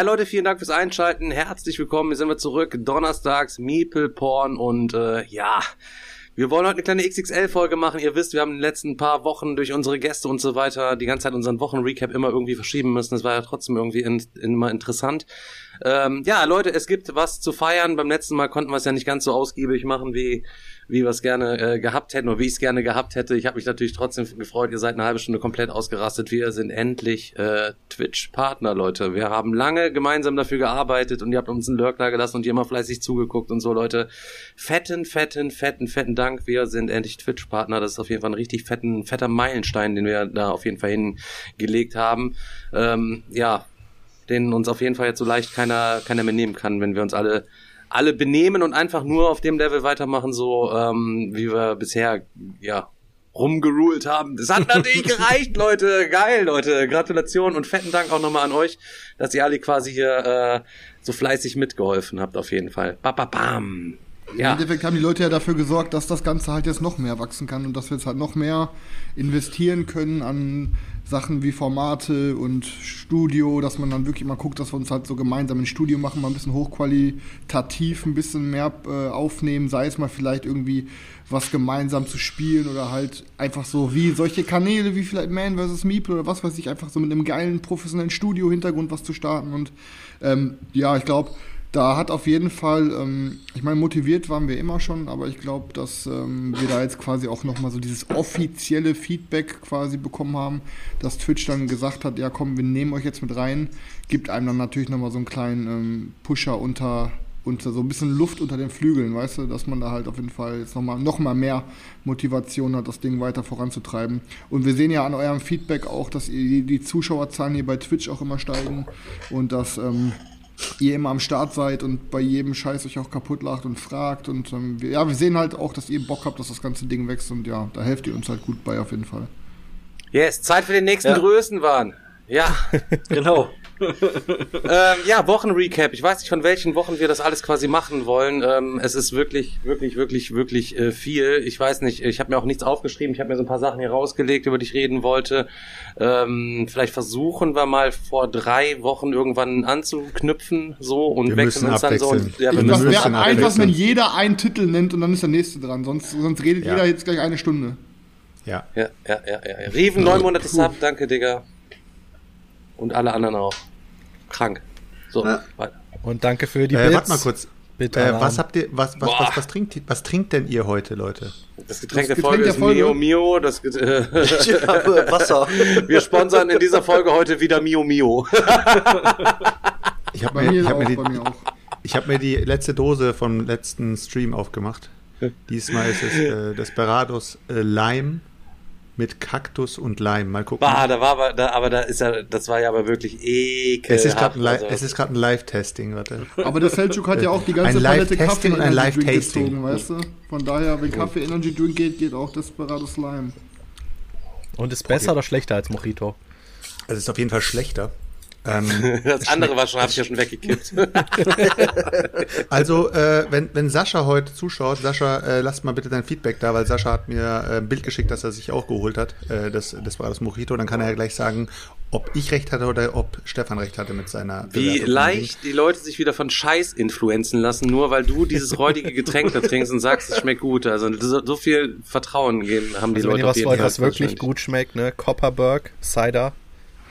Hi Leute, vielen Dank fürs Einschalten. Herzlich willkommen. Hier sind wir zurück. Donnerstags, Meeple, Porn und äh, ja, wir wollen heute eine kleine XXL-Folge machen. Ihr wisst, wir haben in den letzten paar Wochen durch unsere Gäste und so weiter die ganze Zeit unseren Wochenrecap immer irgendwie verschieben müssen. Das war ja trotzdem irgendwie in, immer interessant. Ähm, ja, Leute, es gibt was zu feiern. Beim letzten Mal konnten wir es ja nicht ganz so ausgiebig machen, wie wie wir es gerne äh, gehabt hätten oder wie ich es gerne gehabt hätte. Ich habe mich natürlich trotzdem gefreut. Ihr seid eine halbe Stunde komplett ausgerastet. Wir sind endlich äh, Twitch-Partner, Leute. Wir haben lange gemeinsam dafür gearbeitet und ihr habt uns einen Lurk da gelassen und ihr immer fleißig zugeguckt und so, Leute. Fetten, fetten, fetten, fetten Dank. Wir sind endlich Twitch-Partner. Das ist auf jeden Fall ein richtig fetten, fetter Meilenstein, den wir da auf jeden Fall hingelegt haben. Ähm, ja, den uns auf jeden Fall jetzt so leicht keiner, keiner mehr nehmen kann, wenn wir uns alle alle benehmen und einfach nur auf dem Level weitermachen, so ähm, wie wir bisher ja rumgeruled haben. Das hat natürlich gereicht, Leute. Geil, Leute. Gratulation und fetten Dank auch nochmal an euch, dass ihr alle quasi hier äh, so fleißig mitgeholfen habt, auf jeden Fall. Ba, ba, bam. Im Ja. Endeffekt haben die Leute ja dafür gesorgt, dass das Ganze halt jetzt noch mehr wachsen kann und dass wir jetzt halt noch mehr investieren können an Sachen wie Formate und Studio, dass man dann wirklich mal guckt, dass wir uns halt so gemeinsam ein Studio machen, mal ein bisschen hochqualitativ ein bisschen mehr äh, aufnehmen, sei es mal vielleicht irgendwie was gemeinsam zu spielen oder halt einfach so wie solche Kanäle wie vielleicht Man vs. Meeple oder was weiß ich, einfach so mit einem geilen professionellen Studio-Hintergrund was zu starten und ähm, ja, ich glaube, da hat auf jeden Fall, ähm, ich meine, motiviert waren wir immer schon, aber ich glaube, dass ähm, wir da jetzt quasi auch nochmal so dieses offizielle Feedback quasi bekommen haben, dass Twitch dann gesagt hat, ja komm, wir nehmen euch jetzt mit rein, gibt einem dann natürlich nochmal so einen kleinen ähm, Pusher unter, unter, so ein bisschen Luft unter den Flügeln, weißt du, dass man da halt auf jeden Fall jetzt nochmal noch mal mehr Motivation hat, das Ding weiter voranzutreiben. Und wir sehen ja an eurem Feedback auch, dass die, die Zuschauerzahlen hier bei Twitch auch immer steigen und dass ähm, ihr immer am Start seid und bei jedem Scheiß euch auch kaputt lacht und fragt. Und ähm, wir, ja, wir sehen halt auch, dass ihr Bock habt, dass das ganze Ding wächst und ja, da helft ihr uns halt gut bei auf jeden Fall. Yes, Zeit für den nächsten Ja. Größenwahn. Ja. Genau. Ähm, ja, Wochenrecap. Ich weiß nicht, von welchen Wochen wir das alles quasi machen wollen. Ähm, es ist wirklich, wirklich, wirklich, wirklich äh, viel. Ich weiß nicht, ich habe mir auch nichts aufgeschrieben. Ich habe mir so ein paar Sachen hier rausgelegt, über die ich reden wollte. Ähm, vielleicht versuchen wir mal vor drei Wochen irgendwann anzuknüpfen so und Wir wechseln müssen uns dann so. Und, ja, Ich wir das müssen, wäre am einfachsten, wenn jeder einen Titel nennt und dann ist der nächste dran. Sonst, sonst redet Ja. jeder jetzt gleich eine Stunde. Ja. ja, ja, ja, ja. ja. Riven, neun Monate Sub, danke, Digga. Und alle anderen auch. Krank. So, Ja. weiter. Und danke für die Äh, Bits. warte mal kurz. Bitte. Äh, was habt ihr, was, was, Boah. was, was trinkt, ihr- was trinkt denn ihr heute, Leute? Das Getränk, Das der Folge Getränk der ist? Mio Mio. Das, Get- Ich habe Wasser. wir sponsern in dieser Folge heute wieder Mio Mio. Ich habe mir, mir ich hab auch, mir, die, mir ich hab mir die letzte Dose vom letzten Stream aufgemacht. Diesmal ist es äh, Desperados äh, Lime mit Kaktus und Lime. Mal gucken. Bah, da war aber, da, aber da ist ja, das war ja aber wirklich ekelhaft. es ist gerade ein, Li also. ein Live-Testing, warte. Aber der Selchuk hat ja auch die ganze Ein Palette Live-Testing und ein Kaffee Energy Drink Live-Tasting. gezogen, weißt du? Von daher, wenn Kaffee Energy Drink geht, geht auch Desperado Slime. Und ist besser oder schlechter als Mojito? Also es ist auf jeden Fall schlechter. Ähm, das andere war schon, habe ich ja schon weggekippt. also, äh, wenn, wenn Sascha heute zuschaut, Sascha, äh, lasst mal bitte dein Feedback da, weil Sascha hat mir äh, ein Bild geschickt, dass er sich auch geholt hat. Äh, das, das war das Mojito. Dann kann er ja gleich sagen, ob ich recht hatte oder ob Stefan recht hatte mit seiner Wie Bewertung leicht die Leute sich wieder von Scheiß influenzen lassen, nur weil du dieses räudige Getränk da trinkst und sagst, es schmeckt gut. Also so, so viel Vertrauen geben, haben die Also wenn Leute ihr auf was wollt, was wirklich gut schmeckt, ne? Copperberg, Cider,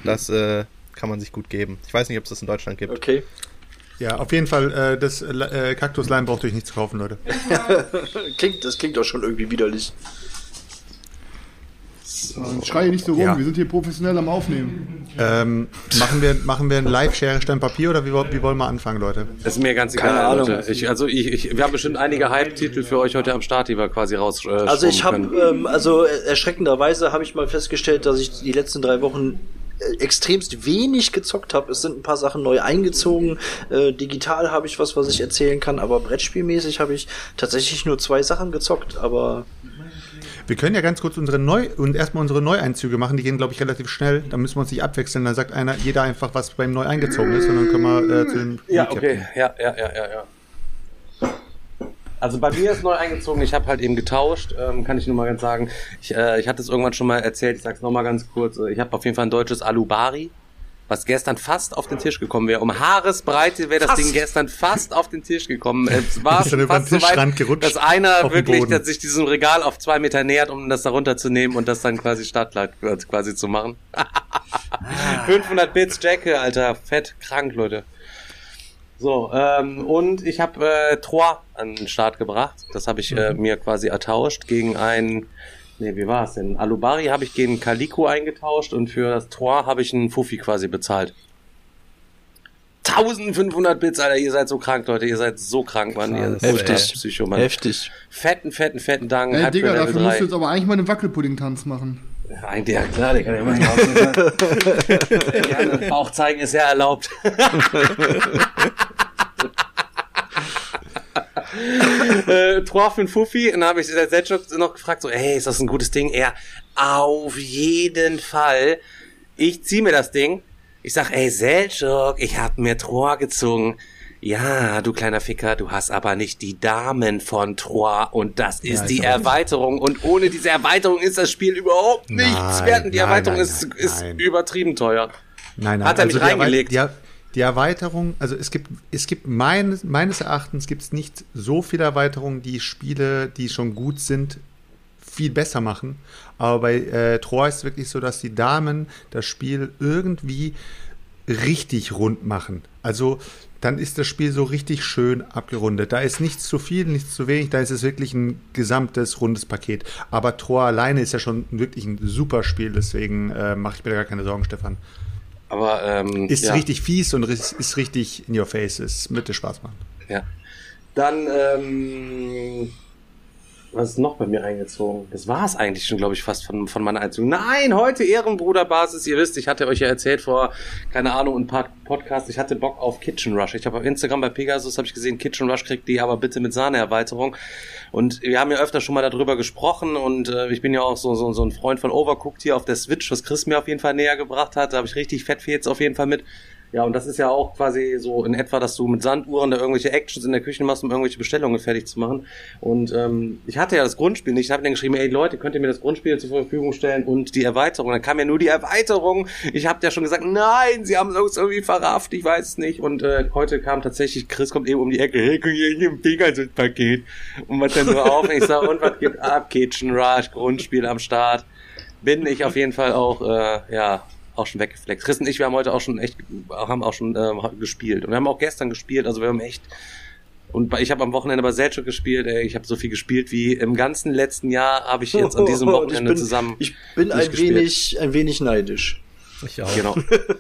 das äh, kann man sich gut geben. Ich weiß nicht, ob es das in Deutschland gibt. Okay. Ja, auf jeden Fall, äh, das äh, Kaktusleim braucht euch nicht zu kaufen, Leute. Klingt, das klingt doch schon irgendwie widerlich. Dann schrei nicht so rum, Ja. wir sind hier professionell am Aufnehmen. Ähm, machen wir, machen wir ein Live-Schere, Stein, Papier oder wie, wie wollen wir anfangen, Leute? Das ist mir ganz egal, Keine Ahnung. Leute. Ich, also ich, ich, wir haben bestimmt einige Hype-Titel für euch heute am Start, die wir quasi raus. Äh, Also ich habe, ähm, also erschreckenderweise habe ich mal festgestellt, dass ich die letzten drei Wochen äh, extremst wenig gezockt habe. Es sind ein paar Sachen neu eingezogen. Äh, digital habe ich was, was ich erzählen kann, aber Brettspielmäßig habe ich tatsächlich nur zwei Sachen gezockt, aber Wir können ja ganz kurz unsere Neu und erstmal unsere Neueinzüge machen. Die gehen, glaube ich, relativ schnell. Da müssen wir uns nicht abwechseln. Da sagt einer, jeder einfach, was beim neu eingezogen ist, und dann können wir äh, zu dem Ja, Recap okay. gehen. Ja, ja, ja, ja, ja. Also bei mir ist neu eingezogen, ich habe halt eben getauscht, ähm, kann ich nur mal ganz sagen. Ich, äh, ich hatte es irgendwann schon mal erzählt, ich sag's noch mal ganz kurz. Äh, Ich habe auf jeden Fall ein deutsches Alubari, was gestern fast auf den Tisch gekommen wäre. Um Haaresbreite wäre das Ding gestern fast auf den Tisch gekommen. Es war Ist dann fast so Tischrand weit, gerutscht, dass einer wirklich dass sich diesem Regal auf zwei Meter nähert, um das da runterzunehmen und das dann quasi Startlight quasi zu machen. 500 Bits Jacke, Alter, fett, krank, Leute. So, ähm, und ich habe äh, Trois an den Start gebracht. Das habe ich äh, mir quasi ertauscht gegen ein, nee, wie war es denn? Alubari habe ich gegen Calico eingetauscht und für das Trois habe ich einen Fuffi quasi bezahlt. 1500 Bits, Alter, ihr seid so krank, Leute, ihr seid so krank, Mann. Ihr seid Heftig. Psycho, Mann. heftig. Fetten, fetten, fetten Dank. Ey, Digga, dafür musst 3. du jetzt aber eigentlich mal einen Wackelpudding-Tanz machen. Eigentlich, ja klar, der kann ja immer Gerne, Bauch zeigen ist ja erlaubt. äh, Trois für den Fuffi, und dann habe ich der Setschuk noch gefragt, so, hey, ist das ein gutes Ding? Er, auf jeden Fall. Ich zieh mir das Ding. Ich sag, ey, Selchuk, ich hab mir Trois gezogen. Ja, du kleiner Ficker, du hast aber nicht die Damen von Trois und das ist die Erweiterung und ohne diese Erweiterung ist das Spiel überhaupt nichts Nein, wert und die nein, Erweiterung nein, ist, ist übertrieben teuer. Nein, nein. Hat er mich die Erwei- reingelegt? Die, Er- die Erweiterung, also es gibt, es gibt meines, meines Erachtens gibt es nicht so viele Erweiterungen, die Spiele, die schon gut sind, viel besser machen. Aber bei äh, Troy ist es wirklich so, dass die Damen das Spiel irgendwie richtig rund machen. Also dann ist das Spiel so richtig schön abgerundet. Da ist nichts zu viel, nichts zu wenig, da ist es wirklich ein gesamtes rundes Paket. Aber Troy alleine ist ja schon wirklich ein super Spiel, deswegen äh, mache ich mir da gar keine Sorgen, Stefan. Aber ähm, Ist ja. richtig fies und ist, ist richtig in your face. Ist mit dir Spaß machen. Ja. Dann, ähm, was ist noch bei mir eingezogen? Das war es eigentlich schon, glaube ich, fast von, von meiner Einzug. Nein, heute Ehrenbruderbasis. Ihr wisst, ich hatte euch ja erzählt vor, keine Ahnung, ein paar Podcasts, ich hatte Bock auf Kitchen Rush. Ich habe auf Instagram bei Pegasus, habe ich gesehen, Kitchen Rush kriegt die aber bitte mit Sahneerweiterung. Und wir haben ja öfter schon mal darüber gesprochen und äh, ich bin ja auch so, so, so ein Freund von Overcooked hier auf der Switch, was Chris mir auf jeden Fall näher gebracht hat. Da habe ich richtig fett jetzt auf jeden Fall mit. Ja, und das ist ja auch quasi so in etwa, dass du mit Sanduhren da irgendwelche Actions in der Küche machst, um irgendwelche Bestellungen fertig zu machen. Und ähm, ich hatte ja das Grundspiel nicht. Ich habe dann geschrieben, ey Leute, könnt ihr mir das Grundspiel zur Verfügung stellen und die Erweiterung. Dann kam ja nur die Erweiterung. Ich habe ja schon gesagt, nein, sie haben uns irgendwie verrafft, ich weiß nicht. Und äh, heute kam tatsächlich, Chris kommt eben um die Ecke, hey, guck hier, hier im Pegasus-Paket. Und macht dann nur auf. Ich sag, und was gibt ab? Kitchen Rush, Grundspiel am Start. Bin ich auf jeden Fall auch, äh, ja, auch schon weggefleckt. Chris und ich, wir haben heute auch schon echt, haben auch schon ähm, gespielt. Und wir haben auch gestern gespielt, also wir haben echt. Und ich habe am Wochenende bei Selchuk gespielt, ey, ich habe so viel gespielt wie im ganzen letzten Jahr habe ich jetzt an diesem Wochenende ich bin, zusammen. Ich bin ein wenig, ein wenig neidisch. Ich auch. Genau.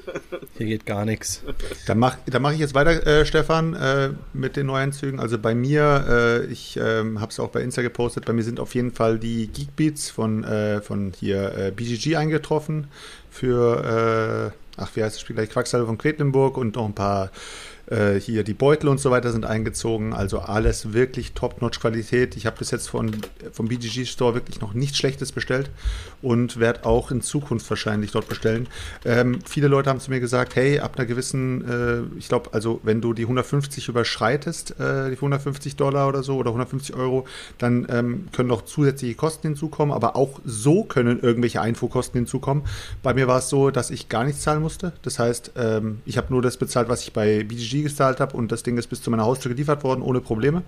Hier geht gar nichts. Dann mache dann mach ich jetzt weiter, äh, Stefan, äh, mit den Neueinzügen. Also bei mir, äh, ich ähm, habe es auch bei Insta gepostet, bei mir sind auf jeden Fall die Geekbeats von, äh, von hier äh, BGG eingetroffen für, äh, ach, wie heißt das Spiel gleich? Quacksalbe von Quedlinburg und noch ein paar äh, hier die Beutel und so weiter sind eingezogen. Also alles wirklich Top-Notch-Qualität. Ich habe bis jetzt von, vom BGG Store wirklich noch nichts Schlechtes bestellt und werde auch in Zukunft wahrscheinlich dort bestellen. Ähm, viele Leute haben zu mir gesagt, hey, ab einer gewissen, äh, ich glaube, also wenn du die 150 überschreitest, äh, die 150 Dollar oder so oder 150 Euro, dann ähm, können noch zusätzliche Kosten hinzukommen, aber auch so können irgendwelche Einfuhrkosten hinzukommen. Bei mir war es so, dass ich gar nichts zahlen musste. Das heißt, ähm, ich habe nur das bezahlt, was ich bei BGG gezahlt habe und das Ding ist bis zu meiner Haustür geliefert worden, ohne Probleme.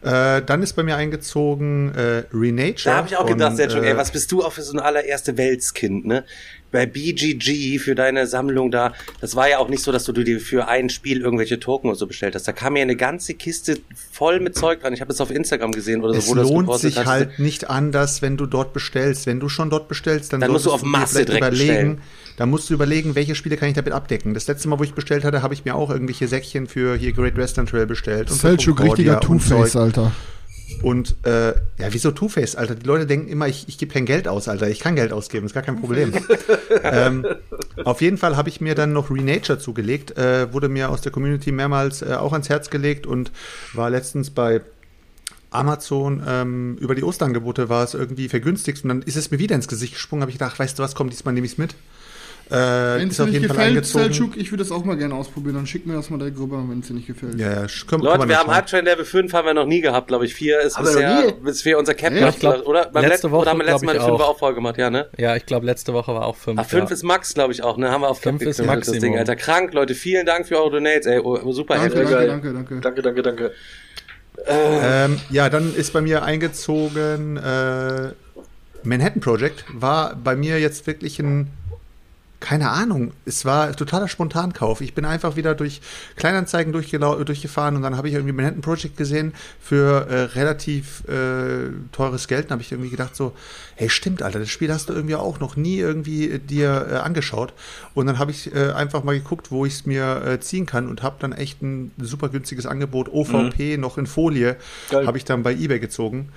Äh, dann ist bei mir eingezogen äh, Renature. Da habe ich auch von, gedacht, Selchuk, äh, ey, was bist du auch für so ein allererste Weltskind, ne? Bei BGG für deine Sammlung da, das war ja auch nicht so, dass du dir für ein Spiel irgendwelche Token oder so bestellt hast. Da kam ja eine ganze Kiste voll mit Zeug dran. Ich habe es auf Instagram gesehen oder so, Es wo das lohnt gepostet sich hast. halt nicht anders, wenn du dort bestellst. Wenn du schon dort bestellst, dann, Dann musst du auf Masse direkt bestellen. Dann musst du überlegen, welche Spiele kann ich damit abdecken. Das letzte Mal, wo ich bestellt hatte, habe ich mir auch irgendwelche Säckchen für hier Great Western Trail bestellt. Selchuk, Concordia richtiger Two-Face. Alter. Und äh, ja, wieso Two-Face, Alter? Die Leute denken immer, ich, ich gebe kein Geld aus, Alter. Ich kann Geld ausgeben, ist gar kein Problem. ähm, auf jeden Fall habe ich mir dann noch Renature zugelegt, äh, wurde mir aus der Community mehrmals äh, auch ans Herz gelegt und war letztens bei Amazon ähm, über die Osterangebote war es irgendwie vergünstigt und dann ist es mir wieder ins Gesicht gesprungen, habe ich gedacht, weißt du was, komm, diesmal nehme ich es mit. Äh, Wenn es dir nicht gefällt. Selchuk, ich würde das auch mal gerne ausprobieren. Dann schick mir das mal direkt rüber, wenn es dir nicht gefällt. Ja, ja, können, Leute, können wir haben schauen. Hype Train Level 5 haben wir noch nie gehabt, glaube ich. 4 ist Haben wir noch bisher, für unser Cap, ich glaub, oder? Beim letzte letzten, Woche, oder haben wir letztes Mal eine 5er auch. voll gemacht, ja, ne? Ja, ich glaube, letzte Woche war auch 5. Ah, 5 ja. ist Max, glaube ich, auch, ne? Haben wir auf Fünf Club ist geknüpft, das. Ding, Alter. Krank, Leute. Vielen Dank für eure Donates, ey. Oh, super Danke, danke, geil. danke, danke. Danke, danke, danke. Ähm, ja, dann ist bei mir eingezogen äh, Manhattan Project. War bei mir jetzt wirklich ein, keine Ahnung, es war totaler Spontankauf. Ich bin einfach wieder durch Kleinanzeigen durchgefahren und dann habe ich irgendwie Manhattan Project gesehen für äh, relativ äh, teures Geld. Dann habe ich irgendwie gedacht so, hey, stimmt, Alter, das Spiel hast du irgendwie auch noch nie irgendwie äh, dir äh, angeschaut. Und dann habe ich äh, einfach mal geguckt, wo ich es mir äh, ziehen kann und habe dann echt ein super günstiges Angebot, OVP, noch in Folie, habe ich dann bei eBay gezogen.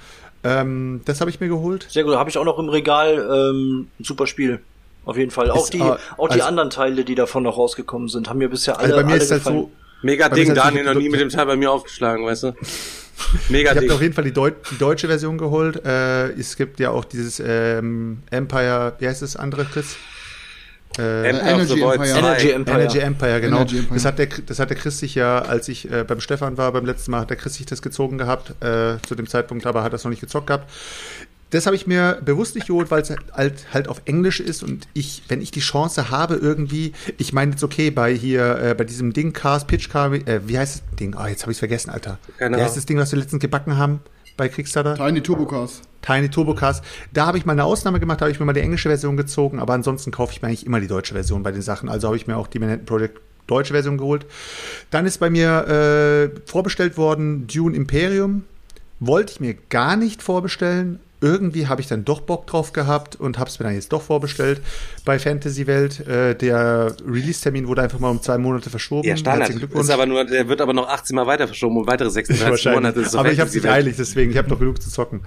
Ähm, das habe ich mir geholt. Sehr gut, habe ich auch noch im Regal ähm, ein super Spiel. Auf jeden Fall. Auch Ist, die, auch die also- anderen Teile, die davon noch rausgekommen sind, haben mir bisher alle, Also bei mir alle ist halt gefallen. so, Mega Ding, halt Daniel noch nie mit dem Teil bei mir aufgeschlagen, weißt du? Mega Ich habe Ding. auf jeden Fall die, Deut die deutsche Version geholt. Äh, es gibt ja auch dieses ähm, Empire, wie heißt das andere, Chris? Äh, Empire Energy Empire. 2. Energy Empire. Energy Empire, genau. Energy Empire. Das, hat der, das hat der Chris sich ja, als ich äh, beim Stefan war, beim letzten Mal, hat der Chris sich das gezogen gehabt, äh, zu dem Zeitpunkt, aber hat das noch nicht gezockt gehabt. Das habe ich mir bewusst nicht geholt, weil es halt, halt auf Englisch ist und ich, wenn ich die Chance habe, irgendwie, ich meine jetzt okay, bei hier, äh, bei diesem Ding, Cars, Pitch Car, äh, wie heißt das Ding? Ah, jetzt habe ich es vergessen, Alter. Keine wie heißt das Ding, was wir letztens gebacken haben bei Kickstarter? Tiny Turbocars. Tiny Turbocast. Da habe ich mal eine Ausnahme gemacht, da habe ich mir mal die englische Version gezogen, aber ansonsten kaufe ich mir eigentlich immer die deutsche Version bei den Sachen. Also habe ich mir auch die Manhattan Project deutsche Version geholt. Dann ist bei mir äh, vorbestellt worden Dune Imperium. Wollte ich mir gar nicht vorbestellen. Irgendwie habe ich dann doch Bock drauf gehabt und habe es mir dann jetzt doch vorbestellt bei Fantasy Welt. Äh, der Release-Termin wurde einfach mal um zwei Monate verschoben. Ja, Standard. Ist aber nur, der wird aber noch 18 Mal weiter verschoben um weitere 36 Monate. So aber ich habe es nicht eilig, deswegen, ich habe noch genug zu zocken.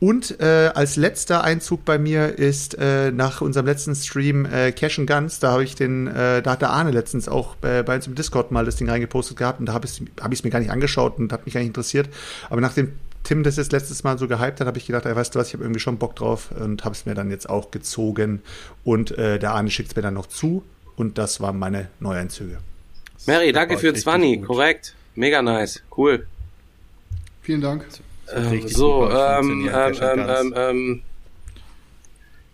Und äh, als letzter Einzug bei mir ist äh, nach unserem letzten Stream äh, Cash and Guns, da habe ich den, äh, da hat der Arne letztens auch bei, bei uns im Discord mal das Ding reingepostet gehabt und da habe ich es hab mir gar nicht angeschaut und hat mich gar nicht interessiert. Aber nachdem Tim das jetzt letztes Mal so gehypt hat, habe ich gedacht, ey, weißt du was, ich habe irgendwie schon Bock drauf und habe es mir dann jetzt auch gezogen. Und äh, der Arne schickt es mir dann noch zu und das waren meine Neueinzüge. Mary, danke für den richtig 20. gut. Korrekt. Mega nice. Cool. Vielen Dank. Ähm, so, ähm, ähm, ähm, ähm, ähm,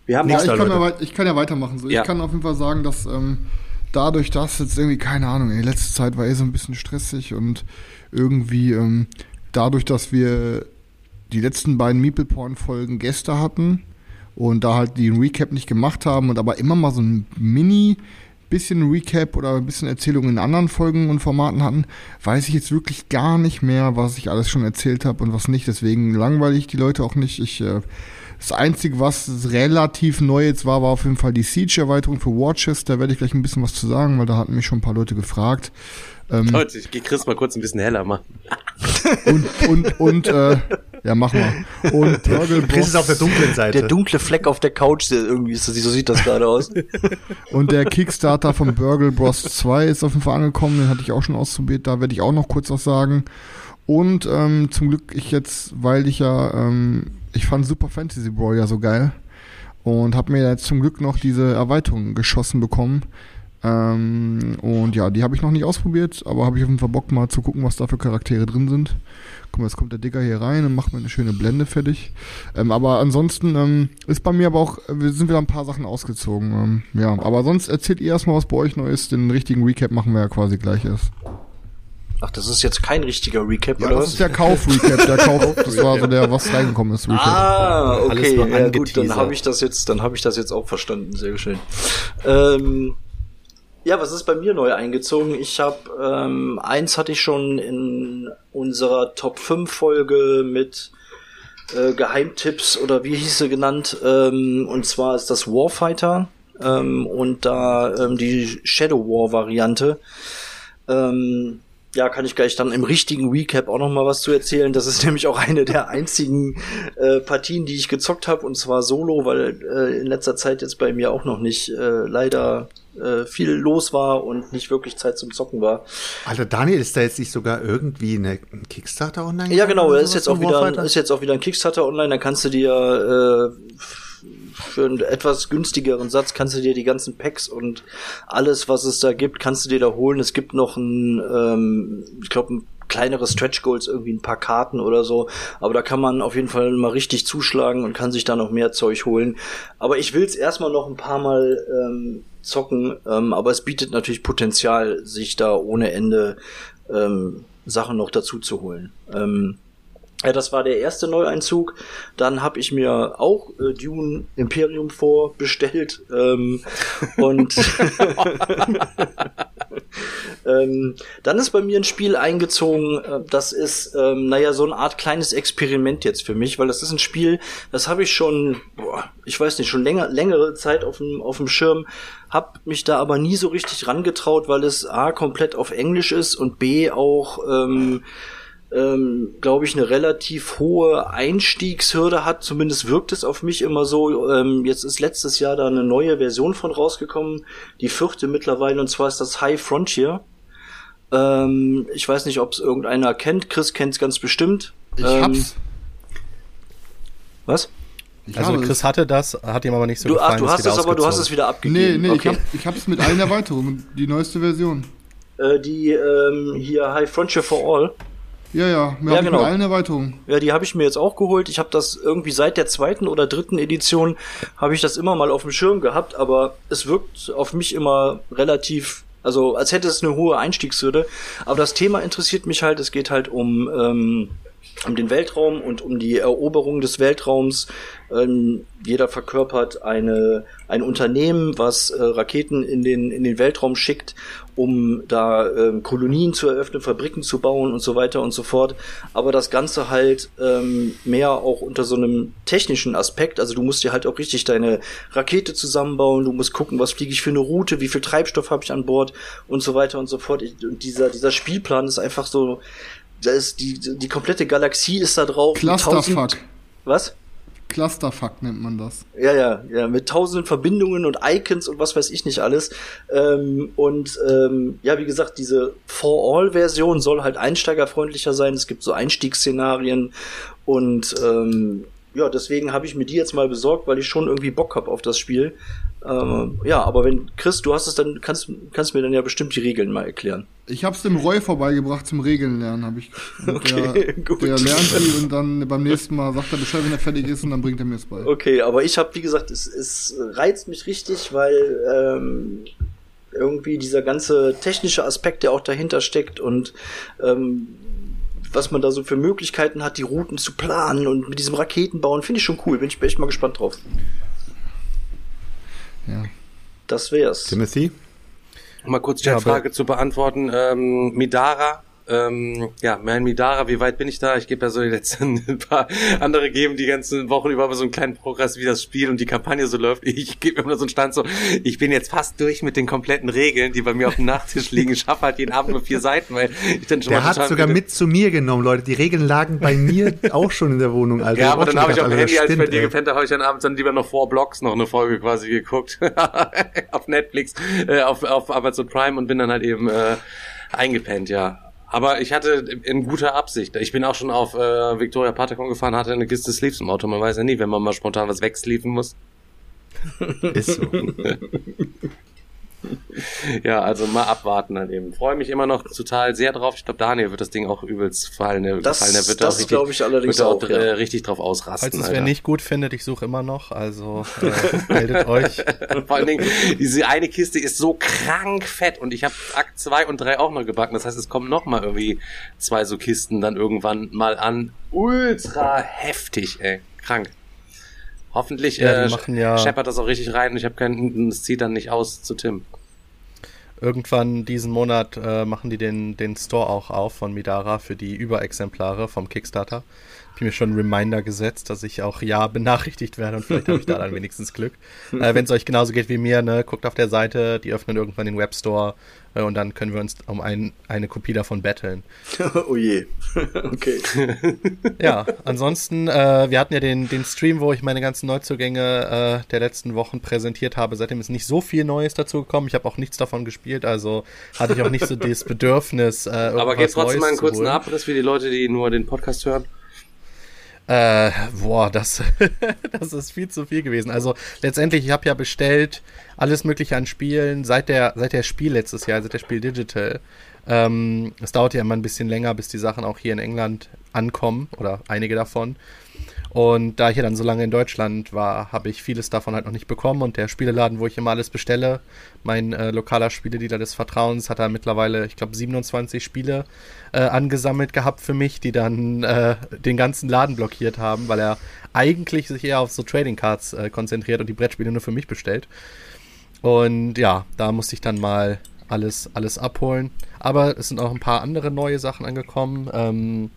wir haben Ja, ich kann, ja ich kann ja weitermachen. So. Ja. Ich kann auf jeden Fall sagen, dass ähm, dadurch, dass jetzt irgendwie, keine Ahnung, ey, letzte Zeit war eh so ein bisschen stressig und irgendwie ähm, dadurch, dass wir die letzten beiden Meeple-Porn-Folgen Gäste hatten und da halt die Recap nicht gemacht haben und aber immer mal so ein Mini bisschen Recap oder ein bisschen Erzählung in anderen Folgen und Formaten hatten, weiß ich jetzt wirklich gar nicht mehr, was ich alles schon erzählt habe und was nicht. Deswegen langweile ich die Leute auch nicht. Ich äh, das Einzige, was relativ neu jetzt war, war auf jeden Fall die Siege-Erweiterung für Watches. Da werde ich gleich ein bisschen was zu sagen, weil da hatten mich schon ein paar Leute gefragt. Ähm, Leute, ich geh Chris mal kurz ein bisschen heller machen. und, und, und, äh, ja, mach mal. Und Burgle Chris ist auf der dunklen Seite. Der dunkle Fleck auf der Couch, der irgendwie ist das, so sieht das gerade aus. Und der Kickstarter von Burgle Bros 2 ist auf jeden Fall angekommen, den hatte ich auch schon ausprobiert, da werde ich auch noch kurz was sagen. Und ähm, zum Glück ich jetzt, weil ich ja, ähm, ich fand Super Fantasy Brawl ja so geil und habe mir jetzt zum Glück noch diese Erweiterung geschossen bekommen. Ähm, und ja, die habe ich noch nicht ausprobiert, aber habe ich auf jeden Fall Bock mal zu gucken, was da für Charaktere drin sind. Guck mal, jetzt kommt der Digger hier rein und macht mir eine schöne Blende fertig. Ähm, aber ansonsten ähm, ist bei mir aber auch, wir sind wieder ein paar Sachen ausgezogen. Ähm, ja, aber sonst erzählt ihr erstmal, was bei euch neu ist. Den richtigen Recap machen wir ja quasi gleich erst. Ach, das ist jetzt kein richtiger Recap, Ja, oder das ist der Kauf-Recap. Der Kauf, das war so der, was reingekommen ist, Recap. Ah, okay, ja gut, dann habe ich das jetzt, dann habe ich das jetzt auch verstanden, sehr schön. Ähm, ja, was ist bei mir neu eingezogen? Ich habe ähm, eins hatte ich schon in unserer Top 5 Folge mit äh, Geheimtipps oder wie hieß sie genannt? Ähm, und zwar ist das Warfighter ähm, und da ähm, die Shadow War Variante. Ähm, Ja, kann ich gleich dann im richtigen Recap auch noch mal was zu erzählen. Das ist nämlich auch eine der einzigen äh, Partien, die ich gezockt habe und zwar solo, weil äh, in letzter Zeit jetzt bei mir auch noch nicht äh, leider äh, viel los war und nicht wirklich Zeit zum Zocken war. Alter, Daniel, ist da jetzt nicht sogar irgendwie eine ein Kickstarter online? Ja, genau, ist jetzt auch wieder ist jetzt auch wieder ein Kickstarter online, da kannst du dir äh, für einen etwas günstigeren Satz kannst du dir die ganzen Packs und alles, was es da gibt, kannst du dir da holen. Es gibt noch ein, ähm, ich glaube, ein kleinere Stretch Goals, irgendwie ein paar Karten oder so. Aber da kann man auf jeden Fall mal richtig zuschlagen und kann sich da noch mehr Zeug holen. Aber ich will es erstmal noch ein paar Mal ähm, zocken. Ähm, aber es bietet natürlich Potenzial, sich da ohne Ende ähm, Sachen noch dazu zu holen. Ähm, ja, das war der erste Neueinzug. Dann habe ich mir auch äh, Dune Imperium vorbestellt ähm, und ähm, dann ist bei mir ein Spiel eingezogen. Äh, das ist ähm, naja so eine Art kleines Experiment jetzt für mich, weil das ist ein Spiel, das habe ich schon, boah, ich weiß nicht, schon länger längere Zeit auf dem auf dem Schirm. Hab mich da aber nie so richtig rangetraut, weil es a komplett auf Englisch ist und b auch ähm, ähm, glaube ich, eine relativ hohe Einstiegshürde hat. Zumindest wirkt es auf mich immer so. Ähm, jetzt ist letztes Jahr da eine neue Version von rausgekommen, die vierte mittlerweile, und zwar ist das High Frontier. Ähm, ich weiß nicht, ob es irgendeiner kennt. Chris kennt es ganz bestimmt. Ich Ähm, hab's. Was? Ich Also Chris hatte das, hat ihm aber nicht so Du, gefallen. ach, du ist hast es aber, du hast es wieder abgegeben. Nee, nee, ich, okay. hab, ich hab's mit allen Erweiterungen, die neueste Version. äh, die ähm, hier High Frontier for All. Ja, ja, wir Ja, haben genau. allen Erweiterungen. Ja, die habe ich mir jetzt auch geholt. Ich habe das irgendwie seit der zweiten oder dritten Edition habe ich das immer mal auf dem Schirm gehabt, aber es wirkt auf mich immer relativ, also als hätte es eine hohe Einstiegshürde. Aber das Thema interessiert mich halt. Es geht halt um ähm, um den Weltraum und um die Eroberung des Weltraums. Ähm, jeder verkörpert eine, ein Unternehmen, was äh, Raketen in den, in den Weltraum schickt, um da ähm, Kolonien zu eröffnen, Fabriken zu bauen und so weiter und so fort. Aber das Ganze halt ähm, mehr auch unter so einem technischen Aspekt. Also du musst dir halt auch richtig deine Rakete zusammenbauen, du musst gucken, was fliege ich für eine Route, wie viel Treibstoff habe ich an Bord und so weiter und so fort. Und dieser, dieser Spielplan ist einfach so, da ist die, die komplette Galaxie ist da drauf. Clusterfuck. Was? Clusterfuck nennt man das. Ja, ja, ja, mit tausenden Verbindungen und Icons und was weiß ich nicht alles. Ähm, und ähm, ja, wie gesagt, diese For-All-Version soll halt einsteigerfreundlicher sein. Es gibt so Einstiegsszenarien und ähm, ja, deswegen habe ich mir die jetzt mal besorgt, weil ich schon irgendwie Bock hab auf das Spiel. Ähm, ja, aber wenn Chris, du hast es dann, kannst kannst mir dann ja bestimmt die Regeln mal erklären. Ich hab's dem Roy vorbeigebracht zum Regeln lernen, habe ich. Okay, der, gut. der lernt die und dann beim nächsten Mal sagt er Bescheid, wenn er fertig ist und dann bringt er mir es bei. Okay, aber ich habe, wie gesagt, es, es reizt mich richtig, weil ähm, irgendwie dieser ganze technische Aspekt, der auch dahinter steckt und ähm, was man da so für Möglichkeiten hat, die Routen zu planen und mit diesem Raketenbauen, finde ich schon cool. Bin ich echt mal gespannt drauf. Ja. Das wär's. Timothy? Um mal kurz die Ja, Frage zu beantworten. Ähm, Midara, ähm, ja, mein Midara, wie weit bin ich da? Ich gebe ja so die letzten ein paar andere geben die ganzen Wochen über so einen kleinen Progress, wie das Spiel und die Kampagne so läuft. Ich gebe immer so einen Stand so, ich bin jetzt fast durch mit den kompletten Regeln, die bei mir auf dem Nachttisch liegen. Ich schaffe halt jeden Abend nur vier Seiten, weil ich dann schon Der mal hat sogar mit zu mir genommen, Leute. Die Regeln lagen bei mir auch schon in der Wohnung, Alter. Ja, aber dann habe ich auf dem Handy, als ich bei stimmt, dir gepennt habe, habe ich dann abends dann lieber noch vor Blocks noch eine Folge quasi geguckt. auf Netflix, äh, auf, auf Amazon Prime und bin dann halt eben äh, eingepennt, ja. Aber ich hatte in guter Absicht. Ich bin auch schon auf äh, Victoria Patacon gefahren, hatte eine Kiste Sleeves im Auto. Man weiß ja nie, wenn man mal spontan was wegsleeven muss. Ist so. Ja, also mal abwarten dann eben. Freue mich immer noch total sehr drauf. Ich glaube, Daniel wird das Ding auch übelst fallen. Das- gefallen. Der wird da das auch richtig, glaube ich allerdings wird auch, auch, ja. äh, richtig drauf ausrasten. Falls es wer nicht gut findet, ich suche immer noch, also äh, meldet euch. Vor allen Dingen, diese eine Kiste ist so krank fett und ich habe Akt 2 und 3 auch noch gebacken. Das heißt, es kommen noch mal irgendwie zwei so Kisten dann irgendwann mal an. Ultra heftig, ey. Krank. Hoffentlich Ja, äh, machen ja- scheppert das auch richtig rein und ich habe keinen, es zieht dann nicht aus zu Tim. Irgendwann diesen Monat äh, machen die den, den Store auch auf von Midara für die Überexemplare vom Kickstarter. Ich mir schon einen Reminder gesetzt, dass ich auch ja benachrichtigt werde und vielleicht habe ich da dann wenigstens Glück. Äh, Wenn es euch genauso geht wie mir, ne, guckt auf der Seite, die öffnen irgendwann den Webstore äh, und dann können wir uns um ein, eine Kopie davon betteln. oh je. okay. Ja, ansonsten, äh, wir hatten ja den, den Stream, wo ich meine ganzen Neuzugänge äh, der letzten Wochen präsentiert habe. Seitdem ist nicht so viel Neues dazu gekommen. Ich habe auch nichts davon gespielt, also hatte ich auch nicht so das Bedürfnis. Äh, Aber geht trotzdem Neues mal einen kurzen. Abriss für die Leute, die nur den Podcast hören. Äh, boah, das, das ist viel zu viel gewesen. Also letztendlich, ich habe ja bestellt alles Mögliche an Spielen seit der, seit der Spiel letztes Jahr, seit der Spiel Digital. Ähm, es dauert ja immer ein bisschen länger, bis die Sachen auch hier in England ankommen oder einige davon. Und da ich ja dann so lange in Deutschland war, habe ich vieles davon halt noch nicht bekommen. Und der Spieleladen, wo ich immer alles bestelle, mein äh, lokaler Spieledealer des Vertrauens, hat da mittlerweile, ich glaube, 27 Spiele äh, angesammelt gehabt für mich, die dann äh, den ganzen Laden blockiert haben, weil er eigentlich sich eher auf so Trading Cards äh, konzentriert und die Brettspiele nur für mich bestellt. Und ja, da musste ich dann mal alles, alles abholen. Aber es sind auch ein paar andere neue Sachen angekommen. Ähm,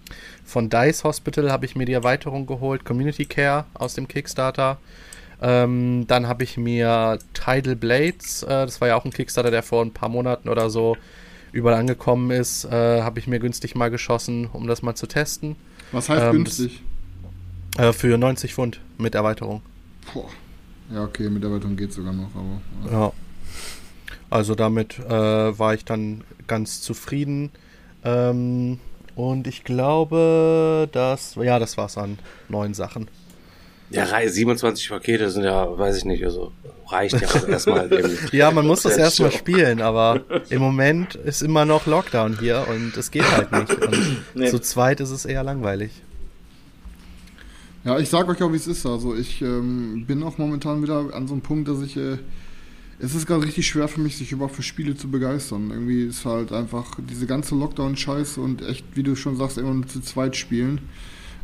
von Dice Hospital habe ich mir die Erweiterung geholt, Community Care aus dem Kickstarter. Ähm, dann habe ich mir Tidal Blades, äh, das war ja auch ein Kickstarter, der vor ein paar Monaten oder so überall angekommen ist, äh, habe ich mir günstig mal geschossen, um das mal zu testen. Was heißt Ähm, günstig? Äh, für 90 Pfund mit Erweiterung. Boah. Ja, okay, mit Erweiterung geht sogar noch, aber. Ja. Also damit äh, war ich dann ganz zufrieden. Ähm, und ich glaube, das, ja, das war's an neuen Sachen. Ja, Reihe 27 Pakete sind ja, weiß ich nicht, also reicht ja auch erstmal. eben. Ja, man muss das erstmal spielen, aber im Moment ist immer noch Lockdown hier und es geht halt nicht. Und Nee. zu zweit ist es eher langweilig. Ja, ich sag euch auch, wie es ist. Also ich ähm, bin auch momentan wieder an so einem Punkt, dass ich. Äh, es ist gerade richtig schwer für mich, sich überhaupt für Spiele zu begeistern. Irgendwie ist halt einfach diese ganze Lockdown-Scheiße und echt, wie du schon sagst, immer nur zu zweit spielen.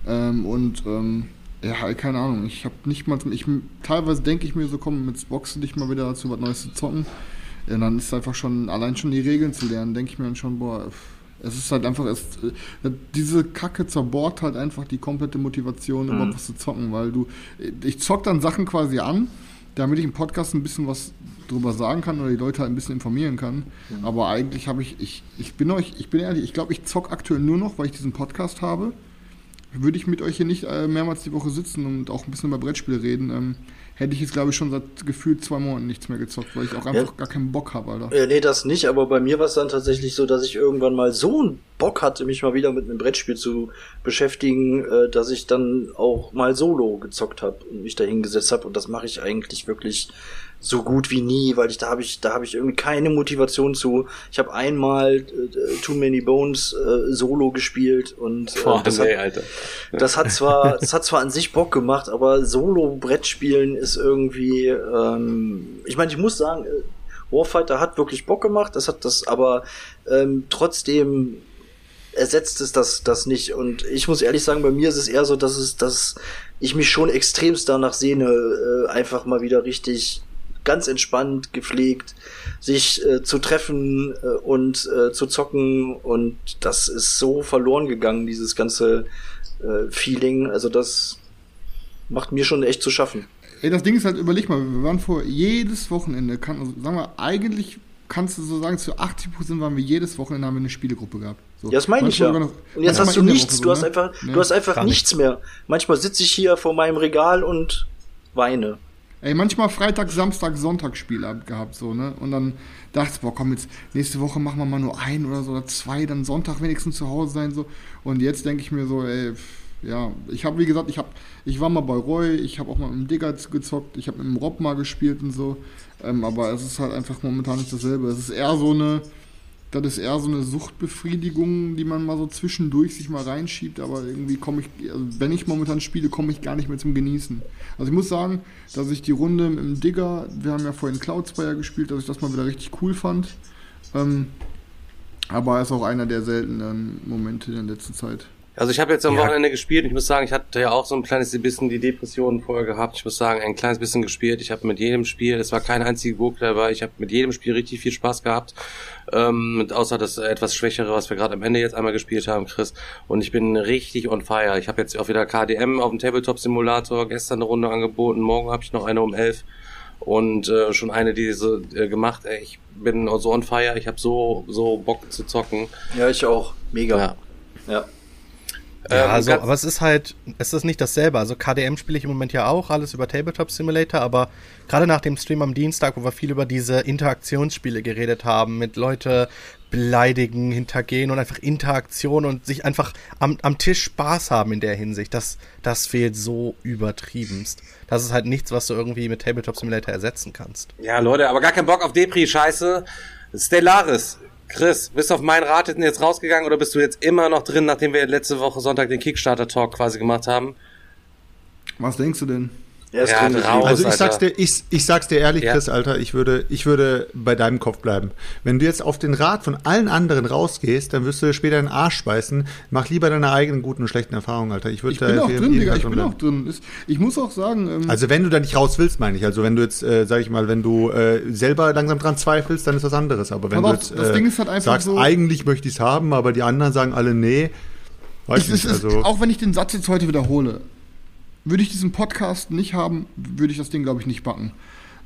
Ähm, und ähm, ja, keine Ahnung. Ich habe nicht mal. Ich, teilweise denke ich mir so, komm, jetzt boxen dich mal wieder dazu, was Neues zu zocken. Ja, dann ist einfach schon, allein schon die Regeln zu lernen, denke ich mir dann schon, boah, es ist halt einfach, es, äh, diese Kacke zerbohrt halt einfach die komplette Motivation, überhaupt was zu zocken, weil du, ich zock dann Sachen quasi an, damit ich im Podcast ein bisschen was drüber sagen kann oder die Leute halt ein bisschen informieren kann. Aber eigentlich habe ich, ich, ich bin euch, ich bin ehrlich, ich glaube, ich zock aktuell nur noch, weil ich diesen Podcast habe. Würde ich mit euch hier nicht äh, mehrmals die Woche sitzen und auch ein bisschen über Brettspiele reden, ähm, hätte ich jetzt, glaube ich, schon seit gefühlt zwei Monaten nichts mehr gezockt, weil ich auch einfach gar keinen Bock habe, Alter. Äh, nee, das nicht, aber bei mir war es dann tatsächlich so, dass ich irgendwann mal so einen Bock hatte, mich mal wieder mit einem Brettspiel zu beschäftigen, äh, dass ich dann auch mal solo gezockt habe und mich da hingesetzt habe. Und das mache ich eigentlich wirklich so gut wie nie, weil ich da habe ich da habe ich irgendwie keine Motivation zu. Ich habe einmal äh, Too Many Bones äh, solo gespielt und äh, Boah, das, nee, hat, Alter. das hat zwar das hat zwar an sich Bock gemacht, aber solo Brettspielen ist irgendwie ähm, ich meine, ich muss sagen, äh, Warfighter hat wirklich Bock gemacht, das hat das, aber ähm, trotzdem ersetzt es das, das nicht. Und ich muss ehrlich sagen, bei mir ist es eher so, dass es, dass ich mich schon extremst danach sehne, äh, einfach mal wieder richtig ganz entspannt, gepflegt, sich äh, zu treffen äh, und äh, zu zocken. Und das ist so verloren gegangen, dieses ganze äh, Feeling. Also das macht mir schon echt zu schaffen. Ey, das Ding ist halt, überleg mal, wir waren vor jedes Wochenende, kann, also, sagen wir, eigentlich kannst du so sagen, zu 80% waren wir jedes Wochenende haben wir eine Spielegruppe gehabt. So. Ja, das meine ich ja. Noch- Und jetzt hast du nichts, Woche du hast ne? einfach, Ne? du hast einfach Gar nichts mehr. Manchmal sitze ich hier vor meinem Regal und weine. Ey, manchmal Freitag, Samstag, Sonntag Spielabend gehabt, so, ne? Und dann dachte ich, boah, komm, jetzt nächste Woche machen wir mal nur ein oder so oder zwei, dann Sonntag wenigstens zu Hause sein, so. Und jetzt denke ich mir so, ey, ja, ich habe, wie gesagt, ich habe, ich war mal bei Roy, ich habe auch mal mit dem Digger gezockt, ich habe mit dem Rob mal gespielt und so. Ähm, aber es ist halt einfach momentan nicht dasselbe. Es ist eher so eine, das ist eher so eine Suchtbefriedigung, die man mal so zwischendurch sich mal reinschiebt, aber irgendwie komme ich, also wenn ich momentan spiele, komme ich gar nicht mehr zum Genießen. Also ich muss sagen, dass ich die Runde im Digger, wir haben ja vorhin Cloudspire gespielt, dass ich das mal wieder richtig cool fand. Ähm, aber er ist auch einer der seltenen Momente in der letzten Zeit. Also ich habe jetzt am Ja. Wochenende gespielt und ich muss sagen, ich hatte ja auch so ein kleines bisschen die Depressionen vorher gehabt. Ich muss sagen, ein kleines bisschen gespielt. Ich habe mit jedem Spiel, es war kein einziger Gurke dabei, ich habe mit jedem Spiel richtig viel Spaß gehabt. Ähm, außer das etwas schwächere, was wir gerade am Ende jetzt einmal gespielt haben, Chris. Und ich bin richtig on fire. Ich habe jetzt auch wieder KDM auf dem Tabletop-Simulator gestern eine Runde angeboten. Morgen habe ich noch eine um elf. Und äh, schon eine diese äh, gemacht. Ey, ich bin so on fire. Ich habe so so Bock zu zocken. Ja, ich auch. Mega. Ja. Ja. Ja, Ähm, also, aber es ist halt, es ist nicht dasselbe. Also KDM spiele ich im Moment ja auch, alles über Tabletop Simulator, aber gerade nach dem Stream am Dienstag, wo wir viel über diese Interaktionsspiele geredet haben, mit Leute beleidigen, hintergehen und einfach Interaktion und sich einfach am, am Tisch Spaß haben in der Hinsicht, das, das fehlt so übertriebenst. Das ist halt nichts, was du irgendwie mit Tabletop Simulator ersetzen kannst. Ja, Leute, aber gar kein Bock auf Depri-Scheiße. Stellaris. Chris, bist du auf meinen Rat jetzt rausgegangen oder bist du jetzt immer noch drin, nachdem wir letzte Woche Sonntag den Kickstarter-Talk quasi gemacht haben? Was denkst du denn? Er ist Ja, drin raus. Also ich sag's dir, ich, ich sag's dir ehrlich, Ja. Chris, Alter, ich würde, ich würde bei deinem Kopf bleiben. Wenn du jetzt auf den Rat von allen anderen rausgehst, dann wirst du später einen Arsch speisen. Mach lieber deine eigenen guten und schlechten Erfahrungen, Alter. Ich würde Ich bin auch drin, Digga, ich bin bleiben. auch drin. Ist- Ich muss auch sagen, ähm, Also wenn du da nicht raus willst, meine ich. Also wenn du jetzt, äh, sag ich mal, wenn du äh, selber langsam dran zweifelst, dann ist was anderes. Aber wenn Pass du jetzt das äh, Ding ist halt einfach sagst, so- eigentlich möchte ich's haben, aber die anderen sagen alle nee, weiß es, nicht. es ist, Also auch wenn ich den Satz jetzt heute wiederhole, würde ich diesen Podcast nicht haben, würde ich das Ding, glaube ich, nicht backen.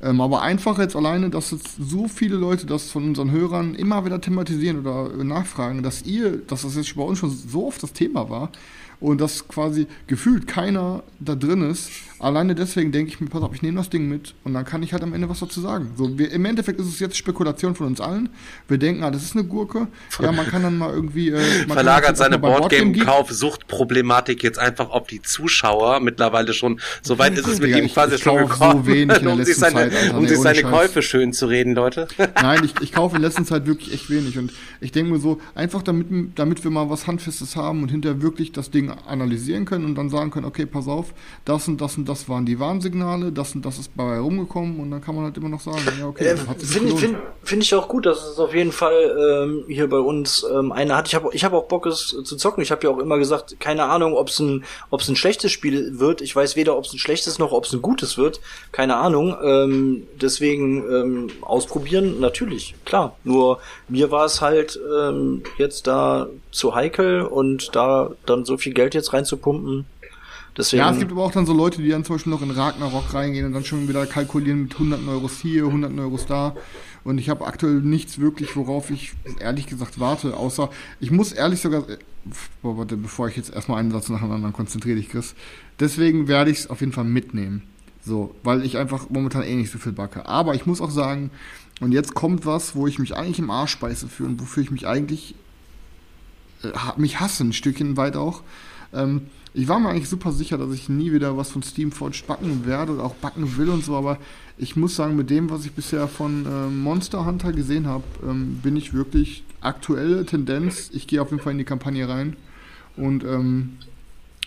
Ähm, aber einfach jetzt alleine, dass jetzt so viele Leute das von unseren Hörern immer wieder thematisieren oder nachfragen, dass ihr, dass das jetzt bei uns schon so oft das Thema war und dass quasi gefühlt keiner da drin ist. Alleine deswegen denke ich mir, pass auf, ich nehme das Ding mit und dann kann ich halt am Ende was dazu sagen. So, wir, Im Endeffekt ist es jetzt Spekulation von uns allen. Wir denken, ah, das ist eine Gurke. Ja, man kann dann mal irgendwie. Äh, Verlagert seine Boardgame-Kauf-Suchtproblematik jetzt einfach auf die Zuschauer. Mittlerweile schon, so weit ist es mit ihm ich- quasi ich schon kauf so gekommen, wenig in der um sich seine, Zeit, Alter. um Nee, sich seine. Käufe schön zu reden, Leute. Nein, ich, ich kaufe in letzter Zeit wirklich echt wenig. Und ich denke mir so, einfach damit, damit wir mal was Handfestes haben und hinterher wirklich das Ding analysieren können und dann sagen können, okay, pass auf, das und das und das waren die Warnsignale, das und das ist dabei rumgekommen und dann kann man halt immer noch sagen, ja, okay, Äh, Finde gelohnt. find, find ich auch gut, dass es auf jeden Fall ähm, hier bei uns ähm, einer hat. Ich habe ich hab auch Bock, es zu zocken. Ich habe ja auch immer gesagt, keine Ahnung, ob es ein, ob's ein schlechtes Spiel wird. Ich weiß weder, ob es ein schlechtes noch ob es ein gutes wird. Keine Ahnung. Ähm, deswegen ähm, ausprobieren, natürlich, klar. Nur mir war es halt ähm, jetzt da zu heikel und da dann so viel Geld jetzt reinzupumpen. Deswegen, Ja, es gibt aber auch dann so Leute, die dann zum Beispiel noch in Ragnarok reingehen und dann schon wieder kalkulieren mit 100 Euros hier, 100 Euros da. Und ich habe aktuell nichts wirklich, worauf ich ehrlich gesagt warte, außer ich muss ehrlich sogar, boah, warte, bevor ich jetzt erstmal einen Satz nach dem anderen konzentriere dich, Chris. Deswegen werde ich es auf jeden Fall mitnehmen. So, weil ich einfach momentan eh nicht so viel backe. Aber ich muss auch sagen, und jetzt kommt was, wo ich mich eigentlich im Arsch beiße für und wofür ich mich eigentlich äh, mich hasse, ein Stückchen weit auch. Ähm, ich war mir eigentlich super sicher, dass ich nie wieder was von Steamforged backen werde oder auch backen will und so, aber ich muss sagen, mit dem, was ich bisher von ähm, Monster Hunter gesehen habe, ähm, bin ich wirklich aktuelle Tendenz. Ich gehe auf jeden Fall in die Kampagne rein und ähm,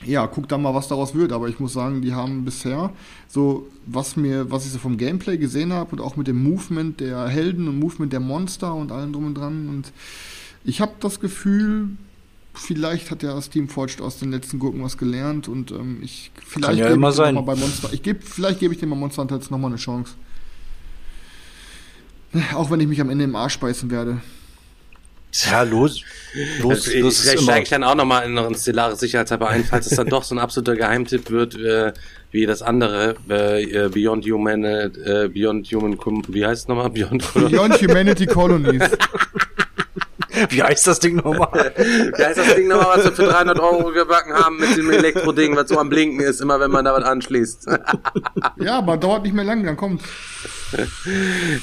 ja, guck dann mal, was daraus wird. Aber ich muss sagen, die haben bisher so, was mir, was ich so vom Gameplay gesehen habe und auch mit dem Movement der Helden und Movement der Monster und allem drum und dran. Und ich habe das Gefühl, vielleicht hat ja Steamforged aus den letzten Gurken was gelernt und ähm, ich vielleicht ja gebe immer ich dem sein. mal bei Monster. Ich gebe, vielleicht gebe ich dem bei Monster Hunter jetzt nochmal eine Chance. Auch wenn ich mich am Ende im Arsch beißen werde. ja, los, los, Also, ich, los steige ich dann auch nochmal in einen Stellaris Sicherheitshalber ein, falls es dann doch so ein absoluter Geheimtipp wird, äh, wie das andere, äh, äh, Beyond Human, äh, Beyond Human, Com wie heißt es nochmal? Beyond, Beyond Humanity Colonies. Wie heißt das Ding nochmal? wie heißt das Ding nochmal, was wir für 300 Euro gebacken haben mit dem Elektro-Ding, was so am Blinken ist, immer wenn man da was anschließt. Ja, aber dauert nicht mehr lang, dann kommt.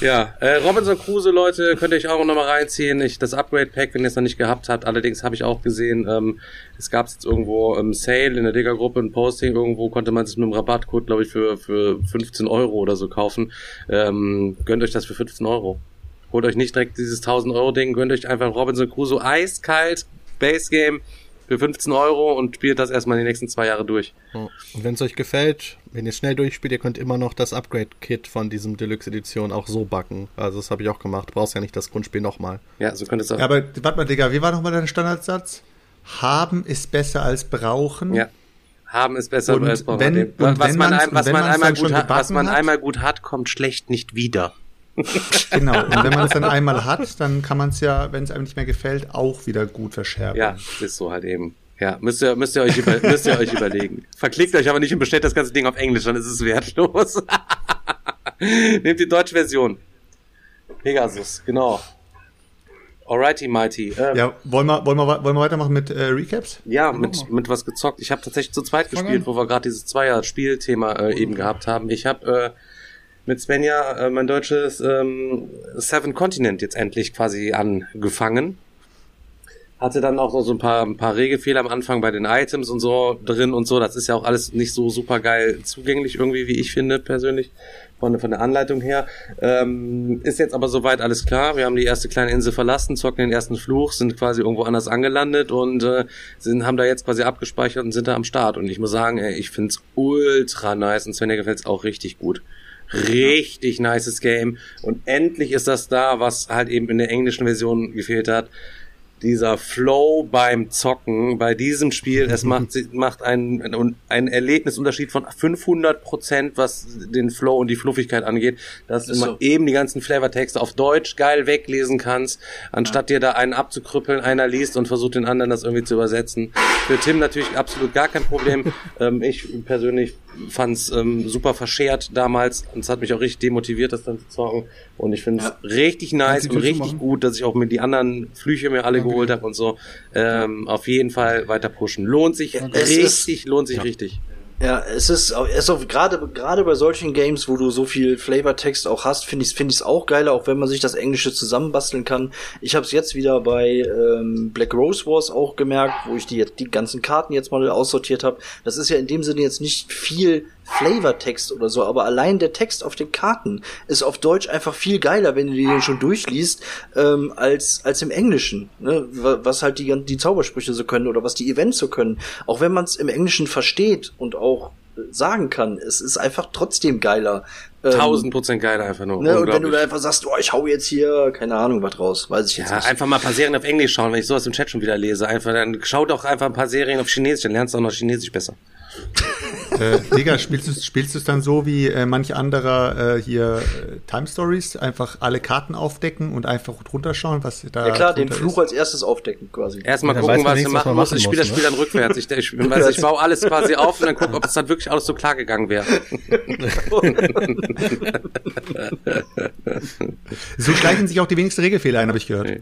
Ja, äh, Robinson Crusoe, Leute, könnt ihr euch auch nochmal reinziehen. Ich, das Upgrade-Pack, wenn ihr es noch nicht gehabt habt. Allerdings habe ich auch gesehen, ähm, es gab jetzt irgendwo im Sale in der Digger-Gruppe ein Posting. Irgendwo konnte man es mit einem Rabattcode, glaube ich, für, für 15 Euro oder so kaufen. Ähm, gönnt euch das für 15 Euro. Holt euch nicht direkt dieses 1000 Euro Ding, gönnt euch einfach Robinson Crusoe eiskalt, Base Game für 15 Euro und spielt das erstmal die nächsten zwei Jahre durch. Und wenn es euch gefällt, wenn ihr schnell durchspielt, ihr könnt immer noch das Upgrade-Kit von diesem Deluxe-Edition auch so backen. Also das habe ich auch gemacht. Du brauchst ja nicht das Grundspiel nochmal. Ja, so könnt ihr es auch. Ja, aber warte mal, Digga, wie war nochmal dein Standardsatz? haben ist besser als brauchen. Ja. Haben ist besser Und als brauchen. wenn- was wenn man, ein, was man einmal gut hat, was man einmal gut hat, kommt schlecht nicht wieder. Genau. Und wenn man es dann einmal hat, dann kann man es ja, wenn es einem nicht mehr gefällt, auch wieder gut verschärfen. Ja, ist so halt eben. Ja, müsst ihr, müsst ihr euch, über, müsst ihr euch überlegen. Verklickt euch aber nicht und bestellt das ganze Ding auf Englisch, dann ist es wertlos. Nehmt die deutsche Version. Pegasus, genau. Alrighty, mighty. Ähm, Ja, wollen wir, wollen wir, wollen wir weitermachen mit äh, Recaps? Ja, mit, mit was gezockt. Ich habe tatsächlich zu zweit gespielt, wo wir gerade dieses Zweier-Spielthema äh, eben gehabt haben. Ich habe äh, mit Svenja äh, mein deutsches ähm, Seven Continent jetzt endlich quasi angefangen. Hatte dann auch noch so ein paar, ein paar Regelfehler am Anfang bei den Items und so drin und so. Das ist ja auch alles nicht so super geil zugänglich irgendwie, wie ich finde persönlich von, von der Anleitung her. Ähm, ist jetzt aber soweit alles klar. Wir haben die erste kleine Insel verlassen, zocken den ersten Fluch, sind quasi irgendwo anders angelandet und äh, sind, haben da jetzt quasi abgespeichert und sind da am Start. Und ich muss sagen, ey, ich find's ultra nice und Svenja gefällt's auch richtig gut. Richtig nices Game. Und endlich ist das da, was halt eben in der englischen Version gefehlt hat dieser Flow beim Zocken bei diesem Spiel, es macht, macht einen, einen Erlebnisunterschied von 500 Prozent, was den Flow und die Fluffigkeit angeht, dass du Ist mal so. eben die ganzen Flavortexte auf Deutsch geil weglesen kannst, anstatt dir da einen abzukrüppeln, einer liest und versucht den anderen das irgendwie zu übersetzen. Für Tim natürlich absolut gar kein Problem. ähm, ich persönlich fand's ähm, super verschert damals und es hat mich auch richtig demotiviert, das dann zu zocken. Und ich finde es Ja. richtig nice du und richtig zumachen? gut, dass ich auch mit die anderen Flüche mir alle Danke. Geholt habe und so. Ähm, auf jeden Fall weiter pushen. Lohnt sich Es ist- richtig, lohnt sich richtig. Ja, es ist, auch- es ist gerade gerade bei solchen Games, wo du so viel Flavortext auch hast, finde ich finde ich es auch geiler, auch wenn man sich das Englische zusammenbasteln kann. Ich habe es jetzt wieder bei ähm, Black Rose Wars auch gemerkt, wo ich die die ganzen Karten jetzt mal aussortiert habe. Das ist ja in dem Sinne jetzt nicht viel Flavortext oder so, aber allein der Text auf den Karten ist auf Deutsch einfach viel geiler, wenn du den schon durchliest, ähm, als, als im Englischen. Ne? Wa- Was halt die, die Zaubersprüche so können oder was die Events so können. Auch wenn man es im Englischen versteht und auch äh, sagen kann, es ist einfach trotzdem geiler. Ähm, Tausend Prozent geil einfach nur. Ne, und wenn du da einfach sagst, oh, ich hau jetzt hier, keine Ahnung, was raus, weiß ich jetzt ja, nicht. einfach mal ein paar Serien auf Englisch schauen, wenn ich sowas im Chat schon wieder lese. Einfach, dann schau doch einfach ein paar Serien auf Chinesisch, dann lernst du auch noch Chinesisch besser. Äh, Digga, spielst du spielst du's dann so wie äh, manch anderer äh, hier äh, Time Stories? Einfach alle Karten aufdecken und einfach drunter schauen, was da ja klar, den Fluch ist? als erstes aufdecken quasi. Erstmal Dann gucken, was nicht, du was machen man musst. Ich spiele das muss, Spiel dann rückwärts. Ich, ich, also ich baue alles quasi auf und dann gucke, ob es dann wirklich alles so klar gegangen wäre. So schleichen sich auch die wenigsten Regelfehler ein, habe ich gehört.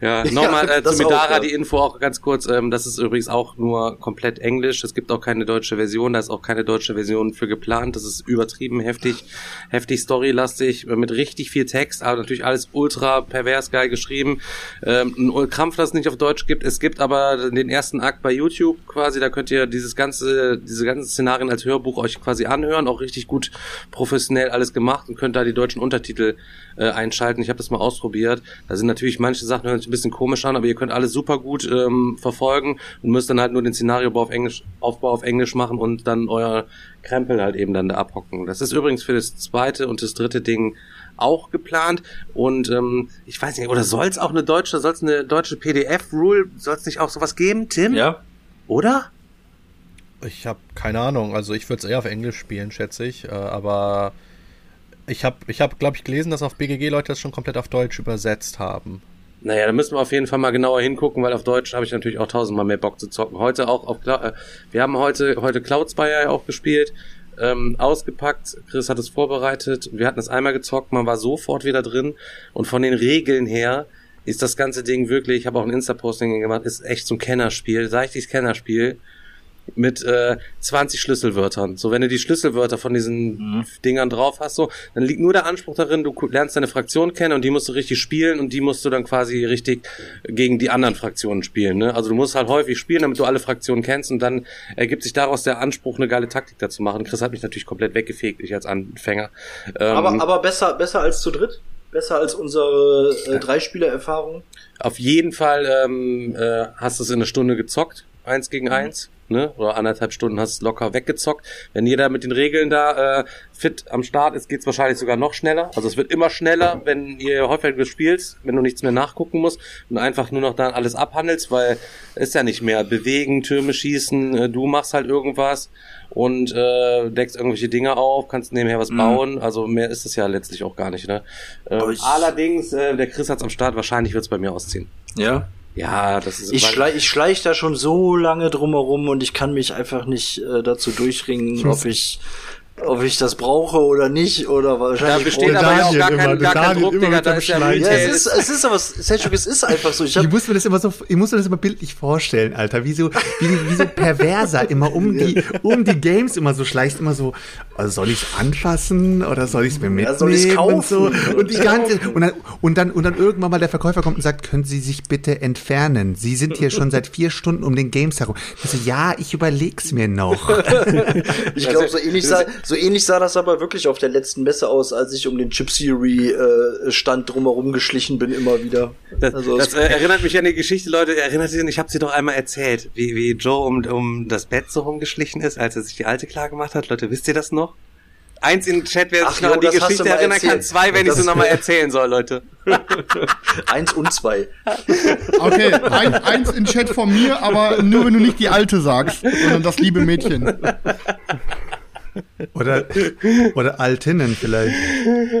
Ja, nochmal Ja, äh, das zu auch, Midara ja. die Info auch ganz kurz. Ähm, das ist übrigens auch nur komplett Englisch. Es gibt auch keine deutsche Version. Da ist auch keine deutsche Version für geplant. Das ist übertrieben heftig, heftig storylastig mit richtig viel Text, aber natürlich alles ultra pervers geil geschrieben. Ähm, ein Krampf, das es nicht auf Deutsch gibt. Es gibt aber den ersten Akt bei YouTube quasi. Da könnt ihr dieses ganze, diese ganzen Szenarien als Hörbuch euch quasi anhören. Auch richtig gut professionell alles gemacht und könnt da die deutschen Untertitel äh, einschalten. Ich habe das mal ausprobiert. Da sind natürlich manche Sachen hören sich ein bisschen komisch an, aber ihr könnt alles super gut ähm, verfolgen und müsst dann halt nur den Szenariobau auf Englisch, Aufbau auf Englisch machen und dann euer Krempel halt eben dann da abhocken. Das ist übrigens für das zweite und das dritte Ding auch geplant und ähm, ich weiß nicht, oder soll es auch eine deutsche, soll es eine deutsche PDF-Rule, soll es nicht auch sowas geben, Tim? Ja? Oder? Ich habe keine Ahnung. Also ich würde es eher auf Englisch spielen, schätze ich. Äh, aber ich habe, ich hab, glaube ich, gelesen, dass auf BGG Leute das schon komplett auf Deutsch übersetzt haben. Naja, da müssen wir auf jeden Fall mal genauer hingucken, weil auf Deutsch habe ich natürlich auch tausendmal mehr Bock zu zocken. Heute auch auf Clou- äh, wir haben heute heute Cloud Spire auch gespielt, ähm, ausgepackt. Chris hat es vorbereitet. Wir hatten es einmal gezockt, man war sofort wieder drin und von den Regeln her ist das ganze Ding wirklich, ich habe auch ein Insta-Posting gemacht, ist echt so ein Kennerspiel, seichtes Kennerspiel mit äh, 20 Schlüsselwörtern. So, wenn du die Schlüsselwörter von diesen Dingern drauf hast, so, dann liegt nur der Anspruch darin, du lernst deine Fraktion kennen und die musst du richtig spielen und die musst du dann quasi richtig gegen die anderen Fraktionen spielen. Ne? Also du musst halt häufig spielen, damit du alle Fraktionen kennst und dann ergibt sich daraus der Anspruch, eine geile Taktik dazu machen. Chris hat mich natürlich komplett weggefegt, ich als Anfänger. Ähm, Aber, aber besser, besser als zu dritt? Besser als unsere äh, Dreispieler-Erfahrung? Auf jeden Fall ähm, äh, hast du es in einer Stunde gezockt. eins gegen eins, ne? Oder anderthalb Stunden hast du locker weggezockt. Wenn jeder mit den Regeln da äh, fit am Start ist, geht's wahrscheinlich sogar noch schneller. Also es wird immer schneller, wenn ihr häufiger spielst, wenn du nichts mehr nachgucken musst und einfach nur noch dann alles abhandelst, weil es ist ja nicht mehr bewegen, Türme schießen, äh, du machst halt irgendwas und äh, deckst irgendwelche Dinge auf, kannst nebenher was bauen. Also mehr ist es ja letztlich auch gar nicht. Ne? Ähm, allerdings, äh, der Chris hat's am Start, wahrscheinlich wird's bei mir ausziehen. Ja. Ja, das ist Ich, schlei ich schleich da schon so lange drumherum und ich kann mich einfach nicht äh, dazu durchringen, ob ich ob ich das brauche oder nicht oder Da wahrscheinlich besteht Der aber ja auch gar immer, kein, gar kein Druck, Digga, da ist ja ja, es ist, es ist aber, Selchuk, es ist einfach so. Ich Ich hab, muss mir das immer so, ich muss mir das immer bildlich vorstellen, Alter, wie so, wie, wie so perverser immer um die, um die Games immer so schleicht, immer so, also soll ich anfassen oder soll ich es mir mitnehmen soll ich's und so kaufen? und die ganze und dann und dann und dann irgendwann mal der Verkäufer kommt und sagt, können Sie sich bitte entfernen? Sie sind hier schon seit vier Stunden um den Games herum. Ich so, ja, ich überleg's mir noch. ich glaube, so ähnlich so ähnlich sah das aber wirklich auf der letzten Messe aus, als ich um den Chip Theory äh, Stand drumherum geschlichen bin immer wieder. Das, Also das äh, erinnert mich an die Geschichte, Leute. Erinnert sich, ich habe sie doch einmal erzählt, wie, wie Joe um, um das Bett so rumgeschlichen ist, als er sich die alte klar gemacht hat. Leute, wisst ihr das noch? Eins in den Chat, wer sich Ach noch jo, an die Geschichte erinnern kann. erzählt. Zwei, wenn ich Das- sie nochmal erzählen soll, Leute. Eins und zwei. Okay, ein, eins in Chat von mir, aber nur wenn du nicht die alte sagst, sondern das liebe Mädchen. Oder, oder Altinnen vielleicht.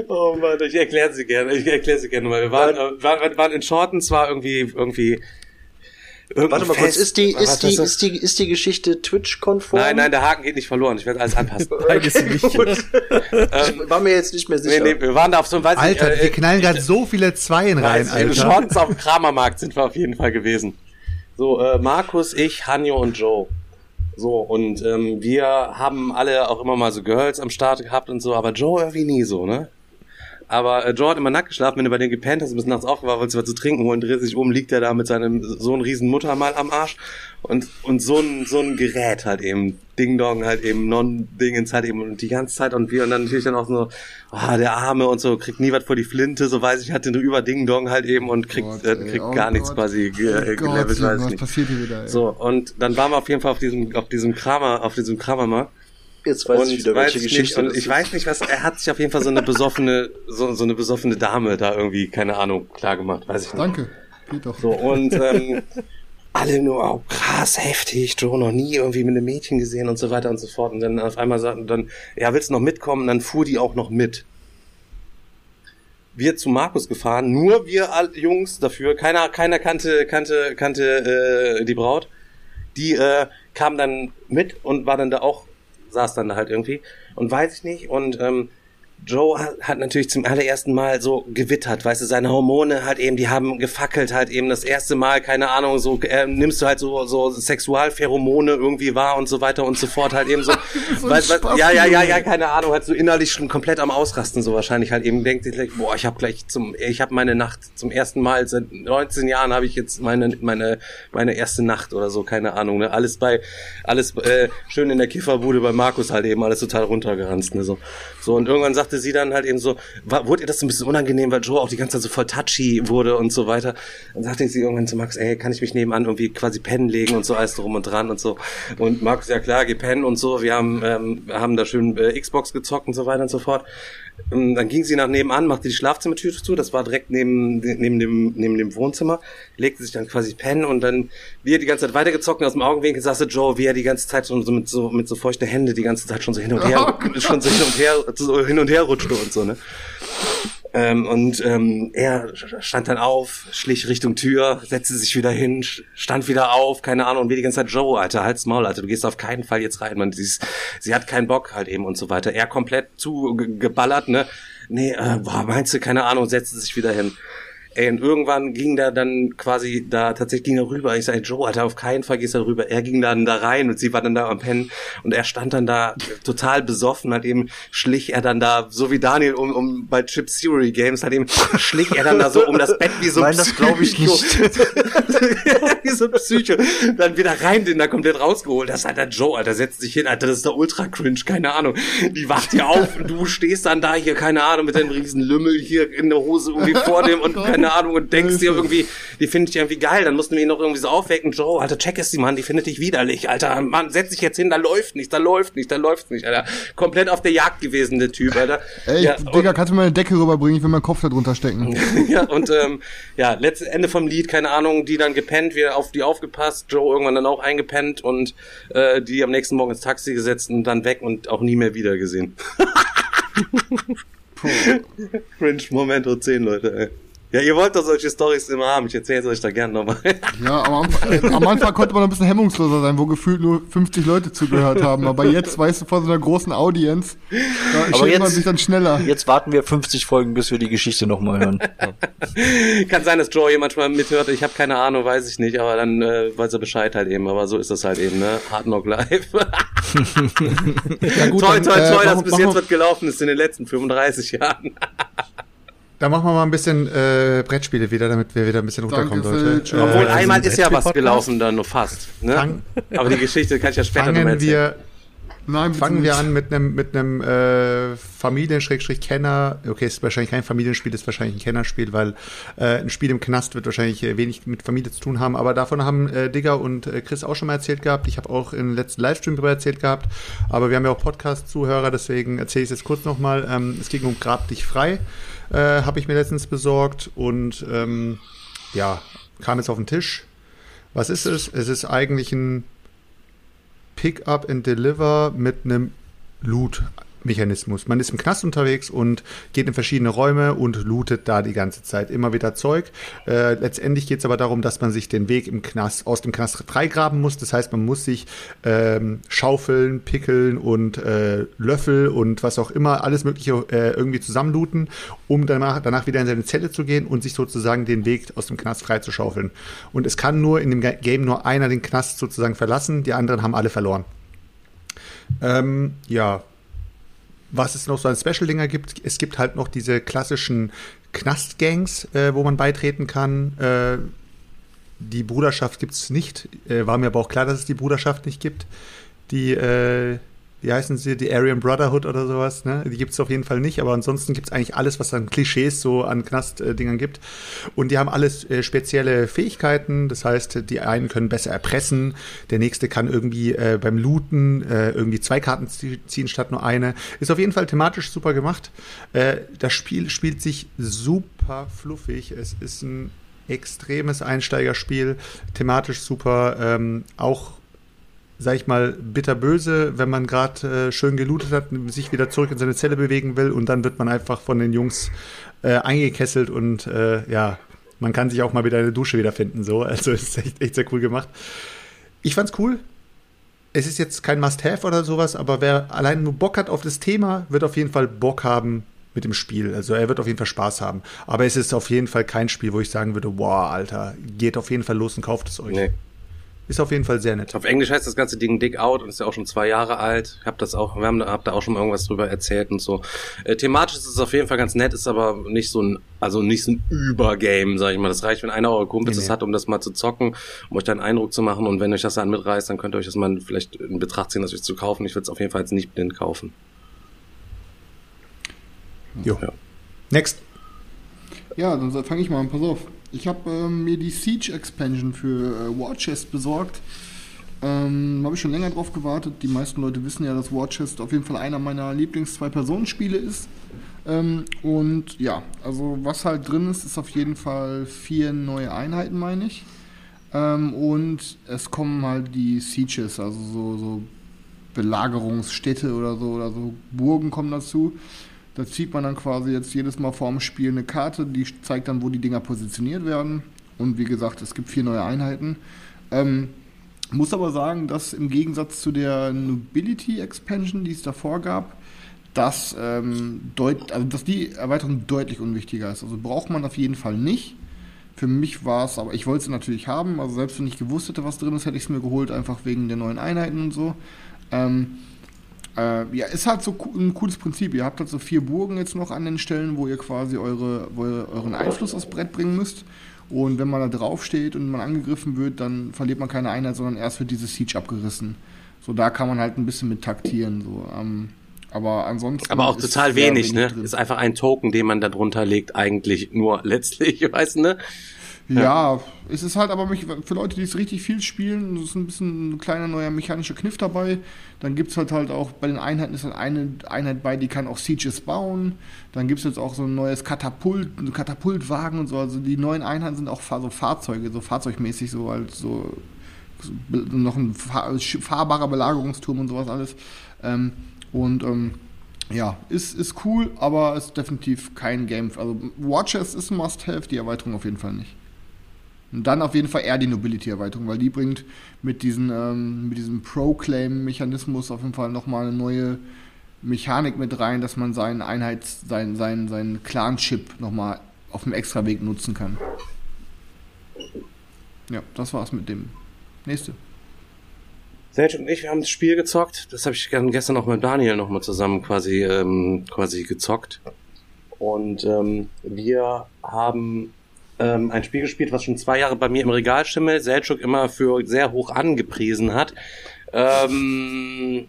Oh Mann, ich erkläre sie gerne. Ich erkläre sie gerne mal. Wir waren, äh, waren, waren in Shorten zwar irgendwie, irgendwie. Warte mal kurz, ist die, Was ist die, ist die, ist die Geschichte Twitch-konform? Nein, nein, der Haken geht nicht verloren. Ich werde alles anpassen. Beides nicht. Ich war mir jetzt nicht mehr nee, sicher. nee, wir waren da auf so einem, weiß Alter, ich, äh, wir knallen gerade so viele Zweien rein, Nein, in Alter. Shorts auf dem Kramermarkt sind wir auf jeden Fall gewesen. So, äh, Markus, ich, Hanjo und Joe. So, und ähm, wir haben alle auch immer mal so Girls am Start gehabt und so, aber Joe irgendwie nie so, ne? Aber äh, Joe hat immer nackt geschlafen, wenn du bei dem gepennt hast, bis nachts aufgewacht, wolltest du was zu trinken holen, dreht sich um, liegt er da mit seinem so einem riesen Muttermal am Arsch und und so ein so ein Gerät halt eben Ding Dong halt eben Non-Dingens halt eben und die ganze Zeit und wir und dann natürlich dann auch so ah der Arme und so kriegt nie was vor die Flinte, so weiß ich, hat den über Ding Dong halt eben und kriegt Gott, äh, kriegt oh gar nichts Gott. quasi ge äh, Gott, gelevelt, weiß was ich nicht. passiert hier wieder? Ey? So und dann waren wir auf jeden Fall auf diesem auf diesem Kramer auf diesem Kramermarkt Jetzt weiß und ich wieder, weiß welche ich Geschichte nicht, und ich ist. weiß nicht was er hat sich auf jeden Fall so eine besoffene so, so eine besoffene Dame da irgendwie keine Ahnung klar gemacht weiß ich nicht. Danke, geht doch. so und ähm, alle nur oh, krass heftig Joe noch nie irgendwie mit einem Mädchen gesehen und so weiter und so fort. Und dann auf einmal sagten dann ja willst du noch mitkommen? Und dann fuhr die auch noch mit. Wir zu Markus gefahren, nur wir Jungs dafür, keiner, keiner kannte, kannte, kannte äh, die Braut. Die äh, kam dann mit und war dann da auch, saß dann da halt irgendwie. Und weiß ich nicht. Und ähm, Joe hat, natürlich zum allerersten Mal so gewittert, weißt du, seine Hormone halt eben, die haben gefackelt halt eben das erste Mal, keine Ahnung, so äh, nimmst du halt so so Sexualpheromone irgendwie wahr und so weiter und so fort halt eben so, So weißt, Spaß, ja ja ja ja keine Ahnung, halt so innerlich schon komplett am ausrasten so wahrscheinlich halt eben denkt sich boah, ich habe gleich zum ich habe meine Nacht zum ersten Mal seit 19 Jahren habe ich jetzt meine meine meine erste Nacht oder so, keine Ahnung, ne? Alles bei alles äh, schön in der Kifferbude bei Markus halt eben alles total runtergeranzt, ne so. So und irgendwann sagte sie dann halt eben so, war, wurde ihr das ein bisschen unangenehm, weil Joe auch die ganze Zeit so voll touchy wurde und so weiter. Dann sagte sie irgendwann zu Max, ey, kann ich mich nebenan irgendwie quasi pennen legen und so alles drum und dran und so. Und Markus, ja klar, geh pennen und so. Wir haben, ähm, haben da schön äh, Xbox gezockt und so weiter und so fort. Ähm, Dann ging sie nach nebenan, machte die Schlafzimmertür zu, das war direkt neben, neben, dem, neben dem Wohnzimmer, legte sich dann quasi pennen und dann, wie er die ganze Zeit weitergezockt und aus dem Augenwinkel sagte Joe, wie er die ganze Zeit so mit so, mit so feuchten Hände die ganze Zeit schon so hin und her, schon so hin und her, so hin und her rutschte und so, ne. Ähm, und ähm, er stand dann auf, schlich Richtung Tür, setzte sich wieder hin, stand wieder auf, keine Ahnung, und wie die ganze Zeit, Joe, Alter, halt's Maul, Alter, du gehst auf keinen Fall jetzt rein, man, sie, ist, sie hat keinen Bock halt eben und so weiter. Er komplett zugeballert, ne? Nee, äh, boah, meinst du, keine Ahnung, setzte sich wieder hin. Ey, und irgendwann ging der dann quasi da, tatsächlich ging er rüber. Ich sage, Joe, Alter, auf keinen Fall gehst du da rüber. Er ging dann da rein und sie war dann da am Pennen und er stand dann da total besoffen, halt eben schlich er dann da, so wie Daniel um, um bei Chip Theory Games, halt eben schlich er dann da so um das Bett wie so ein Nein, das glaub ich nicht. wie so ein Psycho. Dann wieder rein, den da komplett rausgeholt. Das ist halt der Joe, Alter, setzt sich hin, Alter, das ist der ultra cringe, keine Ahnung. Die wacht hier auf und du stehst dann da hier, keine Ahnung, mit deinem riesen Lümmel hier in der Hose irgendwie vor dem und keine keine Ahnung, und denkst dir irgendwie, die finde ich irgendwie geil, dann musst du mich noch irgendwie so aufwecken, Joe, Alter, check es die Mann, die findet dich widerlich, Alter, Mann, setz dich jetzt hin, da läuft nicht, da läuft nicht, da läuft nicht, Alter. Komplett auf der Jagd gewesen, der Typ, Alter. Ey, ja, Digga, kannst du mir eine Decke rüberbringen? Ich will meinen Kopf da drunter stecken. ja, und ähm, ja, letztes Ende vom Lied, keine Ahnung, die dann gepennt, wir auf die aufgepasst, Joe irgendwann dann auch eingepennt und äh, die am nächsten Morgen ins Taxi gesetzt und dann weg und auch nie mehr wieder gesehen. Cringe Momento 10, Leute, ey. Ja, ihr wollt doch solche Stories immer haben. Ich erzähle euch da gern nochmal. Ja, am Anfang, äh, am Anfang konnte man ein bisschen hemmungsloser sein, wo gefühlt nur 50 Leute zugehört haben. Aber jetzt, weißt du, vor so einer großen Audienz, da Aber schämt man jetzt- sich dann schneller. Jetzt warten wir 50 Folgen, bis wir die Geschichte nochmal hören. Kann sein, dass Joe hier manchmal mithört. Ich habe keine Ahnung, weiß ich nicht. Aber dann äh, weiß er Bescheid halt eben. Aber so ist das halt eben, ne? Hard Knock Live. Ja, gut, toi, dann, toi, äh, toi, dass bis jetzt was gelaufen ist in den letzten 35 Jahren. Da machen wir mal ein bisschen äh, Brettspiele wieder, damit wir wieder ein bisschen Danke, runterkommen, Phil. Leute. Obwohl Äh, einmal ist ja was gelaufen, dann nur fast. Ne? Fang- Aber die Geschichte kann ich ja später fangen erzählen. wir Nein, Fangen wir an mit einem mit einem äh, Familien-Kenner. Okay, ist wahrscheinlich kein Familienspiel, ist wahrscheinlich ein Kennerspiel, weil äh, ein Spiel im Knast wird wahrscheinlich äh, wenig mit Familie zu tun haben. Aber davon haben äh, Digger und äh, Chris auch schon mal erzählt gehabt. Ich habe auch im letzten Livestream darüber erzählt gehabt. Aber wir haben ja auch Podcast-Zuhörer, deswegen erzähle ich es jetzt kurz nochmal. Ähm, es ging um Grab dich frei, äh, habe ich mir letztens besorgt und ähm, ja, kam jetzt auf den Tisch. Was ist es? Es ist eigentlich ein Pick up and Deliver mit einem Loot-Mechanismus. Man ist im Knast unterwegs und geht in verschiedene Räume und lootet da die ganze Zeit immer wieder Zeug. Äh, letztendlich geht es aber darum, dass man sich den Weg im Knast aus dem Knast freigraben muss. Das heißt, man muss sich ähm, Schaufeln, Pickeln und äh, Löffel und was auch immer, alles Mögliche äh, irgendwie zusammenlooten, um danach, danach wieder in seine Zelle zu gehen und sich sozusagen den Weg aus dem Knast freizuschaufeln. Und es kann nur in dem Ga- Game nur einer den Knast sozusagen verlassen, die anderen haben alle verloren. Ähm, ja, was es noch so an Special-Dinger gibt, es gibt halt noch diese klassischen Knastgangs, äh, wo man beitreten kann. Äh, die Bruderschaft gibt es nicht. Äh, war mir aber auch klar, dass es die Bruderschaft nicht gibt. Die, äh, wie heißen sie, die Aryan Brotherhood oder sowas, ne? Die gibt es auf jeden Fall nicht, aber ansonsten gibt es eigentlich alles, was an Klischees so an Knastdingern gibt. Und die haben alles äh, spezielle Fähigkeiten. Das heißt, die einen können besser erpressen, der nächste kann irgendwie äh, beim Looten äh, irgendwie zwei Karten zie- ziehen statt nur eine. Ist auf jeden Fall thematisch super gemacht. Äh, das Spiel spielt sich super fluffig. Es ist ein extremes Einsteigerspiel, thematisch super, ähm, auch sag ich mal, bitterböse, wenn man gerade äh, schön gelootet hat, sich wieder zurück in seine Zelle bewegen will und dann wird man einfach von den Jungs äh, eingekesselt und äh, ja, man kann sich auch mal wieder eine Dusche wiederfinden, so. Also ist echt, echt sehr cool gemacht. Ich fand's cool. Es ist jetzt kein Must-Have oder sowas, aber wer allein nur Bock hat auf das Thema, wird auf jeden Fall Bock haben mit dem Spiel. Also er wird auf jeden Fall Spaß haben. Aber es ist auf jeden Fall kein Spiel, wo ich sagen würde, wow, Alter, geht auf jeden Fall los und kauft es euch. Nee. Ist auf jeden Fall sehr nett. Auf Englisch heißt das ganze Ding Dig Out und ist ja auch schon zwei Jahre alt. Ich hab das auch, wir haben da, hab da auch schon mal irgendwas drüber erzählt und so. Äh, thematisch ist es auf jeden Fall ganz nett, ist aber nicht so ein, also nicht so ein Übergame, sag ich mal. Das reicht, wenn einer eurer Kumpels Nee, das nee. hat, um das mal zu zocken, um euch da einen Eindruck zu machen. Und wenn euch das dann mitreißt, dann könnt ihr euch das mal vielleicht in Betracht ziehen, das euch zu kaufen. Ich würde es auf jeden Fall jetzt nicht blind kaufen. Jo. Ja. Next. Ja, dann fange ich mal an. Pass auf. Ich habe ähm, mir die Siege Expansion für äh, War Chest besorgt. Ähm, habe ich schon länger drauf gewartet. Die meisten Leute wissen ja, dass War Chest auf jeden Fall einer meiner Lieblings-Zwei-Personen-Spiele ist. Ähm, und ja, also was halt drin ist, ist auf jeden Fall vier neue Einheiten, meine ich. Ähm, und es kommen halt die Sieges, also so, so Belagerungsstädte oder so, oder so Burgen kommen dazu. Da zieht man dann quasi jetzt jedes Mal vorm Spiel eine Karte, die zeigt dann, wo die Dinger positioniert werden. Und wie gesagt, es gibt vier neue Einheiten. Ähm, muss aber sagen, dass im Gegensatz zu der Nobility Expansion, die es davor gab, dass, ähm, deut also dass die Erweiterung deutlich unwichtiger ist. Also braucht man auf jeden Fall nicht. Für mich war es, aber ich wollte es natürlich haben. Also selbst wenn ich gewusst hätte, was drin ist, hätte ich es mir geholt, einfach wegen der neuen Einheiten und so. Ähm, äh, ja, ist halt so ein cooles Prinzip. Ihr habt halt so vier Burgen jetzt noch an den Stellen, wo ihr quasi eure, wo ihr euren Einfluss aufs Brett bringen müsst. Und wenn man da drauf steht und man angegriffen wird, dann verliert man keine Einheit, sondern erst wird dieses Siege abgerissen. So, da kann man halt ein bisschen mit taktieren. So. Ähm, Aber ansonsten. Aber auch total sehr wenig, ne? drin. Ist einfach ein Token, den man da drunter legt, eigentlich nur letztlich, weißt du, ne? Ja, es ist halt aber für Leute, die es richtig viel spielen, ist ein bisschen ein kleiner neuer mechanischer Kniff dabei. Dann gibt es halt halt auch, bei den Einheiten ist halt eine Einheit bei, die kann auch Sieges bauen. Dann gibt es jetzt auch so ein neues Katapult, Katapultwagen und so. Also die neuen Einheiten sind auch so Fahrzeuge, so fahrzeugmäßig, so als so, noch ein fahrbarer Belagerungsturm und sowas alles. Ähm, und ähm, ja, ist, ist cool, aber ist definitiv kein Game. Also Watchers ist ein Must-Have, die Erweiterung auf jeden Fall nicht. Und dann auf jeden Fall eher die Nobility-Erweiterung, weil die bringt mit, diesen, ähm, mit diesem Proclaim-Mechanismus auf jeden Fall nochmal eine neue Mechanik mit rein, dass man seinen Einheits-, seinen, seinen, seinen Clan-Chip nochmal auf dem Extraweg nutzen kann. Ja, das war's mit dem. Nächste. Sergio und ich, wir haben das Spiel gezockt. Das habe ich gestern auch mit Daniel nochmal zusammen quasi, ähm, quasi gezockt. Und ähm, wir haben ähm, ein Spiel gespielt, was schon zwei Jahre bei mir im Regal schimmelt, Selchuk immer für sehr hoch angepriesen hat. Ähm,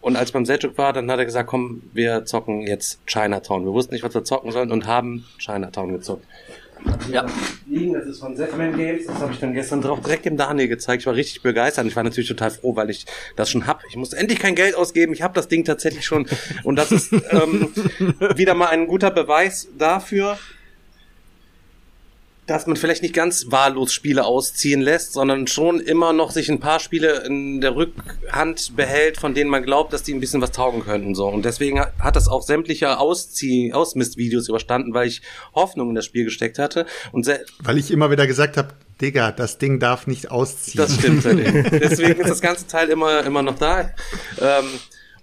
und als beim Selchuk war, dann hat er gesagt, komm, wir zocken jetzt Chinatown. Wir wussten nicht, was wir zocken sollen und haben Chinatown gezockt. Ja. liegen. Das ist von Setman Games. Das habe ich dann gestern drauf direkt dem Daniel gezeigt. Ich war richtig begeistert. Ich war natürlich total froh, weil ich das schon hab. Ich musste endlich kein Geld ausgeben. Ich habe das Ding tatsächlich schon. Und das ist ähm, wieder mal ein guter Beweis dafür, dass man vielleicht nicht ganz wahllos Spiele ausziehen lässt, sondern schon immer noch sich ein paar Spiele in der Rückhand behält, von denen man glaubt, dass die ein bisschen was taugen könnten. So. Und deswegen hat das auch sämtliche Auszieh Ausmistvideos überstanden, weil ich Hoffnung in das Spiel gesteckt hatte. Und Weil ich immer wieder gesagt habe, Digga, das Ding darf nicht ausziehen. das stimmt. Deswegen ist das ganze Teil immer, immer noch da. Ähm,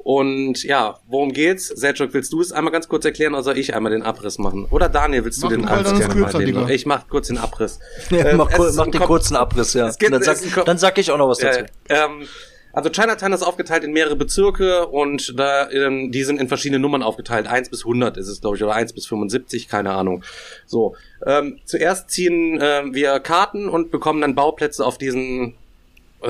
und ja, worum geht's? Selchuk, willst du es einmal ganz kurz erklären oder soll ich einmal den Abriss machen? Oder Daniel, willst du Mach den ist gerne kürzer, mal den- Digga. Ich mach kurz den Abriss. Ja, Ähm, mach, mach den kurzen Abriss, ja. Gibt- dann, sag, dann sag ich auch noch was dazu. Ja, ähm, also Chinatown ist aufgeteilt in mehrere Bezirke und da, ähm, die sind in verschiedene Nummern aufgeteilt. 1 bis 100 ist es, glaube ich, oder 1 bis 75, keine Ahnung. So, ähm, zuerst ziehen ähm, wir Karten und bekommen dann Bauplätze auf diesen äh,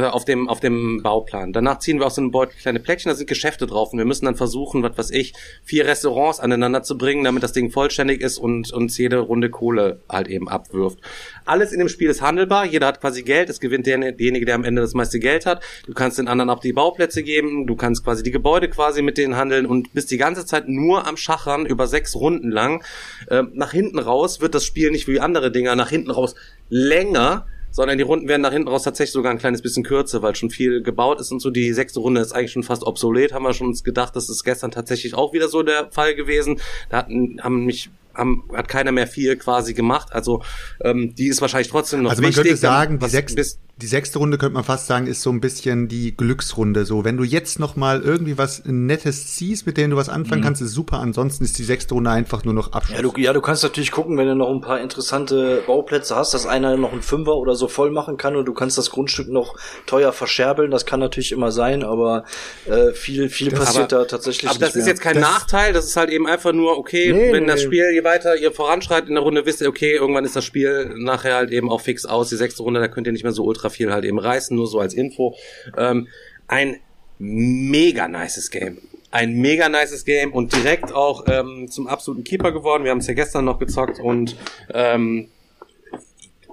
auf dem auf dem Bauplan. Danach ziehen wir aus so einem Beutel kleine Plättchen, da sind Geschäfte drauf und wir müssen dann versuchen, was weiß ich, vier Restaurants aneinander zu bringen, damit das Ding vollständig ist und uns jede Runde Kohle halt eben abwirft. Alles in dem Spiel ist handelbar, jeder hat quasi Geld, es gewinnt der- derjenige, der am Ende das meiste Geld hat. Du kannst den anderen auch die Bauplätze geben, du kannst quasi die Gebäude quasi mit denen handeln und bist die ganze Zeit nur am Schachern über sechs Runden lang. Ähm, nach hinten raus wird das Spiel nicht wie andere Dinger nach hinten raus länger, sondern die Runden werden nach hinten raus tatsächlich sogar ein kleines bisschen kürzer, weil schon viel gebaut ist und so. Die sechste Runde ist eigentlich schon fast obsolet, haben wir schon uns gedacht, das ist gestern tatsächlich auch wieder so der Fall gewesen. Da hatten, haben mich haben, hat keiner mehr viel quasi gemacht. Also ähm, die ist wahrscheinlich trotzdem noch Also man wichtig. könnte sagen, die, was sechs, bis- die sechste Runde könnte man fast sagen, ist so ein bisschen die Glücksrunde. So, wenn du jetzt noch mal irgendwie was Nettes ziehst, mit dem du was anfangen kannst, ist super. Ansonsten ist die sechste Runde einfach nur noch Abschluss. Ja du, ja, du kannst natürlich gucken, wenn du noch ein paar interessante Bauplätze hast, dass einer noch einen Fünfer oder so voll machen kann und du kannst das Grundstück noch teuer verscherbeln. Das kann natürlich immer sein, aber äh, viel, viel passiert aber- da tatsächlich Aber das nicht ist mehr. jetzt kein Das- Nachteil, das ist halt eben einfach nur, okay, Nee, wenn nee, das. Spiel je weiter ihr voranschreitet in der Runde, wisst ihr, okay, irgendwann ist das Spiel nachher halt eben auch fix aus. Die sechste Runde, da könnt ihr nicht mehr so ultra viel halt eben reißen, nur so als Info. Ähm, ein mega nices Game. Ein mega nices Game und direkt auch ähm, zum absoluten Keeper geworden. Wir haben es ja gestern noch gezockt und ähm,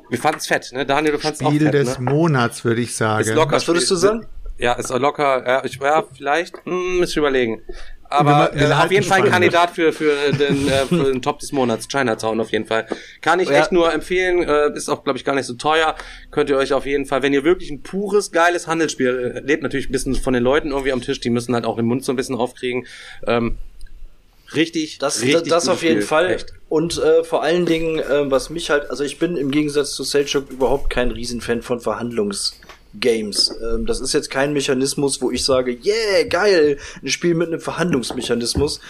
wir fanden es fett, ne? Daniel, du fandst es auch Spiel fett, des ne? Monats, würde ich sagen. Ist locker. Was würdest du sagen? Ja, ist locker. Ja, ich, ja vielleicht. Hm, müsste ich überlegen. Aber Wir wir äh, auf jeden Fall ein. Kandidat für, für, den, äh, für den Top des Monats, Chinatown auf jeden Fall. Kann ich Ja. echt nur empfehlen. Äh, ist auch, glaube ich, gar nicht so teuer. Könnt ihr euch auf jeden Fall, wenn ihr wirklich ein pures, geiles Handelsspiel, äh, lebt natürlich ein bisschen von den Leuten irgendwie am Tisch, die müssen halt auch den Mund so ein bisschen aufkriegen. Ähm, richtig, Das, richtig das auf jeden Spiel. Fall. Echt. Und äh, vor allen Dingen, äh, was mich halt, also ich bin im Gegensatz zu Selchuk überhaupt kein Riesenfan von Verhandlungsgames. Ähm, das ist jetzt kein Mechanismus, wo ich sage, yeah, geil, ein Spiel mit einem Verhandlungsmechanismus.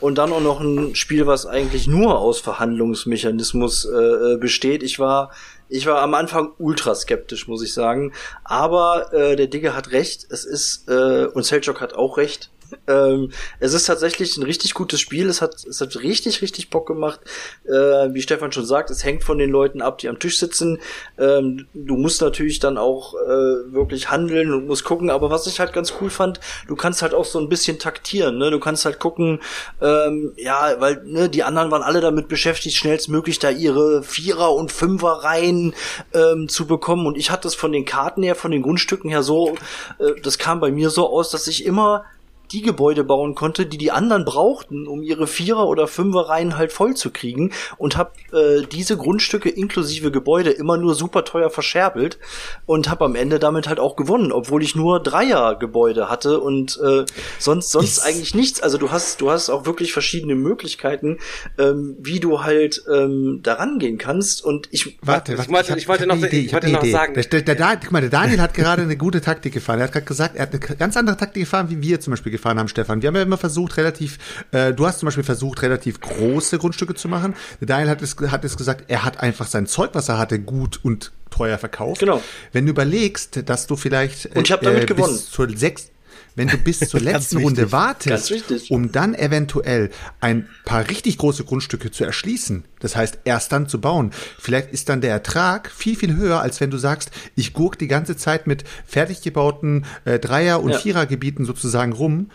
Und dann auch noch ein Spiel, was eigentlich nur aus Verhandlungsmechanismus äh, äh, besteht. Ich war ich war am Anfang ultra skeptisch, muss ich sagen. Aber äh, der Digge hat recht. Es ist, äh, und Selchuk hat auch recht. Ähm, es ist tatsächlich ein richtig gutes Spiel. Es hat, es hat richtig, richtig Bock gemacht. Äh, wie Stefan schon sagt, es hängt von den Leuten ab, die am Tisch sitzen. Ähm, du musst natürlich dann auch äh, wirklich handeln und musst gucken. Aber was ich halt ganz cool fand, du kannst halt auch so ein bisschen taktieren. Ne? Du kannst halt gucken, ähm, ja, weil ne, die anderen waren alle damit beschäftigt, schnellstmöglich da ihre Vierer und Fünfer rein ähm, zu bekommen. Und ich hatte es von den Karten her, von den Grundstücken her so, äh, das kam bei mir so aus, dass ich immer die Gebäude bauen konnte, die die anderen brauchten, um ihre Vierer- oder Fünferreihen halt voll zu kriegen und habe äh, diese Grundstücke inklusive Gebäude immer nur super teuer verscherbelt und habe am Ende damit halt auch gewonnen, obwohl ich nur Dreier-Gebäude hatte und äh, sonst sonst eigentlich nichts. Also du hast du hast auch wirklich verschiedene Möglichkeiten, ähm, wie du halt ähm, daran gehen kannst und ich Warte, Ich warte, wollte- ich wollte noch- Idee, ich wollte eine noch Idee. sagen- Der, der, der, der Daniel hat gerade eine gute Taktik gefahren. Er hat gerade gesagt, er hat eine ganz andere Taktik gefahren, wie wir zum Beispiel gefahren haben, Stefan. Wir haben ja immer versucht, relativ, äh, du hast zum Beispiel versucht, relativ große Grundstücke zu machen. Der Daniel hat es, hat es gesagt, er hat einfach sein Zeug, was er hatte, gut und teuer verkauft. Genau. Wenn du überlegst, dass du vielleicht äh, Und ich hab damit gewonnen. bis zur sechs wenn du bis zur letzten Runde wartest, um dann eventuell ein paar richtig große Grundstücke zu erschließen, das heißt erst dann zu bauen, vielleicht ist dann der Ertrag viel, viel höher, als wenn du sagst, ich gurk die ganze Zeit mit fertig gebauten äh, Dreier- und Ja. Vierergebieten sozusagen rum.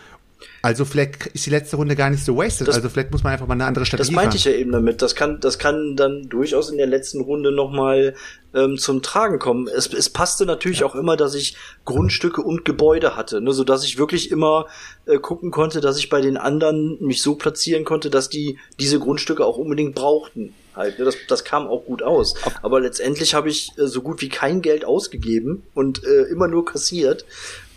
Also vielleicht ist die letzte Runde gar nicht so wasted. Das- also vielleicht muss man einfach mal eine andere Das Strategie meinte ich ja eben damit. Das kann, das kann dann durchaus in der letzten Runde nochmal ähm, zum Tragen kommen. Es, es passte natürlich auch immer, dass ich Grundstücke und Gebäude hatte, ne, so dass ich wirklich immer äh, gucken konnte, dass ich bei den anderen mich so platzieren konnte, dass die diese Grundstücke auch unbedingt brauchten. Halt, ne, das, das kam auch gut aus. Aber letztendlich habe ich äh, so gut wie kein Geld ausgegeben und äh, immer nur kassiert.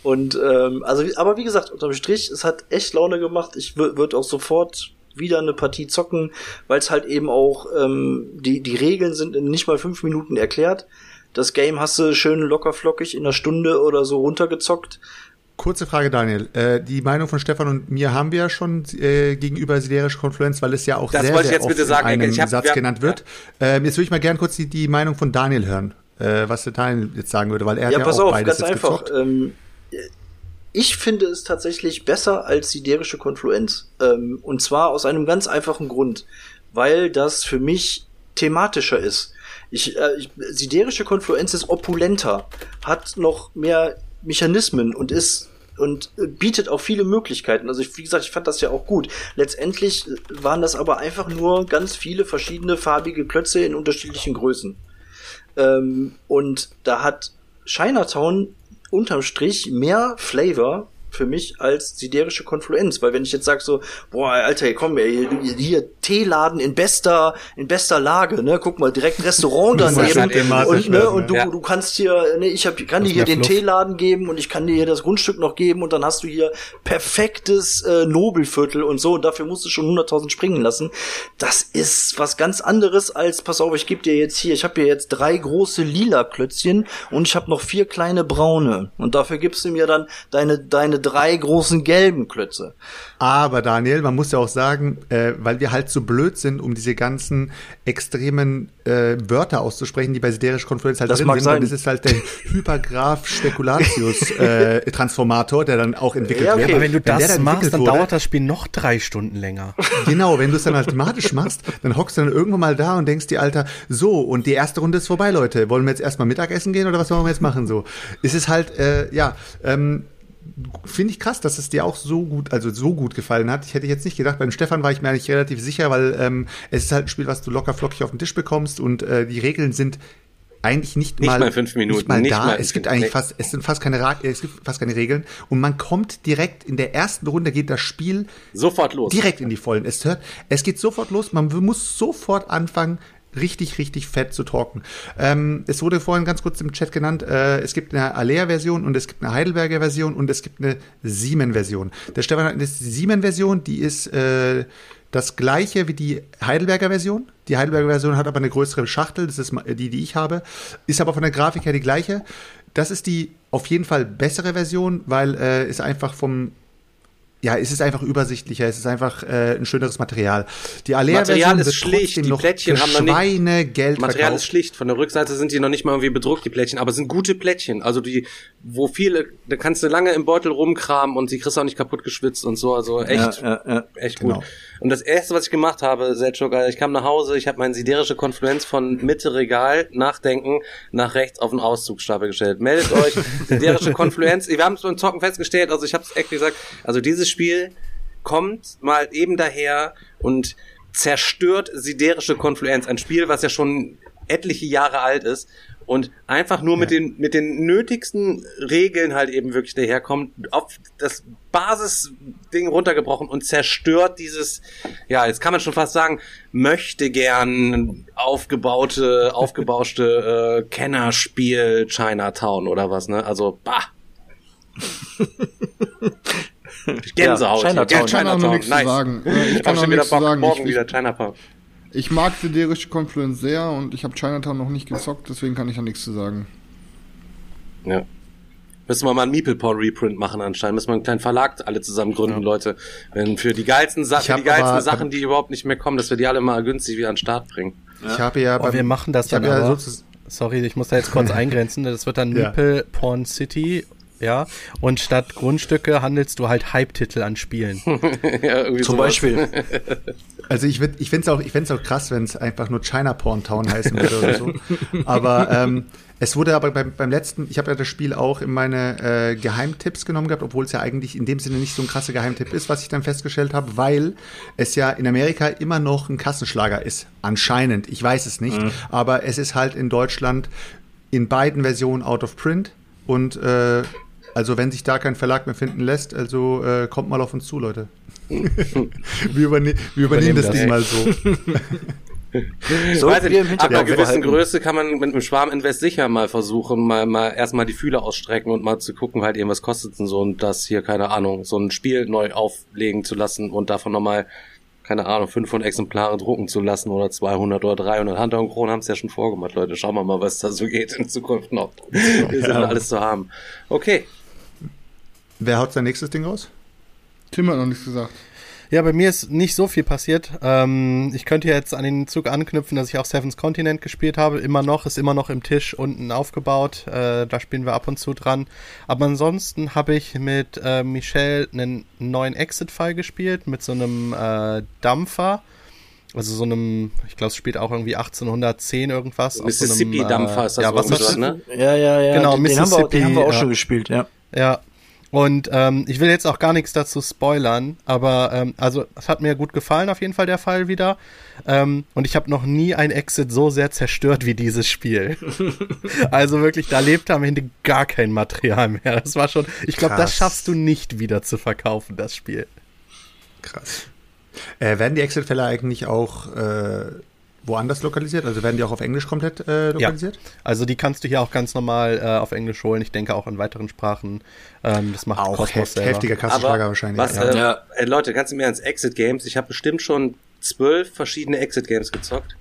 Und ähm, also, aber wie gesagt, unterm Strich, es hat echt Laune gemacht. Ich würde auch sofort wieder eine Partie zocken, weil es halt eben auch ähm, die die Regeln sind in nicht mal fünf Minuten erklärt. Das Game hast du schön locker flockig in einer Stunde oder so runtergezockt. Kurze Frage, Daniel. Äh, die Meinung von Stefan und mir haben wir ja schon äh, gegenüber siderische Konfluenz, weil es ja auch Das sehr, sehr jetzt oft bitte sagen, in einem ich hab- Satz wir- genannt wird. Ähm, jetzt würde ich mal gerne kurz die, die Meinung von Daniel hören, äh, was der Daniel jetzt sagen würde, weil er Ja, hat ja pass auch auf, beides ganz jetzt einfach. gezockt. Ähm, ich finde es tatsächlich besser als siderische Konfluenz. Ähm, und zwar aus einem ganz einfachen Grund, weil das für mich thematischer ist. Ich, äh, ich, siderische Konfluenz ist opulenter, hat noch mehr Mechanismen und ist und äh, bietet auch viele Möglichkeiten. Also ich, wie gesagt, ich fand das ja auch gut. Letztendlich äh, waren das aber einfach nur ganz viele verschiedene farbige Klötze in unterschiedlichen Größen. Ähm, und da hat Chinatown unterm Strich mehr Flavor für mich als siderische Konfluenz, weil wenn ich jetzt sag so, boah, Alter, komm, ey, hier, hier Teeladen in bester in bester Lage, ne? Guck mal, direkt ein Restaurant daneben und, ne, und du, ja. du kannst hier, ne, ich hab, kann Das dir hier den Fluff. Teeladen geben und ich kann dir hier das Grundstück noch geben und dann hast du hier perfektes äh, Nobelviertel und so und dafür musst du schon 100.000 springen lassen. Das ist was ganz anderes als, pass auf, ich gebe dir jetzt hier, ich habe hier jetzt drei große lila Klötzchen und ich habe noch vier kleine braune und dafür gibst du mir dann deine deine drei großen gelben Klötze. Aber Daniel, man muss ja auch sagen, äh, weil wir halt so blöd sind, um diese ganzen extremen äh, Wörter auszusprechen, die bei siderisch Konfluenz halt Das drin mag sind, sein. das ist halt der Hypergraph Spekulatius äh, Transformator, der dann auch entwickelt Ja, okay. wird. Aber wenn du das da machst, dann wurde- dauert das Spiel noch drei Stunden länger. Genau, wenn du es dann automatisch machst, dann hockst du dann irgendwann mal da und denkst dir, Alter, so, und die erste Runde ist vorbei, Leute. Wollen wir jetzt erstmal Mittagessen gehen oder was wollen wir jetzt machen? So. Es ist halt, äh, ja, ähm, finde ich krass, dass es dir auch so gut, also so gut gefallen hat. Ich hätte jetzt nicht gedacht, beim Stefan war ich mir eigentlich relativ sicher, weil ähm, es ist halt ein Spiel, was du locker flockig auf den Tisch bekommst und äh, die Regeln sind eigentlich nicht, Nicht mal, mal fünf Minuten, Nicht mal nicht da. mal- es gibt eigentlich fast, es sind fast keine, Ra es gibt fast keine Regeln und man kommt direkt in der ersten Runde geht das Spiel Sofort los. direkt in die Vollen. Es hört, es geht sofort los. Man muss sofort anfangen, richtig, richtig fett zu talken. Ähm, es wurde vorhin ganz kurz im Chat genannt, äh, es gibt eine Alea-Version und es gibt eine Heidelberger Version und es gibt eine Siemen-Version. Der Stefan hat eine Siemen-Version, die ist äh, das gleiche wie die Heidelberger Version. Die Heidelberger Version hat aber eine größere Schachtel, das ist die, die ich habe, ist aber von der Grafik her die gleiche. Das ist die auf jeden Fall bessere Version, weil äh, es einfach vom ja, es ist einfach übersichtlicher, es ist einfach äh, ein schöneres Material. Die Alea Material ist schlicht, die Plättchen haben noch nicht- Schweinegeld Material verkauft. ist schlicht. Von der Rückseite sind die noch nicht mal irgendwie bedruckt, die Plättchen, aber es sind gute Plättchen. Also die, wo viele, da kannst du lange im Beutel rumkramen und die kriegst du auch nicht kaputt geschwitzt und so. Also echt, Ja, ja, ja. echt Genau. gut. Und das erste, was ich gemacht habe, Selchuk, ich kam nach Hause, ich habe meine siderische Konfluenz von Mitte Regal, Nachdenken, nach rechts auf den Auszugsstapel gestellt. Meldet euch, siderische Konfluenz. Wir haben es beim Zocken festgestellt, also ich habe es echt gesagt, also dieses Spiel kommt mal eben daher und zerstört siderische Konfluenz, ein Spiel, was ja schon etliche Jahre alt ist und einfach nur mit den mit den nötigsten Regeln halt eben wirklich daherkommt, auf das Basisding runtergebrochen und zerstört dieses, ja, jetzt kann man schon fast sagen, möchte gern aufgebaute, aufgebauschte äh, Kennerspiel Chinatown oder was, ne? Also, bah. Gänsehaut. Ja. Chinatown. Ja, Ich kann nice. sagen. Ich Hab kann auch schon wieder nichts sagen. morgen Ich, wieder Chinatown. Ich mag siderische Confluence sehr und ich habe Chinatown noch nicht gezockt, deswegen kann ich da nichts zu sagen. Ja. Müssen wir mal einen Meeple-Porn Reprint machen anscheinend. Müssen wir einen kleinen Verlag alle zusammen gründen, Leute. Wenn für die geilsten, Sa für die geilsten aber- Sachen, die überhaupt nicht mehr kommen, dass wir die alle mal günstig wieder an den Start bringen. Ich habe ja Oh, wir machen das dann ja aber. sozusagen- Sorry, ich muss da jetzt kurz eingrenzen. Das wird dann Ja. Meeple Porn City, ja. Und statt Grundstücke handelst du halt Hype-Titel an Spielen. ja, Zum sowas. Beispiel. Also ich, würd- ich finde es auch, ich find's auch krass, wenn es einfach nur China Porn Town heißen würde oder so. Aber ähm, es wurde aber beim, beim letzten, ich habe ja das Spiel auch in meine äh, Geheimtipps genommen gehabt, obwohl es ja eigentlich in dem Sinne nicht so ein krasser Geheimtipp ist, was ich dann festgestellt habe, weil es ja in Amerika immer noch ein Kassenschlager ist. Anscheinend, ich weiß es nicht. Aber es ist halt in Deutschland in beiden Versionen out of print und äh, also wenn sich da kein Verlag mehr finden lässt, also äh, kommt mal auf uns zu, Leute. wir, überne wir übernehmen Übernehmen das das. Ding mal so. So, Weiß nicht, ab einer gewissen. Größe kann man mit einem Schwarminvest sicher mal versuchen, mal, mal erstmal die Fühler ausstrecken und mal zu gucken, halt eben, was kostet denn so und das hier, keine Ahnung, so ein Spiel neu auflegen zu lassen und davon nochmal, keine Ahnung, 500 Exemplare drucken zu lassen oder 200 oder 300. Hunter und Kron haben es ja schon vorgemacht, Leute. Schauen wir mal, was da so geht in Zukunft noch. Wir sind alles zu haben. Okay. Wer haut sein nächstes Ding raus? Tim hat noch nichts gesagt. Ja, bei mir ist nicht so viel passiert. Ähm, ich könnte jetzt an den Zug anknüpfen, dass ich auch Seven's Continent gespielt habe. Immer noch, ist immer noch im Tisch unten aufgebaut. Äh, da spielen wir ab und zu dran. Aber ansonsten habe ich mit äh, Michelle einen neuen Exit-File gespielt, mit so einem äh, Dampfer. Also so einem, ich glaube, es spielt auch irgendwie 1810 irgendwas. auf so Mississippi-Dampfer ist das ja, irgendwas, Wasser, ne? Ja, ja, ja. Genau, den, den, haben wir, auch- den haben wir auch Mississippi, schon ja. gespielt, ja. Ja. Und ähm, ich will jetzt auch gar nichts dazu spoilern, aber ähm, also es hat mir gut gefallen auf jeden Fall der Fall wieder. Ähm, und ich habe noch nie ein Exit so sehr zerstört wie dieses Spiel. also wirklich, da lebt am Ende gar kein Material mehr. Das war schon, ich glaube, das schaffst du nicht wieder zu verkaufen, das Spiel. Krass. Äh, werden die Exit-Fälle eigentlich auch äh, woanders lokalisiert? Also werden die auch auf Englisch komplett äh, lokalisiert? Also die kannst du hier auch ganz normal äh, auf Englisch holen. Ich denke auch in weiteren Sprachen. Ähm, das macht Auch Cosmos heft, selber. heftiger Kassenschlager wahrscheinlich. Was, ja. äh, Ja. Ey, Leute, ganz im Ernst, Exit Games, ich habe bestimmt schon zwölf verschiedene Exit Games gezockt.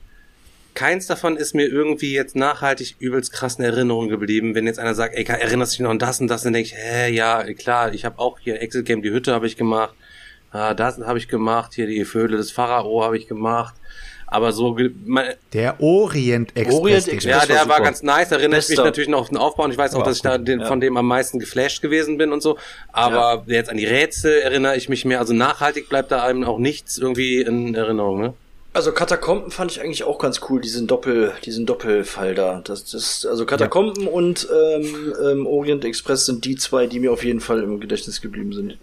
Keins davon ist mir irgendwie jetzt nachhaltig übelst krass in Erinnerung geblieben. Wenn jetzt einer sagt, ey, erinnerst du dich noch an das und das, dann denke ich, hä, ja, klar, ich habe auch hier Exit Game, die Hütte habe ich gemacht, ah, das habe ich gemacht, hier die Vögel des Pharao habe ich gemacht. Aber so, ge- man, Der Orient Express. Orient. Express. ja, war der war super. ganz nice, ich mich natürlich noch auf den Aufbau und ich weiß auch, War dass ich da den, ja. von dem am meisten geflasht gewesen bin und so. Aber jetzt an die Rätsel erinnere ich mich mehr. Also nachhaltig bleibt da einem auch nichts irgendwie in Erinnerung, ne? Also Katakomben fand ich eigentlich auch ganz cool, diesen Doppel, diesen Doppelfall da. Das, das, also Katakomben und ähm, ähm, Orient Express sind die zwei, die mir auf jeden Fall im Gedächtnis geblieben sind.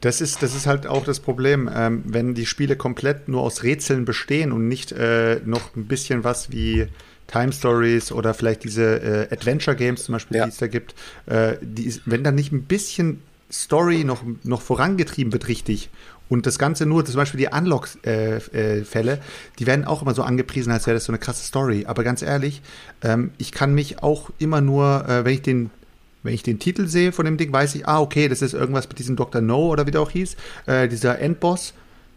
Das ist, das ist halt auch das Problem, ähm, wenn die Spiele komplett nur aus Rätseln bestehen und nicht äh, noch ein bisschen was wie Time Stories oder vielleicht diese äh, Adventure Games zum Beispiel, Ja. die es da gibt, äh, die ist, wenn da nicht ein bisschen Story noch, noch vorangetrieben wird richtig und das Ganze nur, zum Beispiel die Unlock-Fälle, äh, Fälle, die werden auch immer so angepriesen, als wäre das so eine krasse Story. Aber ganz ehrlich, ähm, ich kann mich auch immer nur, äh, wenn ich den wenn ich den Titel sehe von dem Ding, weiß ich, ah, okay, das ist irgendwas mit diesem Dr. No oder wie der auch hieß, äh, dieser Endboss.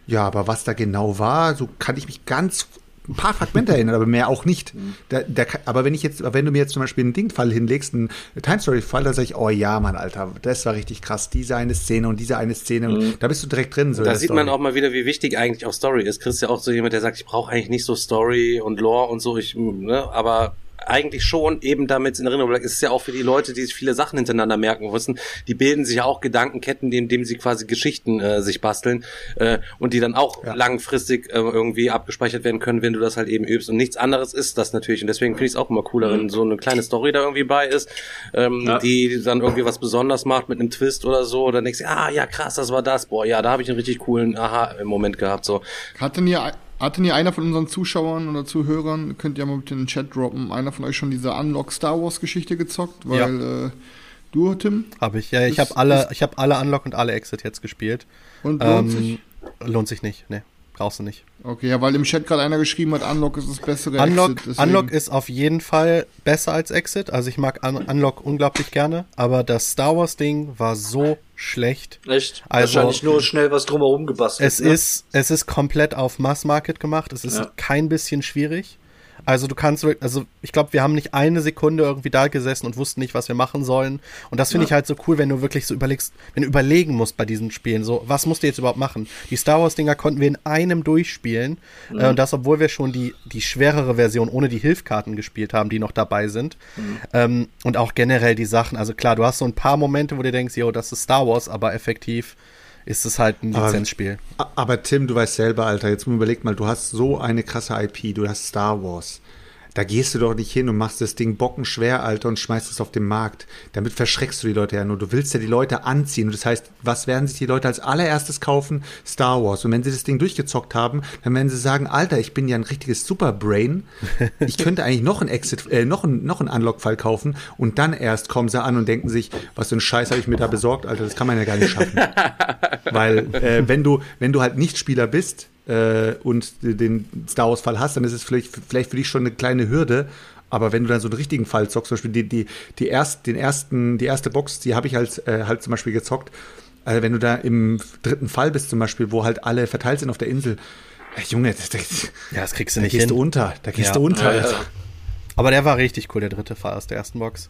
Ja, aber was da genau war, so kann ich mich ganz ein paar Fragmente erinnert, aber mehr auch nicht. Da, da, aber wenn ich jetzt, wenn du mir jetzt zum Beispiel einen Ding-Fall hinlegst, einen Time Story-Fall, da sage ich, oh ja, Mann, Alter, das war richtig krass. Diese eine Szene und diese eine Szene, mhm. da bist du direkt drin. So da sieht Story. man auch mal wieder, wie wichtig eigentlich auch Story ist. Chris ist ja auch so jemand, der sagt, ich brauche eigentlich nicht so Story und Lore und so, ich, ne, aber eigentlich schon, eben damit in Erinnerung bleibt. Es ist ja auch für die Leute, die sich viele Sachen hintereinander merken müssen, die bilden sich ja auch Gedankenketten, indem sie quasi Geschichten äh, sich basteln äh, und die dann auch ja. langfristig äh, irgendwie abgespeichert werden können, wenn du das halt eben übst. Und nichts anderes ist das natürlich. Und deswegen finde ich es auch immer cooler, wenn so eine kleine Story da irgendwie bei ist, ähm, ja. die dann irgendwie was besonders macht mit einem Twist oder so. Oder denkst du, ah ja krass, das war das. Boah, ja, da habe ich einen richtig coolen Aha-Moment gehabt. So. Hatten ihr hatte nie einer von unseren Zuschauern oder Zuhörern, könnt ihr mal mit in den Chat droppen, einer von euch schon diese Unlock Star Wars Geschichte gezockt? Weil ja. äh, du, Tim? Habe ich, ja. Ich habe alle, ich habe alle Unlock und alle Exit jetzt gespielt. Und lohnt ähm, sich? Lohnt sich nicht, ne. Brauchst du nicht. Okay, ja, weil im Chat gerade einer geschrieben hat, Unlock ist das bessere Unlock, Exit. Deswegen. Unlock ist auf jeden Fall besser als Exit. Also ich mag Un Unlock unglaublich gerne, aber das Star Wars Ding war so schlecht. Echt? Also, Wahrscheinlich nur schnell was drumherum gebastelt. Es ne? ist, es ist komplett auf Mass Market gemacht. Es ist ja. kein bisschen schwierig. Also du kannst, also ich glaube, wir haben nicht eine Sekunde irgendwie da gesessen und wussten nicht, was wir machen sollen. Und das finde ja. ich halt so cool, wenn du wirklich so überlegst, wenn du überlegen musst bei diesen Spielen, so, was musst du jetzt überhaupt machen? Die Star Wars-Dinger konnten wir in einem durchspielen. Mhm. Äh, und das, obwohl wir schon die, die schwerere Version ohne die Hilfkarten gespielt haben, die noch dabei sind. Mhm. Ähm, und auch generell die Sachen. Also klar, du hast so ein paar Momente, wo du denkst, yo, das ist Star Wars, aber effektiv ist es halt ein Lizenzspiel. Aber, aber, Tim, du weißt selber, Alter, jetzt überleg mal, du hast so eine krasse IP, du hast Star Wars. Da gehst du doch nicht hin und machst das Ding bockenschwer, Alter, und schmeißt es auf den Markt. Damit verschreckst du die Leute ja nur. Du willst ja die Leute anziehen. Und das heißt, was werden sich die Leute als allererstes kaufen? Star Wars. Und wenn sie das Ding durchgezockt haben, dann werden sie sagen, Alter, ich bin ja ein richtiges Superbrain. Ich könnte eigentlich noch ein Exit, äh, noch ein, noch einen Unlock-Fall kaufen. Und dann erst kommen sie an und denken sich, was für ein Scheiß habe ich mir da besorgt, Alter, das kann man ja gar nicht schaffen. Weil, äh, wenn du, wenn du halt nicht Spieler bist, äh, und den Star Wars-Fall hast, dann ist es vielleicht, vielleicht für dich schon eine kleine Hürde. Aber wenn du dann so einen richtigen Fall zockst, zum Beispiel die, die, die, erst, den ersten, die erste Box, die habe ich halt, äh, halt zum Beispiel gezockt. Also wenn du da im dritten Fall bist, zum Beispiel, wo halt alle verteilt sind auf der Insel, äh, Junge, das, das, ja, das kriegst du da nicht gehst hin. du unter, da gehst ja. du unter. Ja. Aber der war richtig cool, der dritte Fall aus der ersten Box.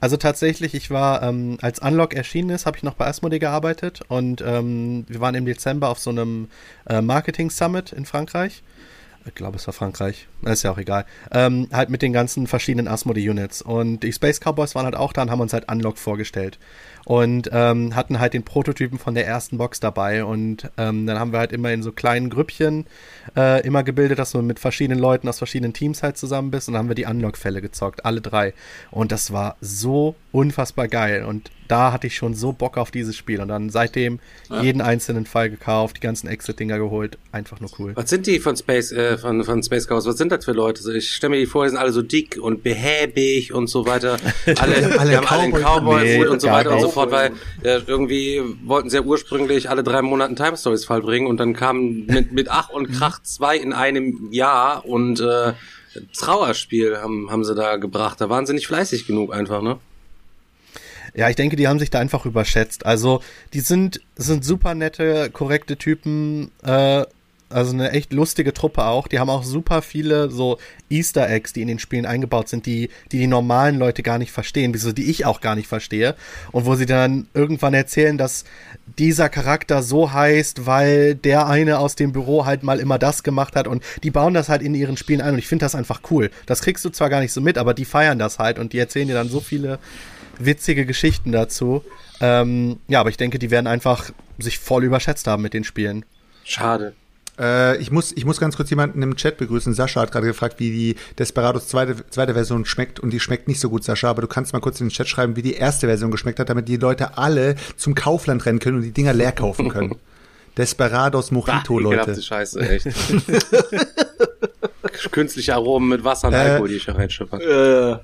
Also tatsächlich, ich war, ähm, als Unlock erschienen ist, habe ich noch bei Asmodee gearbeitet und ähm, wir waren im Dezember auf so einem äh, Marketing Summit in Frankreich. Ich glaube, es war Frankreich. Ist ja auch egal. Ähm, halt mit den ganzen verschiedenen Asmodee-Units. Und die Space Cowboys waren halt auch da und haben uns halt Unlock vorgestellt und ähm, hatten halt den Prototypen von der ersten Box dabei und ähm, dann haben wir halt immer in so kleinen Grüppchen äh, immer gebildet, dass du mit verschiedenen Leuten aus verschiedenen Teams halt zusammen bist und dann haben wir die Unlock-Fälle gezockt, alle drei und das war so unfassbar geil und da hatte ich schon so Bock auf dieses Spiel und dann seitdem ja. jeden einzelnen Fall gekauft, die ganzen Exit-Dinger geholt, einfach nur cool. Was sind die von Space, äh, von, von Space Cows? Was sind das für Leute? Ich stelle mir die vor, die sind alle so dick und behäbig und so weiter. Alle, alle, haben alle einen Cowboy nee, und so weiter und so fort, weil äh, irgendwie wollten sie ja ursprünglich alle drei Monate einen Time Stories Fall bringen und dann kamen mit, mit Ach und Krach zwei in einem Jahr und äh, Trauerspiel haben, haben sie da gebracht. Da waren sie nicht fleißig genug einfach, ne? Ja, ich denke, die haben sich da einfach überschätzt. Also, die sind, sind super nette, korrekte Typen, äh, also eine echt lustige Truppe auch. Die haben auch super viele so Easter Eggs, die in den Spielen eingebaut sind, die die, die normalen Leute gar nicht verstehen, wieso die ich auch gar nicht verstehe. Und wo sie dann irgendwann erzählen, dass dieser Charakter so heißt, weil der eine aus dem Büro halt mal immer das gemacht hat und die bauen das halt in ihren Spielen ein und ich finde das einfach cool. Das kriegst du zwar gar nicht so mit, aber die feiern das halt und die erzählen dir dann so viele witzige Geschichten dazu. Ähm, ja, aber ich denke, die werden einfach sich voll überschätzt haben mit den Spielen. Schade. Äh, ich, muss, ich muss ganz kurz jemanden im Chat begrüßen. Sascha hat gerade gefragt, wie die Desperados zweite, zweite Version schmeckt und die schmeckt nicht so gut, Sascha, aber du kannst mal kurz in den Chat schreiben, wie die erste Version geschmeckt hat, damit die Leute alle zum Kaufland rennen können und die Dinger leer kaufen können. Desperados Mojito, bah, Leute. Scheiße, echt. Künstliche Aromen mit Wasser und äh, Alkohol, die ich da reinschippern. Äh.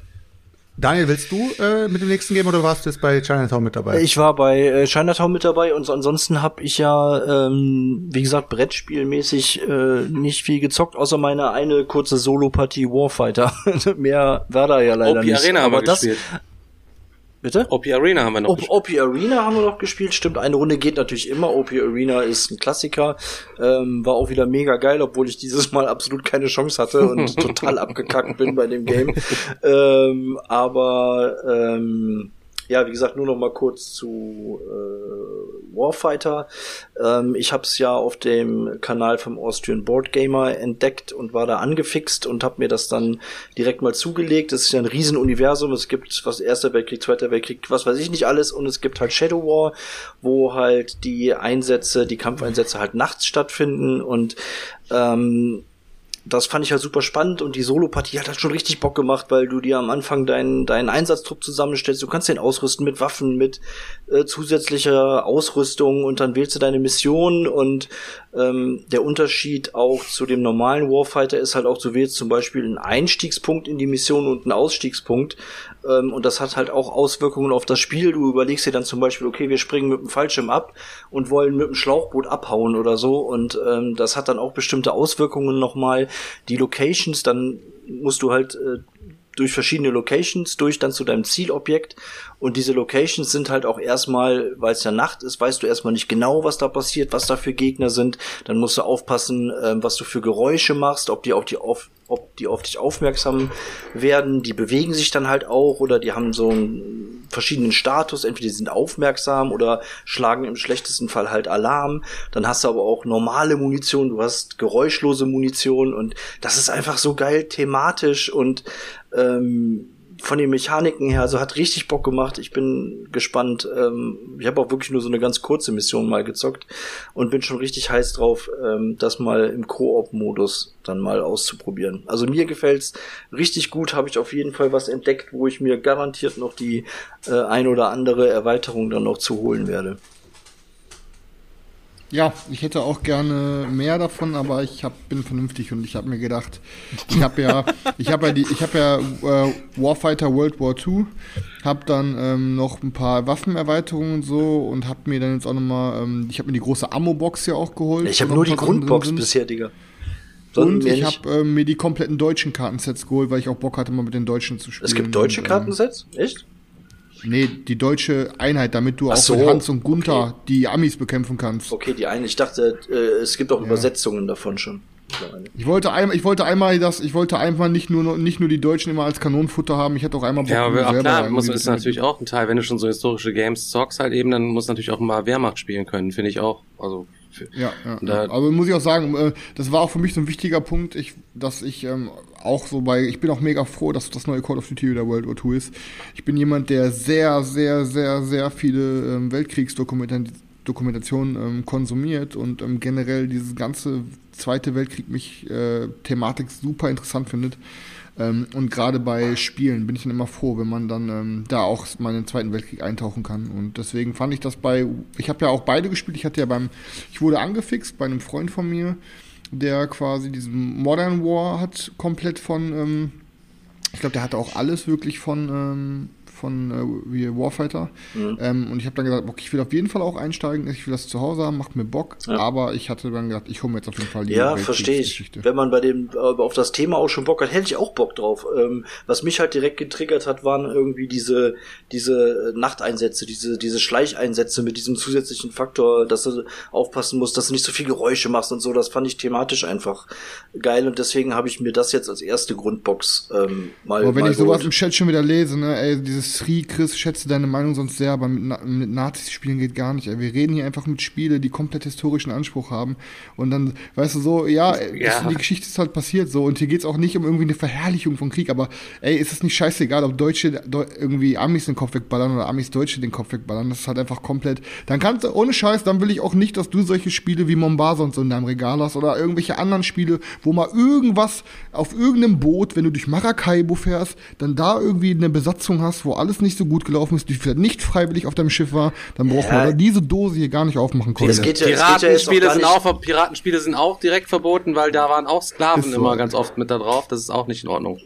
Daniel, willst du äh, mit dem nächsten Game oder warst du jetzt bei Chinatown mit dabei? Ich war bei äh, Chinatown mit dabei und ansonsten habe ich ja, ähm, wie gesagt, Brettspielmäßig äh, nicht viel gezockt, außer meine eine kurze Solo-Partie Warfighter. Mehr war da ja leider OP nicht. Arena Aber das, gespielt. Bitte? OP Arena haben wir noch OP, OP Arena haben wir noch gespielt, stimmt. Eine Runde geht natürlich immer. OP Arena ist ein Klassiker. Ähm, war auch wieder mega geil, obwohl ich dieses Mal absolut keine Chance hatte und total abgekackt bin bei dem Game. Ähm, aber ähm, ja, wie gesagt, nur noch mal kurz zu äh, Warfighter. Ähm, ich habe es ja auf dem Kanal vom Austrian Board Gamer entdeckt und war da angefixt und habe mir das dann direkt mal zugelegt. Es ist ja ein Riesenuniversum. Es gibt was Erster Weltkrieg, Zweiter Weltkrieg, was weiß ich nicht alles und es gibt halt Shadow War, wo halt die Einsätze, die Kampfeinsätze halt nachts stattfinden und ähm, das fand ich halt super spannend und die Solo-Partie hat halt schon richtig Bock gemacht, weil du dir am Anfang deinen, deinen Einsatztrupp zusammenstellst. Du kannst den ausrüsten mit Waffen, mit äh, zusätzlicher Ausrüstung und dann wählst du deine Mission und ähm, der Unterschied auch zu dem normalen Warfighter ist halt auch, du wählst zum Beispiel einen Einstiegspunkt in die Mission und einen Ausstiegspunkt und das hat halt auch Auswirkungen auf das Spiel. Du überlegst dir dann zum Beispiel, okay, wir springen mit dem Fallschirm ab und wollen mit dem Schlauchboot abhauen oder so und ähm, das hat dann auch bestimmte Auswirkungen nochmal. Die Locations, dann musst du halt äh, durch verschiedene Locations durch dann zu deinem Zielobjekt und diese Locations sind halt auch erstmal, weil es ja Nacht ist, weißt du erstmal nicht genau, was da passiert, was da für Gegner sind. Dann musst du aufpassen, ähm, was du für Geräusche machst, ob die auf die auf ob die auf dich aufmerksam werden. Die bewegen sich dann halt auch oder die haben so einen verschiedenen Status. Entweder die sind aufmerksam oder schlagen im schlechtesten Fall halt Alarm. Dann hast du aber auch normale Munition, du hast geräuschlose Munition und das ist einfach so geil thematisch und ähm, von den Mechaniken her, also hat richtig Bock gemacht. Ich bin gespannt. Ähm, ich habe auch wirklich nur so eine ganz kurze Mission mal gezockt und bin schon richtig heiß drauf, ähm, das mal im Koop-Modus dann mal auszuprobieren. Also mir gefällt's richtig gut. Habe ich auf jeden Fall was entdeckt, wo ich mir garantiert noch die äh, ein oder andere Erweiterung dann noch zu holen werde. Ja, ich hätte auch gerne mehr davon, aber ich hab, bin vernünftig und ich habe mir gedacht, ich habe ja, ich habe ja die, ich habe ja äh, Warfighter World War II, habe dann ähm, noch ein paar Waffenerweiterungen und so und habe mir dann jetzt auch nochmal, ähm, ich habe mir die große Ammo-Box ja auch geholt. Ich habe nur die Grundbox bisher, Digga. und ich habe ähm, mir die kompletten deutschen Kartensets geholt, weil ich auch Bock hatte, mal mit den Deutschen zu spielen. Es gibt deutsche und, ähm, Kartensets? Echt? Nee, die deutsche Einheit, damit du Ach auch so, mit Hans und Gunther okay. die Amis bekämpfen kannst. Okay, die eine. Ich dachte, äh, es gibt auch Übersetzungen davon schon. Ich wollte einmal, ich wollte einmal das, ich wollte einfach nicht nur nicht nur die Deutschen immer als Kanonenfutter haben. Ich hätte auch einmal Bock, Ja, aber selber klar, muss, ist natürlich auch ein Teil, wenn du schon so historische Games zockst halt eben, dann muss natürlich auch mal Wehrmacht spielen können, finde ich auch. Also für, Ja, ja, Da- ja. Aber muss ich auch sagen, äh, das war auch für mich so ein wichtiger Punkt, ich, dass ich ähm, auch so bei, ich bin auch mega froh, dass das neue Call of Duty wieder World War II ist. Ich bin jemand, der sehr, sehr, sehr, sehr viele ähm, Weltkriegsdokumentationen ähm, konsumiert und ähm, generell dieses ganze Zweite Weltkrieg mich äh, Thematik super interessant findet. Ähm, und gerade bei Spielen bin ich dann immer froh, wenn man dann ähm, da auch mal in den Zweiten Weltkrieg eintauchen kann. Und deswegen fand ich das bei, ich habe ja auch beide gespielt. Ich hatte ja beim, ich wurde angefixt bei einem Freund von mir, der quasi diesen Modern War hat komplett von, ähm, ich glaube, der hatte auch alles wirklich von, ähm, von äh, Warfighter. Mhm. Ähm, und ich habe dann gesagt, okay, ich will auf jeden Fall auch einsteigen, ich will das zu Hause haben, macht mir Bock. Ja. Aber ich hatte dann gedacht, ich hole mir jetzt auf jeden Fall die Ja, verstehe ich. Wenn man bei dem äh, auf das Thema auch schon Bock hat, hätte ich auch Bock drauf. Ähm, was mich halt direkt getriggert hat, waren irgendwie diese diese Nachteinsätze, diese diese Schleicheinsätze mit diesem zusätzlichen Faktor, dass du aufpassen musst, dass du nicht so viel Geräusche machst und so. Das fand ich thematisch einfach geil und deswegen habe ich mir das jetzt als erste Grundbox ähm, mal Aber wenn mal ich sowas geholt. im Chat schon wieder lese, ne, ey, dieses Sri, Chris, schätze deine Meinung sonst sehr, aber mit, Na mit Nazis spielen geht gar nicht, ey. Wir reden hier einfach mit Spiele, die komplett historischen Anspruch haben. Und dann, weißt du, so, ja, Ja. Das, die Geschichte ist halt passiert so. Und hier geht's auch nicht um irgendwie eine Verherrlichung von Krieg, aber ey, ist es nicht scheißegal, ob Deutsche Deu irgendwie Amis den Kopf wegballern oder Amis Deutsche den Kopf wegballern. Das ist halt einfach komplett. Dann kannst du, ohne Scheiß, dann will ich auch nicht, dass du solche Spiele wie Mombasa und so in deinem Regal hast oder irgendwelche anderen Spiele, wo mal irgendwas auf irgendeinem Boot, wenn du durch Maracaibo fährst, dann da irgendwie eine Besatzung hast, wo alles nicht so gut gelaufen ist, die vielleicht nicht freiwillig auf deinem Schiff war, dann braucht Ja. man diese Dose hier gar nicht aufmachen können. Es geht ja, geht ja auch Piratenspiele sind auch, Piratenspiele sind auch direkt verboten, weil da waren auch Sklaven so. immer ganz oft mit da drauf. Das ist auch nicht in Ordnung.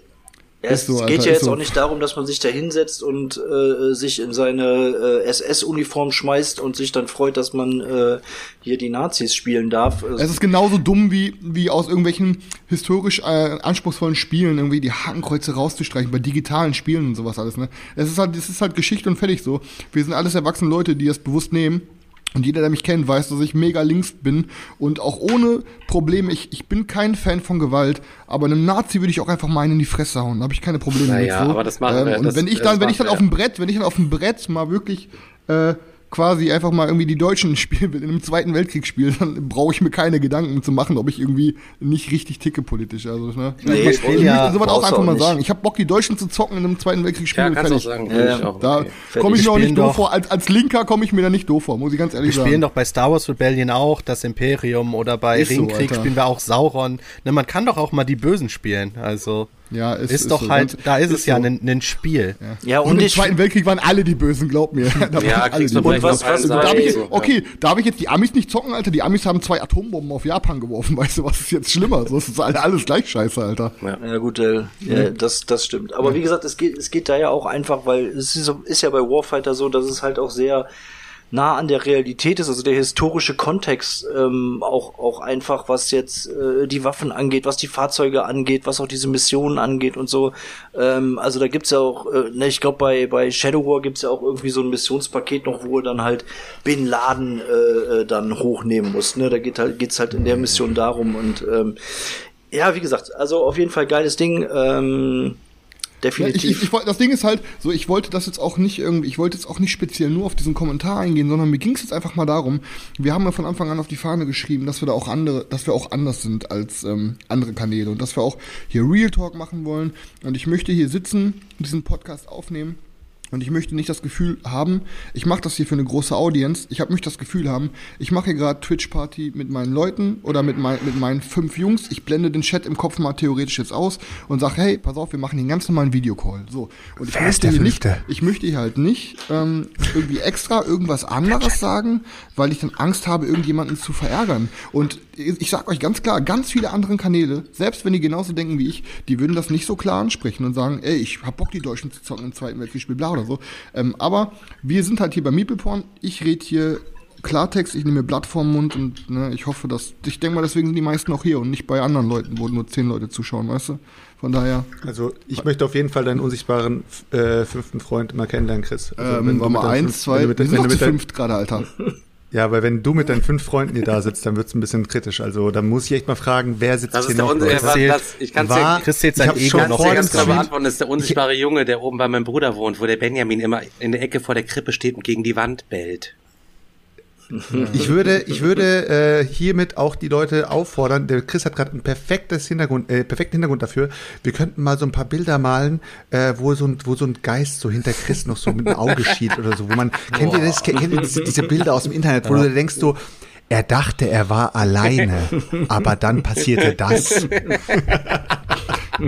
Ja, es so, geht Alter, ja jetzt so. auch nicht darum, dass man sich da hinsetzt und äh, sich in seine äh, SS-Uniform schmeißt und sich dann freut, dass man äh, hier die Nazis spielen darf. Also, Es ist genauso dumm wie, wie aus irgendwelchen historisch äh, anspruchsvollen Spielen irgendwie die Hakenkreuze rauszustreichen, bei digitalen Spielen und sowas alles, ne? Es ist halt, es ist halt Geschichte und fertig so. Wir sind alles erwachsene Leute, die das bewusst nehmen. Und jeder, der mich kennt, weiß, dass ich mega links bin und auch ohne Probleme, ich, ich bin kein Fan von Gewalt, aber einem Nazi würde ich auch einfach mal einen in die Fresse hauen, da habe ich keine Probleme Naja, mit. So. aber das machen wir, Und das- wenn ich dann, wenn ich dann auf dem Brett, wenn ich dann auf dem Brett mal wirklich äh, quasi einfach mal irgendwie die Deutschen spielen will, in einem Zweiten Weltkrieg spielen, dann brauche ich mir keine Gedanken zu machen, ob ich irgendwie nicht richtig ticke politisch. Also, ne? Nee, ich, brauchst ich du- möchte sowas auch einfach auch mal nicht. sagen. Ich habe Bock, die Deutschen zu zocken in einem Zweiten Weltkrieg Ja, spielen. kannst du auch fertig. sagen. ich Ja, auch Da okay. komme ich mir auch nicht doof vor. Als, als Linker komme ich mir da nicht doof vor, muss ich ganz ehrlich Wir spielen sagen. doch bei Star Wars Rebellion auch das Imperium oder bei Ist so, Ringkrieg Alter. spielen wir auch Sauron. Ne, man kann doch auch mal die Bösen spielen. Also Ja, ist, ist- ist doch so, halt, da ist, ist es ja so. ein, ein Spiel. ja, Und, und im Zweiten Weltkrieg waren alle die Bösen, glaub mir. Da waren Ja, alle die Bösen. was- sagen, Darf ich, okay, darf ich jetzt die Amis nicht zocken, Alter? Die Amis haben zwei Atombomben auf Japan geworfen, weißt du, was ist jetzt schlimmer? So ist alles, alles gleich scheiße, Alter. Ja gut, äh, ja, das, das stimmt. Aber wie gesagt, es geht, es geht da ja auch einfach, weil es ist, ist ja bei Warfighter so, dass es halt auch sehr nah an der Realität ist, also der historische Kontext ähm, auch auch einfach, was jetzt äh, die Waffen angeht, was die Fahrzeuge angeht, was auch diese Missionen angeht und so. Ähm, also da gibt's ja auch, äh, ne, ich glaube bei bei Shadow War gibt's ja auch irgendwie so ein Missionspaket noch, wo er dann halt Bin Laden äh, äh, dann hochnehmen muss. Ne, da geht halt geht's halt in der Mission darum und ähm, ja, wie gesagt, also auf jeden Fall geiles Ding. Ähm, Ja, ich, definitiv. ich, ich, das Ding ist halt, so ich wollte das jetzt auch nicht irgendwie, ich wollte jetzt auch nicht speziell nur auf diesen Kommentar eingehen, sondern mir ging es jetzt einfach mal darum, wir haben ja von Anfang an auf die Fahne geschrieben, dass wir da auch andere, dass wir auch anders sind als ähm, andere Kanäle und dass wir auch hier Real Talk machen wollen und ich möchte hier sitzen, diesen Podcast aufnehmen und ich möchte nicht das Gefühl haben, ich mache das hier für eine große Audience. Ich habe möchte das Gefühl haben, ich mache hier gerade Twitch-Party mit meinen Leuten oder mit, mein, mit meinen fünf Jungs. Ich blende den Chat im Kopf mal theoretisch jetzt aus und sage, hey, pass auf, wir machen hier einen ganz normalen Videocall. So. Und ich Wer möchte hier nicht, ich möchte hier halt nicht ähm, irgendwie extra irgendwas anderes sagen, weil ich dann Angst habe, irgendjemanden zu verärgern. Und ich sag euch ganz klar, ganz viele andere Kanäle, selbst wenn die genauso denken wie ich, die würden das nicht so klar ansprechen und sagen, ey, ich hab Bock, die Deutschen zu zocken im Zweiten Weltkrieg, spiel bla oder so. Ähm, aber wir sind halt hier bei Meepleporn. Ich rede hier Klartext, ich nehme mir Blatt vorm Mund und ne, ich hoffe, dass, ich denke mal, deswegen sind die meisten auch hier und nicht bei anderen Leuten, wo nur zehn Leute zuschauen, weißt du? Von daher, Also ich möchte auf jeden Fall deinen unsichtbaren äh, fünften Freund mal kennenlernen, Chris. Also, ähm, wenn mal eins, zwei, wir mit, sind doch zu fünft gerade, Alter. Ja, aber wenn du mit deinen fünf Freunden hier da sitzt, dann wird's ein bisschen kritisch. Also da muss ich echt mal fragen, wer sitzt Das hier ist der noch? Leute? das, zählt- das, ich kann es war- ja Chris zählt Ich sein Ego schon noch vor ganz klar Stream- beantworten. Das ist der unsichtbare Junge, der oben bei meinem Bruder wohnt, wo der Benjamin immer in der Ecke vor der Krippe steht und gegen die Wand bellt. Ich würde, ich würde äh, hiermit auch die Leute auffordern. Der Chris hat gerade ein perfektes Hintergrund, äh, perfekten Hintergrund dafür. Wir könnten mal so ein paar Bilder malen, äh, wo so ein, wo so ein Geist so hinter Chris noch so mit dem Auge schielt oder so. Wo man kennt ihr das? Kennt ihr diese, diese Bilder aus dem Internet, wo du dir denkst so, er dachte, er war alleine, aber dann passierte das.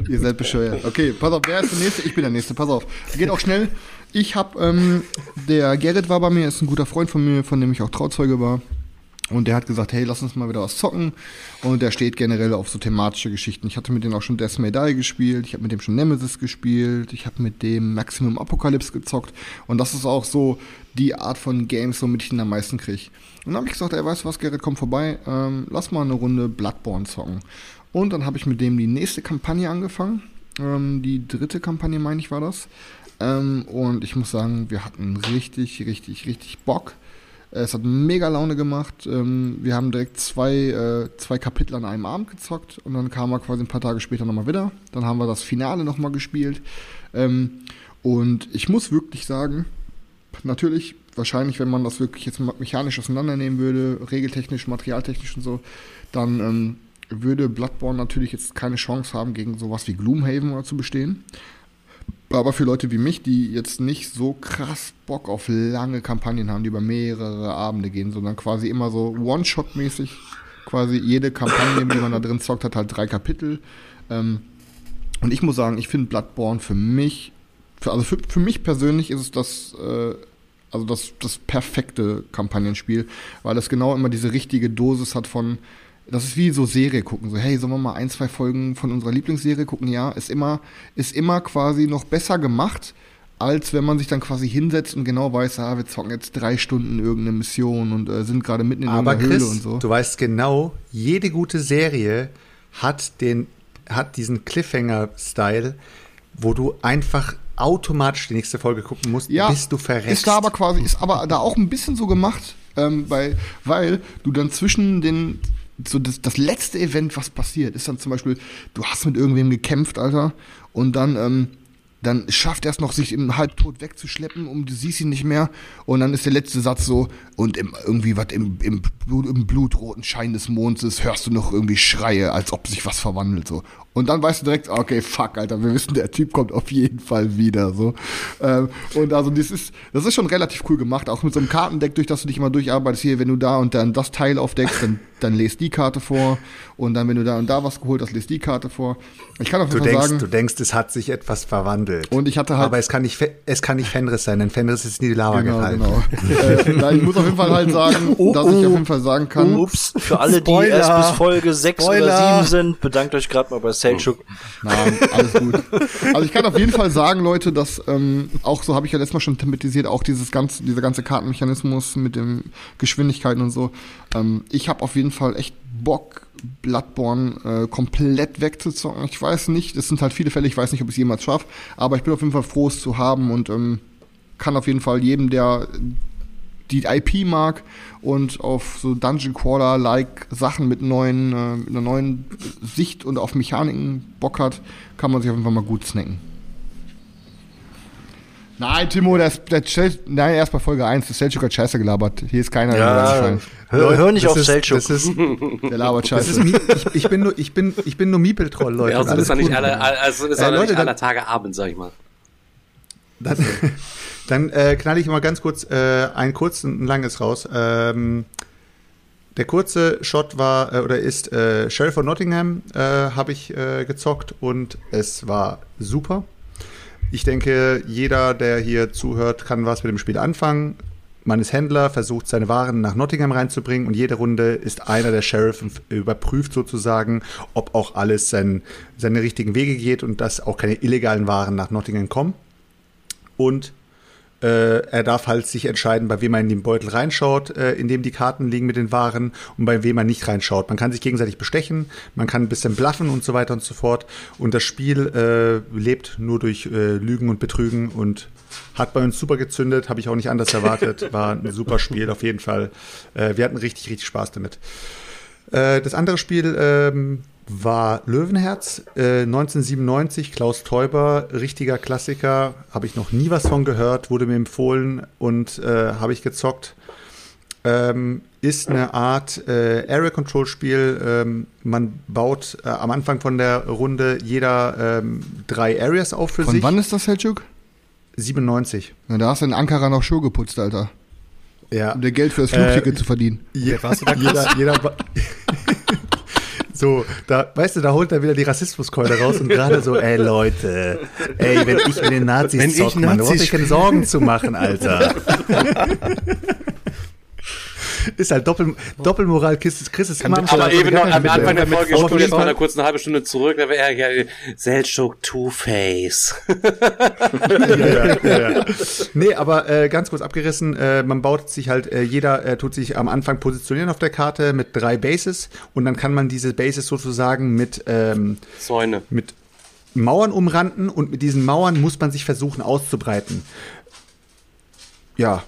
Ihr seid bescheuert. Okay, pass auf, wer ist der Nächste? Ich bin der Nächste, pass auf. Geht auch schnell. Ich hab, ähm, der Gerrit war bei mir, ist ein guter Freund von mir, von dem ich auch Trauzeuge war. Und der hat gesagt, hey, lass uns mal wieder was zocken. Und der steht generell auf so thematische Geschichten. Ich hatte mit dem auch schon Death May Die gespielt, ich habe mit dem schon Nemesis gespielt, ich habe mit dem Maximum Apocalypse gezockt. Und das ist auch so die Art von Games, womit ich ihn am meisten krieg. Und dann habe ich gesagt, ey, weißt du was, Gerrit, komm vorbei, ähm, lass mal eine Runde Bloodborne zocken. Und dann habe ich mit dem die nächste Kampagne angefangen. Ähm, die dritte Kampagne, meine ich, war das. Ähm, und ich muss sagen, wir hatten richtig, richtig, richtig Bock. Es hat mega Laune gemacht. Ähm, wir haben direkt zwei, äh, zwei Kapitel an einem Abend gezockt und dann kam er quasi ein paar Tage später nochmal wieder. Dann haben wir das Finale nochmal gespielt. Ähm, und ich muss wirklich sagen, natürlich, wahrscheinlich, wenn man das wirklich jetzt me- mechanisch auseinandernehmen würde, regeltechnisch, materialtechnisch und so, dann ähm, würde Bloodborne natürlich jetzt keine Chance haben, gegen sowas wie Gloomhaven zu bestehen. Aber für Leute wie mich, die jetzt nicht so krass Bock auf lange Kampagnen haben, die über mehrere Abende gehen, sondern quasi immer so One-Shot-mäßig, quasi jede Kampagne, die man da drin zockt, hat halt drei Kapitel. Ähm, und ich muss sagen, ich finde Bloodborne für mich, für, also für, für mich persönlich ist es das, äh, also das, das perfekte Kampagnenspiel, weil es genau immer diese richtige Dosis hat von, das ist wie so Serie gucken. So, hey, sollen wir mal ein, zwei Folgen von unserer Lieblingsserie gucken? Ja, ist immer, ist immer quasi noch besser gemacht, als wenn man sich dann quasi hinsetzt und genau weiß, ah, wir zocken jetzt drei Stunden irgendeine Mission und äh, sind gerade mitten in Chris, Höhle und so. du weißt genau, jede gute Serie hat den, hat diesen Cliffhanger-Style, wo du einfach automatisch die nächste Folge gucken musst, bis du verreckst. Ist da aber quasi, ist aber da auch ein bisschen so gemacht, ähm, weil, weil du dann zwischen den, so das, das letzte Event, was passiert, ist dann zum Beispiel, du hast mit irgendwem gekämpft, Alter, und dann, ähm, dann schafft er es noch, sich im Halbtod wegzuschleppen und du siehst ihn nicht mehr. Und dann ist der letzte Satz so, und im, irgendwie was im, im, Blut, im blutroten Schein des Monds ist, hörst du noch irgendwie Schreie, als ob sich was verwandelt. so. Und dann weißt du direkt, okay, fuck, Alter, wir wissen, der Typ kommt auf jeden Fall wieder. so. Ähm, und also das ist, das ist schon relativ cool gemacht, auch mit so einem Kartendeck, durch das du dich immer durcharbeitest. Hier, wenn du da und dann das Teil aufdeckst, dann, dann lest die Karte vor. Und dann, wenn du da und da was geholt hast, lest die Karte vor. Ich kann auf Du jeden Fall denkst, sagen. du denkst, es hat sich etwas verwandelt. Und ich hatte halt- Aber es kann nicht, es kann nicht Fenris sein, denn Fenris ist in die Lava Genau, gefallen. genau. äh, ich muss auf jeden Fall halt sagen, Oh, dass ich oh. auf jeden Fall sagen kann, Ups, für alle, die Spoiler. erst bis Folge 6 oder Spoiler. 7 sind, bedankt euch gerade mal bei Selchuk. Nein, alles gut. Also ich kann auf jeden Fall sagen, Leute, dass ähm, auch so habe ich ja letztes Mal schon thematisiert, auch dieses ganze, dieser ganze Kartenmechanismus mit den Geschwindigkeiten und so. Ähm, ich habe auf jeden Fall echt Bock, Bloodborne äh, komplett wegzuzocken. Ich weiß nicht, es sind halt viele Fälle, ich weiß nicht, ob ich es jemals schaffe, aber ich bin auf jeden Fall froh, es zu haben und ähm, kann auf jeden Fall jedem, der die IP mag und auf so Dungeon Crawler-like Sachen mit neuen, äh, mit einer neuen Sicht und auf Mechaniken Bock hat, kann man sich auf jeden Fall mal gut snacken. Nein, Timo, das, der Chel nein, erst bei Folge 1, das Selchuk hat Scheiße gelabert. Hier ist keiner, Ja, der, hör, hör nicht Das auf ist, Selchuk. das ist, der labert das ist Scheiße. Mi ich, ich bin nur, ich bin, ich bin nur Miepel-Troll, Leute. Ja, also Alles ist doch nicht alle, also ist Äh, Leute, nicht aller Tage Abend, sag ich mal. Dann, dann äh, knall ich mal ganz kurz äh, ein kurzes und ein langes raus. Ähm, der kurze Shot war äh, oder ist äh, Sheriff von Nottingham äh, habe ich äh, gezockt und es war super. Ich denke, jeder, der hier zuhört, kann was mit dem Spiel anfangen. Man ist Händler, versucht seine Waren nach Nottingham reinzubringen und jede Runde ist einer der Sheriff und überprüft sozusagen, ob auch alles sein, seine richtigen Wege geht und dass auch keine illegalen Waren nach Nottingham kommen. Und äh, er darf halt sich entscheiden, bei wem er in den Beutel reinschaut, äh, in dem die Karten liegen mit den Waren und bei wem er nicht reinschaut. Man kann sich gegenseitig bestechen, man kann ein bisschen bluffen und so weiter und so fort. Und das Spiel äh, lebt nur durch äh, Lügen und Betrügen und hat bei uns super gezündet, habe ich auch nicht anders erwartet. War ein super Spiel auf jeden Fall. Äh, wir hatten richtig, richtig Spaß damit. Äh, das andere Spiel ähm, war Löwenherz, äh, 1997, Klaus Teuber, richtiger Klassiker, habe ich noch nie was von gehört, wurde mir empfohlen und äh, habe ich gezockt. Ähm, ist eine Art äh, Area Control Spiel. Ähm, man baut äh, am Anfang von der Runde jeder ähm, drei Areas auf für Von sich. wann ist das, Selchuk? 97. Na, da hast du in Ankara noch Show geputzt, Alter. Ja. Um dir Geld für das Flugticket zu verdienen. Je, warst du da, Chris? jeder, jeder So, da, weißt du, da holt er wieder die Rassismuskeule raus und gerade so, ey Leute, ey, wenn ich mit den Nazis Wenn ich zock, Mann, da braucht Nazis keine Sorgen zu machen, Alter. ist halt Doppel, Doppelmoral, Chris, Chris ist immer am Aber eben noch am Anfang der. Folge spult jeden jetzt mal eine kurz eine halbe Stunde zurück, da wäre er ja Selchuk Two-Face. ja, ja, ja, ja. Nee, aber äh, ganz kurz abgerissen, äh, man baut sich halt, äh, jeder äh, tut sich am Anfang positionieren auf der Karte mit drei Bases und dann kann man diese Bases sozusagen mit, ähm, Zäune. mit Mauern umranden und mit diesen Mauern muss man sich versuchen auszubreiten. Ja.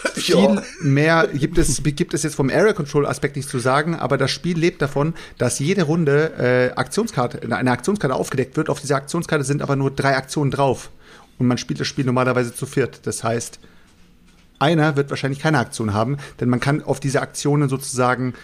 Viel mehr gibt es, gibt es jetzt vom Area Control Aspekt nicht zu sagen, aber das Spiel lebt davon, dass jede Runde äh, Aktionskarte, eine Aktionskarte aufgedeckt wird. Auf dieser Aktionskarte sind aber nur drei Aktionen drauf. Und man spielt das Spiel normalerweise zu viert. Das heißt, einer wird wahrscheinlich keine Aktion haben, denn man kann auf diese Aktionen sozusagen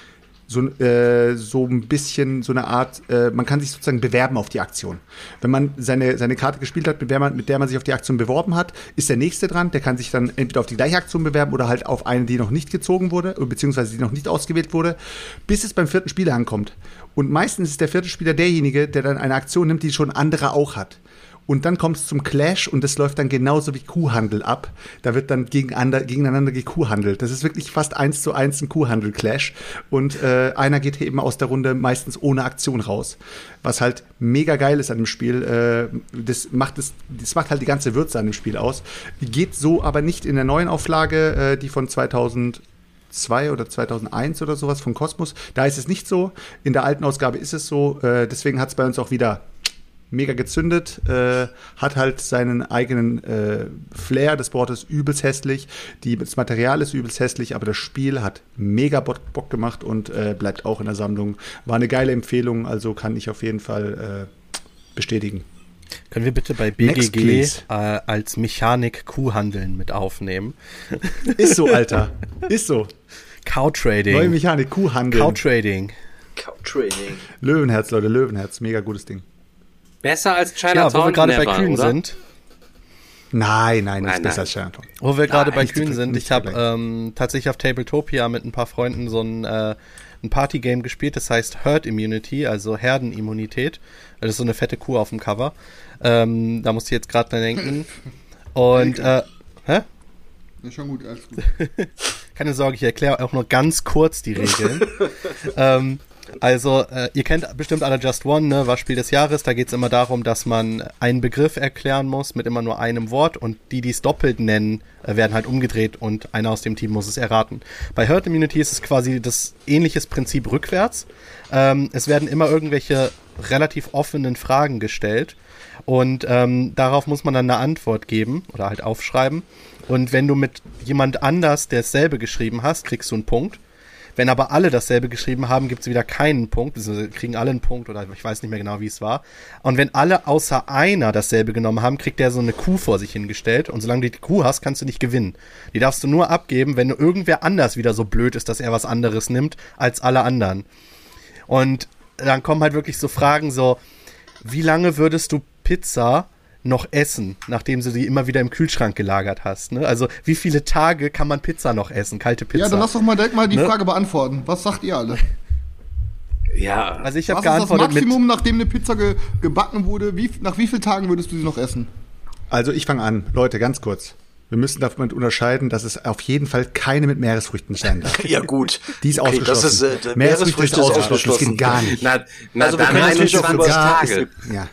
so, äh, so ein bisschen so eine Art, äh, man kann sich sozusagen bewerben auf die Aktion. Wenn man seine, seine Karte gespielt hat, mit der, man, mit der man sich auf die Aktion beworben hat, ist der nächste dran, der kann sich dann entweder auf die gleiche Aktion bewerben oder halt auf eine, die noch nicht gezogen wurde, beziehungsweise die noch nicht ausgewählt wurde, bis es beim vierten Spieler ankommt. Und meistens ist der vierte Spieler derjenige, der dann eine Aktion nimmt, die schon andere auch hat. Und dann kommt es zum Clash und das läuft dann genauso wie Kuhhandel ab. Da wird dann gegeneinander, gegeneinander gekuhhandelt. Das ist wirklich fast eins zu eins ein Kuhhandel-Clash und äh, einer geht eben aus der Runde meistens ohne Aktion raus. Was halt mega geil ist an dem Spiel. Äh, das, macht das, das macht halt die ganze Würze an dem Spiel aus. Geht so aber nicht in der neuen Auflage, äh, die von 2000 2002 oder 2001 oder sowas von Kosmos. Da ist es nicht so. In der alten Ausgabe ist es so. Äh, deswegen hat es bei uns auch wieder mega gezündet, äh, hat halt seinen eigenen äh, Flair. Das Board ist übelst hässlich, die, das Material ist übelst hässlich, aber das Spiel hat mega Bock, Bock gemacht und äh, bleibt auch in der Sammlung. War eine geile Empfehlung, also kann ich auf jeden Fall äh, bestätigen. Können wir bitte bei BGG äh, als Mechanik Kuhhandeln mit aufnehmen? Ist so, Alter. Ist so. Cowtrading. Neue Mechanik, Kuhhandeln. Cowtrading. Cowtrading. Löwenherz, Leute, Löwenherz. Mega gutes Ding. Besser als Chinatown. Ja, wo wir gerade bei Kühn oder? sind. Nein, nein, nicht Nein, besser nein. als Chinatown. Wo wir gerade bei zu- sind, ich habe ähm, tatsächlich auf Tabletopia mit ein paar Freunden so ein, äh, ein Partygame gespielt, das heißt Herd Immunity, also Herdenimmunität. Das ist so eine fette Kuh auf dem Cover. Ähm, da musste ich jetzt gerade dran denken. Und, äh, hä? Ist schon gut, alles gut. Keine Sorge, ich erkläre auch nur ganz kurz die Regeln. ähm, also, äh, ihr kennt bestimmt alle Just One, ne? war Spiel des Jahres. Da geht es immer darum, dass man einen Begriff erklären muss mit immer nur einem Wort und die, die es doppelt nennen, äh, werden halt umgedreht und einer aus dem Team muss es erraten. Bei Herd Immunity ist es quasi das ähnliches Prinzip rückwärts. Ähm, es werden immer irgendwelche relativ offenen Fragen gestellt und ähm, darauf muss man dann eine Antwort geben oder halt aufschreiben. Und wenn du mit jemand anders, der dasselbe geschrieben hast, kriegst du einen Punkt. Wenn aber alle dasselbe geschrieben haben, gibt es wieder keinen Punkt, beziehungsweise kriegen alle einen Punkt oder ich weiß nicht mehr genau, wie es war. Und wenn alle außer einer dasselbe genommen haben, kriegt der so eine Kuh vor sich hingestellt. Und solange du die Kuh hast, kannst du nicht gewinnen. Die darfst du nur abgeben, wenn irgendwer anders wieder so blöd ist, dass er was anderes nimmt als alle anderen. Und dann kommen halt wirklich so Fragen so, wie lange würdest du Pizza noch essen, nachdem du sie immer wieder im Kühlschrank gelagert hast? Ne? Also wie viele Tage kann man Pizza noch essen, kalte Pizza? Ja, dann lass doch mal direkt mal die Ne? Frage beantworten. Was sagt ihr alle? Ja, also ich habe Was ist das geantwortet mit Maximum, nachdem eine Pizza ge gebacken wurde? Wie, nach wie vielen Tagen würdest du sie noch essen? Also ich fange an. Leute, ganz kurz. Wir müssen davon unterscheiden, dass es auf jeden Fall keine mit Meeresfrüchten sein darf. Ja, gut. Die ist Okay, das ausgeschlossen. ist, äh, Meeresfrüchte ist ausgeschlossen. Das geht gar nicht. na, na Also wir dann können natürlich auch 21 über- Tage. Ja.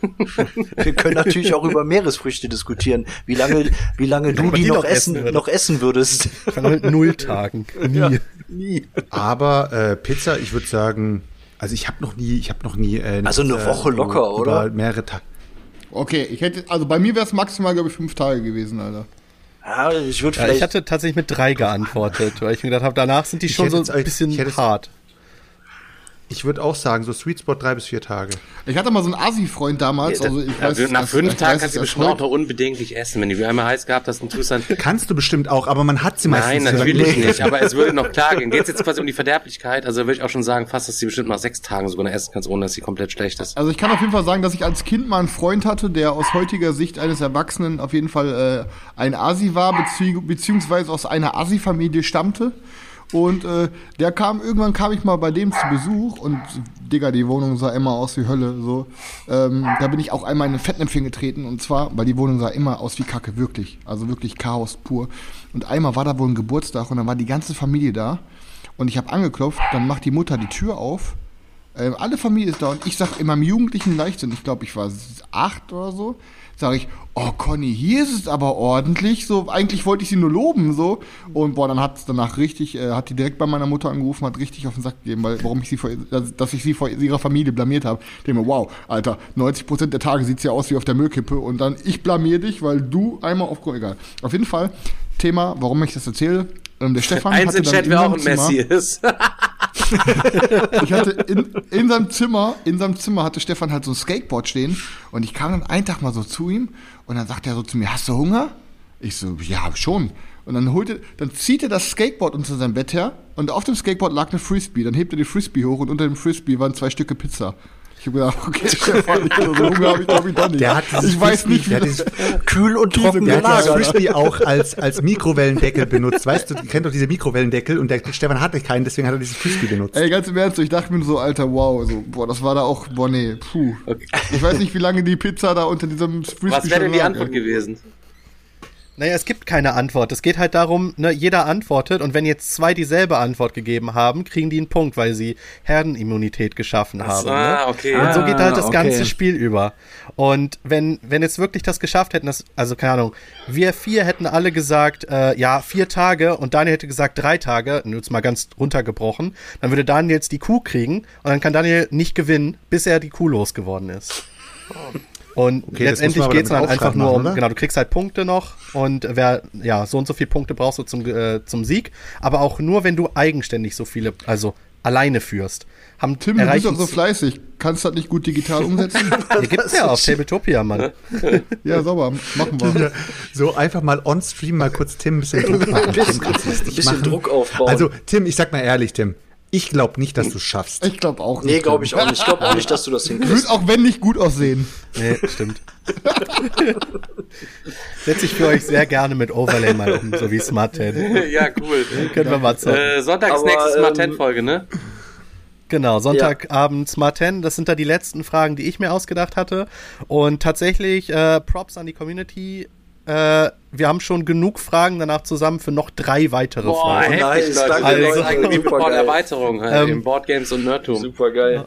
Wir können natürlich auch über Meeresfrüchte diskutieren. Wie lange, wie lange du die die noch noch essen würde. noch essen würdest. von halt null Tagen. Nie. Nie. Aber äh, Pizza, ich würde sagen, also ich habe noch nie, ich habe noch nie. Äh, Also eine Pizza Woche locker, oder? Über mehrere Tage. Okay, ich hätte, also bei mir wäre es maximal, glaube ich, fünf Tage gewesen, Alter. Ja, ich würde Ja, vielleicht. ich hatte tatsächlich mit drei geantwortet, weil ich mir gedacht habe, danach sind die schon so jetzt ein bisschen es- hart. Ich würde auch sagen, so Sweet Spot drei bis vier Tage. Ich hatte mal so einen Asi-Freund damals, Ja, also ich ja, weiß, nach das- fünf ich Tagen kannst du es bestimmt auch noch unbedinglich essen. Wenn du einmal heiß gehabt hast, dann tust du dann. Kannst du bestimmt auch, aber man hat sie meistens Nein, natürlich nicht. Aber es würde noch klar gehen. Geht es jetzt quasi um die Verderblichkeit? Also würde ich auch schon sagen, fast, dass sie bestimmt nach sechs Tagen sogar noch essen kannst, ohne dass sie komplett schlecht ist. Also ich kann auf jeden Fall sagen, dass ich als Kind mal einen Freund hatte, der aus heutiger Sicht eines Erwachsenen auf jeden Fall äh, ein Asi war, bezieh beziehungsweise aus einer Asi-Familie stammte. Und äh, der kam, irgendwann kam ich mal bei dem zu Besuch und Digga, die Wohnung sah immer aus wie Hölle. So. Ähm, da bin ich auch einmal in ein Fettnäpfchen getreten und zwar, weil die Wohnung sah immer aus wie Kacke, wirklich. Also wirklich Chaos pur. Und einmal war da wohl ein Geburtstag und dann war die ganze Familie da. Und ich habe angeklopft, dann macht die Mutter die Tür auf ähm, alle Familie ist da und ich sag in meinem jugendlichen Leichtsinn, ich glaube, ich war acht oder so, sage ich, oh Conny, hier ist es aber ordentlich. So, eigentlich wollte ich sie nur loben, so. Und boah, dann hat es danach richtig, äh, hat die direkt bei meiner Mutter angerufen, hat richtig auf den Sack gegeben, weil warum ich sie vor, dass, dass ich sie vor ihrer Familie blamiert habe. Ich denke mir, wow, Alter, 90% der Tage sieht's ja aus wie auf der Müllkippe und dann ich blamier dich, weil du einmal auf egal. Auf jeden Fall, Thema, warum ich das erzähle. Ähm, der Stefan Eins im Chat, wer auch ein Messi ist. ich hatte in, in seinem Zimmer, in seinem Zimmer hatte Stefan halt so ein Skateboard stehen und ich kam dann einen Tag mal so zu ihm und dann sagt er so zu mir, hast du Hunger? Ich so, ja, schon. Und dann holte, dann zieht er das Skateboard unter seinem Bett her und auf dem Skateboard lag eine Frisbee. Dann hebt er die Frisbee hoch und unter dem Frisbee waren zwei Stücke Pizza. Ich habe gedacht, okay, Stefan, so Hunger habe ich glaube ich doch nicht. Der hat ich weiß Frisbee- nicht, wie der hat dieses- Kühl und trocken Der hat. Frisbee auch als, als Mikrowellendeckel benutzt. Weißt du, ihr kennt doch diese Mikrowellendeckel und der Stefan hatte keinen, deswegen hat er dieses Frisbee benutzt. Ey, ganz im Ernst, ich dachte mir so, Alter, wow, so, boah, das war da auch, boah, nee, puh. Ich weiß nicht, wie lange die Pizza da unter diesem Frisbee Was wäre denn die Antwort gewesen? Naja, es gibt keine Antwort. Es geht halt darum, ne, jeder antwortet und wenn jetzt zwei dieselbe Antwort gegeben haben, kriegen die einen Punkt, weil sie Herdenimmunität geschaffen haben. ah, ne? okay. Und so geht halt das Ah, ganze okay. Spiel über. Und wenn, wenn jetzt wirklich das geschafft hätten, das, also keine Ahnung, wir vier hätten alle gesagt, äh, ja, vier Tage und Daniel hätte gesagt drei Tage, nur jetzt mal ganz runtergebrochen, dann würde Daniel jetzt die Kuh kriegen und dann kann Daniel nicht gewinnen, bis er die Kuh losgeworden ist. Und Okay, letztendlich aber geht's dann einfach nur um, machen, genau, du kriegst halt Punkte noch und wer, ja, so und so viele Punkte brauchst du zum, äh, zum Sieg, aber auch nur, wenn du eigenständig so viele, also alleine führst. Haben, Tim, du bist doch so fleißig. Kannst du das nicht gut digital umsetzen? Hier gibt's ja auf Tabletopia, Mann. ja, sauber, machen wir. So einfach mal on stream mal kurz Tim ein bisschen Druck machen. Tim, nicht bisschen machen? Druck aufbauen. Also, Tim, ich sag mal ehrlich, Tim. Ich glaube nicht, dass du schaffst. Ich glaube auch nicht. nee, glaube ich auch nicht. Ich glaube auch nicht, dass du das Wird hinkriegst. auch wenn nicht gut aussehen. Nee, stimmt. Setze ich für euch sehr gerne mit Overlay mal um, so wie Smart 10. ja, cool. Können wir mal zocken. Äh, Sonntags Aber, nächstes Smart ähm, 10 Folge, ne? Genau, Sonntagabend Smart 10, das sind da die letzten Fragen, die ich mir ausgedacht hatte. Und tatsächlich, äh, Props an die Community. Äh, wir haben schon genug Fragen danach zusammen für noch drei weitere Boah, Fragen. heftig, nice, Leute. danke, Also, Leute. Super. Erweiterung halt, Ähm, im Boardgames und Nerdtum. Super geil.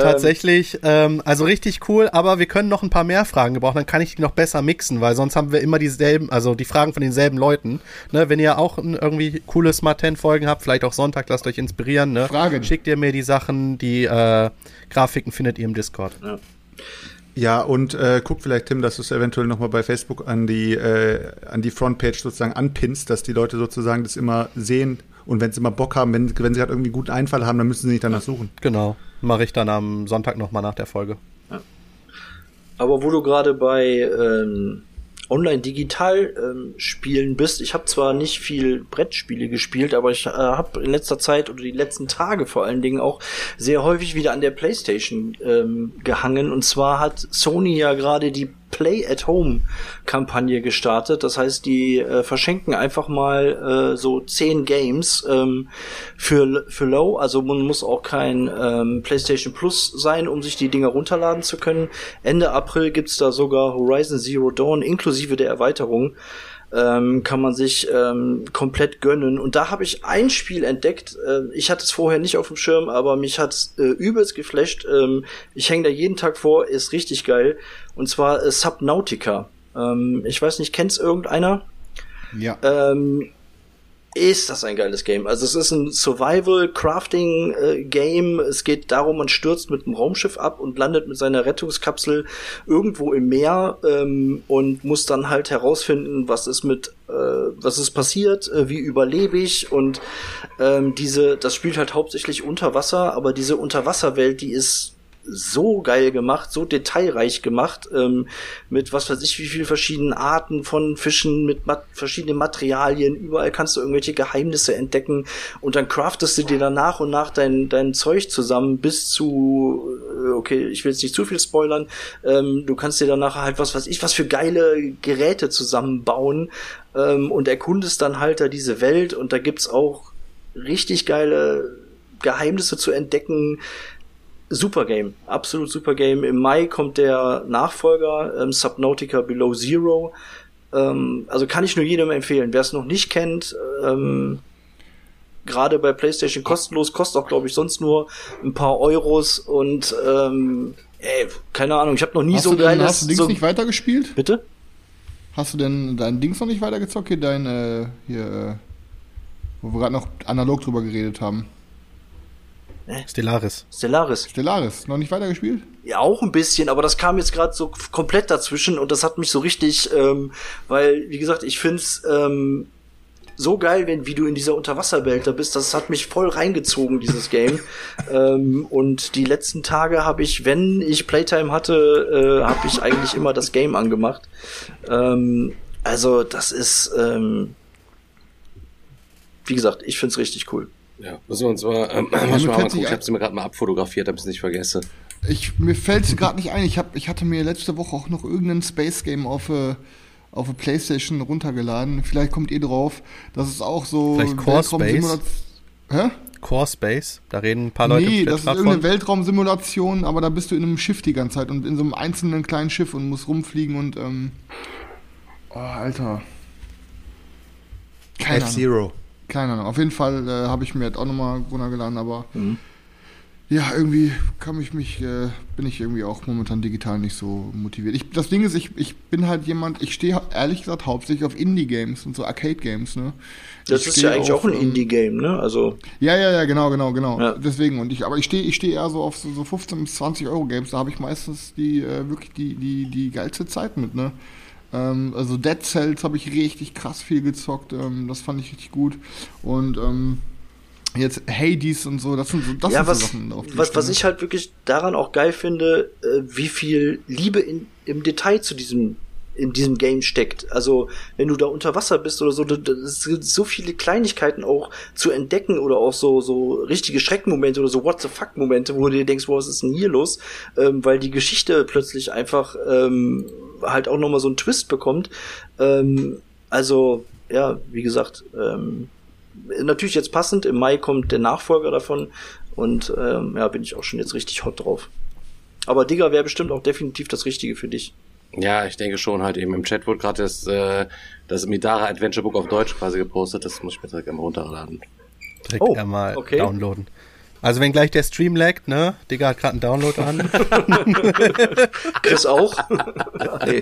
Tatsächlich, ähm, also richtig cool, aber wir können noch ein paar mehr Fragen gebrauchen, dann kann ich die noch besser mixen, weil sonst haben wir immer dieselben, also die Fragen von denselben Leuten. Ne, wenn ihr auch n- irgendwie coole Smart 10 Folgen habt, vielleicht auch Sonntag, lasst euch inspirieren, ne? Fragen. Schickt ihr mir die Sachen, die äh, Grafiken findet ihr im Discord. Ja, und äh, guck vielleicht, Tim, dass du es eventuell nochmal bei Facebook an die, äh, an die Frontpage sozusagen anpinnst, dass die Leute sozusagen das immer sehen und wenn sie mal Bock haben, wenn, wenn sie halt irgendwie einen guten Einfall haben, dann müssen sie nicht danach suchen. Genau, mache ich dann am Sonntag nochmal nach der Folge. Aber wo du gerade bei ähm, Online-Digital-Spielen bist, ich habe zwar nicht viel Brettspiele gespielt, aber ich äh, habe in letzter Zeit oder die letzten Tage vor allen Dingen auch sehr häufig wieder an der PlayStation ähm, gehangen. Und zwar hat Sony ja gerade die Play at Home Kampagne gestartet. Das heißt, die äh, verschenken einfach mal äh, so zehn Games ähm, für für low. Also man muss auch kein ähm, PlayStation Plus sein, um sich die Dinger runterladen zu können. Ende April gibt's da sogar Horizon Zero Dawn inklusive der Erweiterung. Ähm, kann man sich ähm, komplett gönnen. Und da habe ich ein Spiel entdeckt. Äh, ich hatte es vorher nicht auf dem Schirm, aber mich hat's äh, übelst geflasht. Ähm, ich hänge da jeden Tag vor, ist richtig geil. Und zwar äh, Subnautica. Ähm, ich weiß nicht, kennt's irgendeiner? Ja. Ähm, ist das ein geiles Game. Also es ist ein Survival-Crafting-Game. es geht darum, man stürzt mit einem Raumschiff ab und landet mit seiner Rettungskapsel irgendwo im Meer ähm, und muss dann halt herausfinden, was ist mit, äh, was ist passiert, äh, wie überlebe ich und ähm, diese, das spielt halt hauptsächlich unter Wasser, aber diese Unterwasserwelt, die ist so geil gemacht, so detailreich gemacht, ähm, mit was weiß ich, wie viel verschiedenen Arten von Fischen, mit mat verschiedenen Materialien, überall kannst du irgendwelche Geheimnisse entdecken und dann craftest du dir dann nach und nach dein, dein Zeug zusammen bis zu, äh, okay, ich will jetzt nicht zu viel spoilern, ähm, du kannst dir dann nachher halt was weiß ich, was für geile Geräte zusammenbauen ähm, und erkundest dann halt da diese Welt. Und da gibt's auch richtig geile Geheimnisse zu entdecken, Super Game, absolut super Game. Im Mai kommt der Nachfolger ähm, Subnautica Below Zero. Ähm, also kann ich nur jedem empfehlen. Wer es noch nicht kennt, ähm, gerade bei PlayStation kostenlos, kostet auch glaube ich sonst nur ein paar Euros und ähm, ey, keine Ahnung, ich habe noch nie hast so du denn, geiles. hast du Dings so, nicht weitergespielt? bitte? Hast du denn dein Dings noch nicht weitergezockt? Hier dein, äh, hier, äh, wo wir gerade noch analog drüber geredet haben. Stellaris. Stellaris. Stellaris, noch nicht weitergespielt? Ja, auch ein bisschen, aber das kam jetzt gerade so komplett dazwischen und das hat mich so richtig, ähm, weil, wie gesagt, ich find's ähm, so geil, wenn wie du in dieser Unterwasserwelt da bist. Das hat mich voll reingezogen, dieses Game. ähm, und die letzten Tage habe ich, wenn ich Playtime hatte, äh, habe ich eigentlich immer das Game angemacht. Ähm, also das ist, ähm, wie gesagt, ich find's richtig cool. Ja, müssen wir uns mal, ähm, manchmal mal sich gucken. Ich habe sie mir gerade mal abfotografiert, damit ich es nicht vergesse. Ich, mir fällt es gerade nicht ein. Ich, hab, ich hatte mir letzte Woche auch noch irgendein Space Game auf, äh, auf der Playstation runtergeladen. Vielleicht kommt ihr drauf. Das ist auch so. Vielleicht Core Space? Hä? Core Space, da reden ein paar Leute nee, das ist irgendeine. Weltraumsimulation, aber da bist du in einem Schiff die ganze Zeit und in so einem einzelnen kleinen Schiff und musst rumfliegen und ähm. Oh, Alter. F-Zero. Keine Ahnung. Auf jeden Fall äh, habe ich mir jetzt auch nochmal runtergeladen, aber Mhm. ja, irgendwie kann ich mich, äh, bin ich irgendwie auch momentan digital nicht so motiviert. Ich, das Ding ist, ich, ich bin halt jemand, ich stehe ehrlich gesagt hauptsächlich auf Indie-Games und so Arcade-Games, ne? Das Ich ist ja eigentlich auf, auch ein ähm, Indie-Game, ne? Also, Ja, ja, ja, genau, genau, genau. Ja. Deswegen und ich, aber ich stehe, ich stehe eher so auf so, so 15 bis 20 Euro Games. Da habe ich meistens die äh, wirklich die die die geilste Zeit mit, ne? Ähm, also Dead Cells habe ich richtig krass viel gezockt. Ähm, das fand ich richtig gut und ähm, jetzt Hades und so. Das sind so das ja, sind was, so Sachen, auf die was, was ich halt wirklich daran auch geil finde, äh, wie viel Liebe in, im Detail zu diesem in diesem Game steckt. Also, wenn du da unter Wasser bist oder so, es gibt so viele Kleinigkeiten auch zu entdecken oder auch so, so richtige Schreckmomente oder so What the fuck Momente, wo du dir denkst, was ist denn hier los? Ähm, weil die Geschichte plötzlich einfach ähm, halt auch nochmal so einen Twist bekommt. Ähm, also, ja, wie gesagt, ähm, natürlich jetzt passend, im Mai kommt der Nachfolger davon und ähm, ja, bin ich auch schon jetzt richtig hot drauf. Aber Digga wäre bestimmt auch definitiv das Richtige für dich. Ja, ich denke schon halt eben. Im Chat wurde gerade das, äh, das Midara Adventure Book auf Deutsch quasi gepostet. Das muss ich mir direkt einmal runterladen. Direkt Oh, einmal okay. downloaden. Also wenn gleich der Stream laggt, ne? Digga hat gerade einen Download an. Chris auch? nee.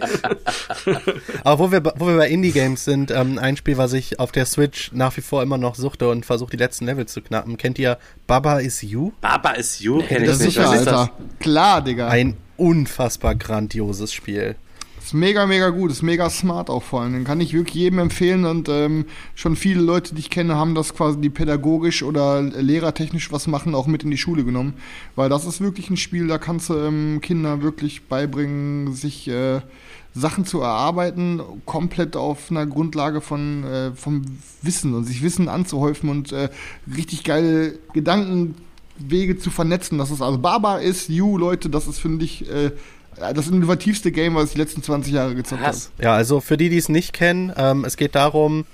Aber wo wir, wo wir bei Indie-Games sind, ähm, ein Spiel, was ich auf der Switch nach wie vor immer noch suchte und versuche die letzten Level zu knappen. Kennt ihr Baba is You? Baba is you, kenn das ich ist nicht. sicher, Was ist das? Alter. Klar, Digga. Ein unfassbar grandioses Spiel. Ist mega, mega gut, ist mega smart auch vor allem. Den kann ich wirklich jedem empfehlen und ähm, schon viele Leute, die ich kenne, haben das quasi die pädagogisch oder lehrertechnisch was machen, auch mit in die Schule genommen. Weil das ist wirklich ein Spiel, da kannst du ähm, Kinder wirklich beibringen, sich äh, Sachen zu erarbeiten, komplett auf einer Grundlage von äh, vom Wissen und sich Wissen anzuhäufen und äh, richtig geile Gedankenwege zu vernetzen. Das ist also Baba ist You, Leute, das ist, finde ich, äh, das innovativste Game, was ich die letzten 20 Jahre gezockt habe. Ja, also für die, die es nicht kennen, ähm, es geht darum,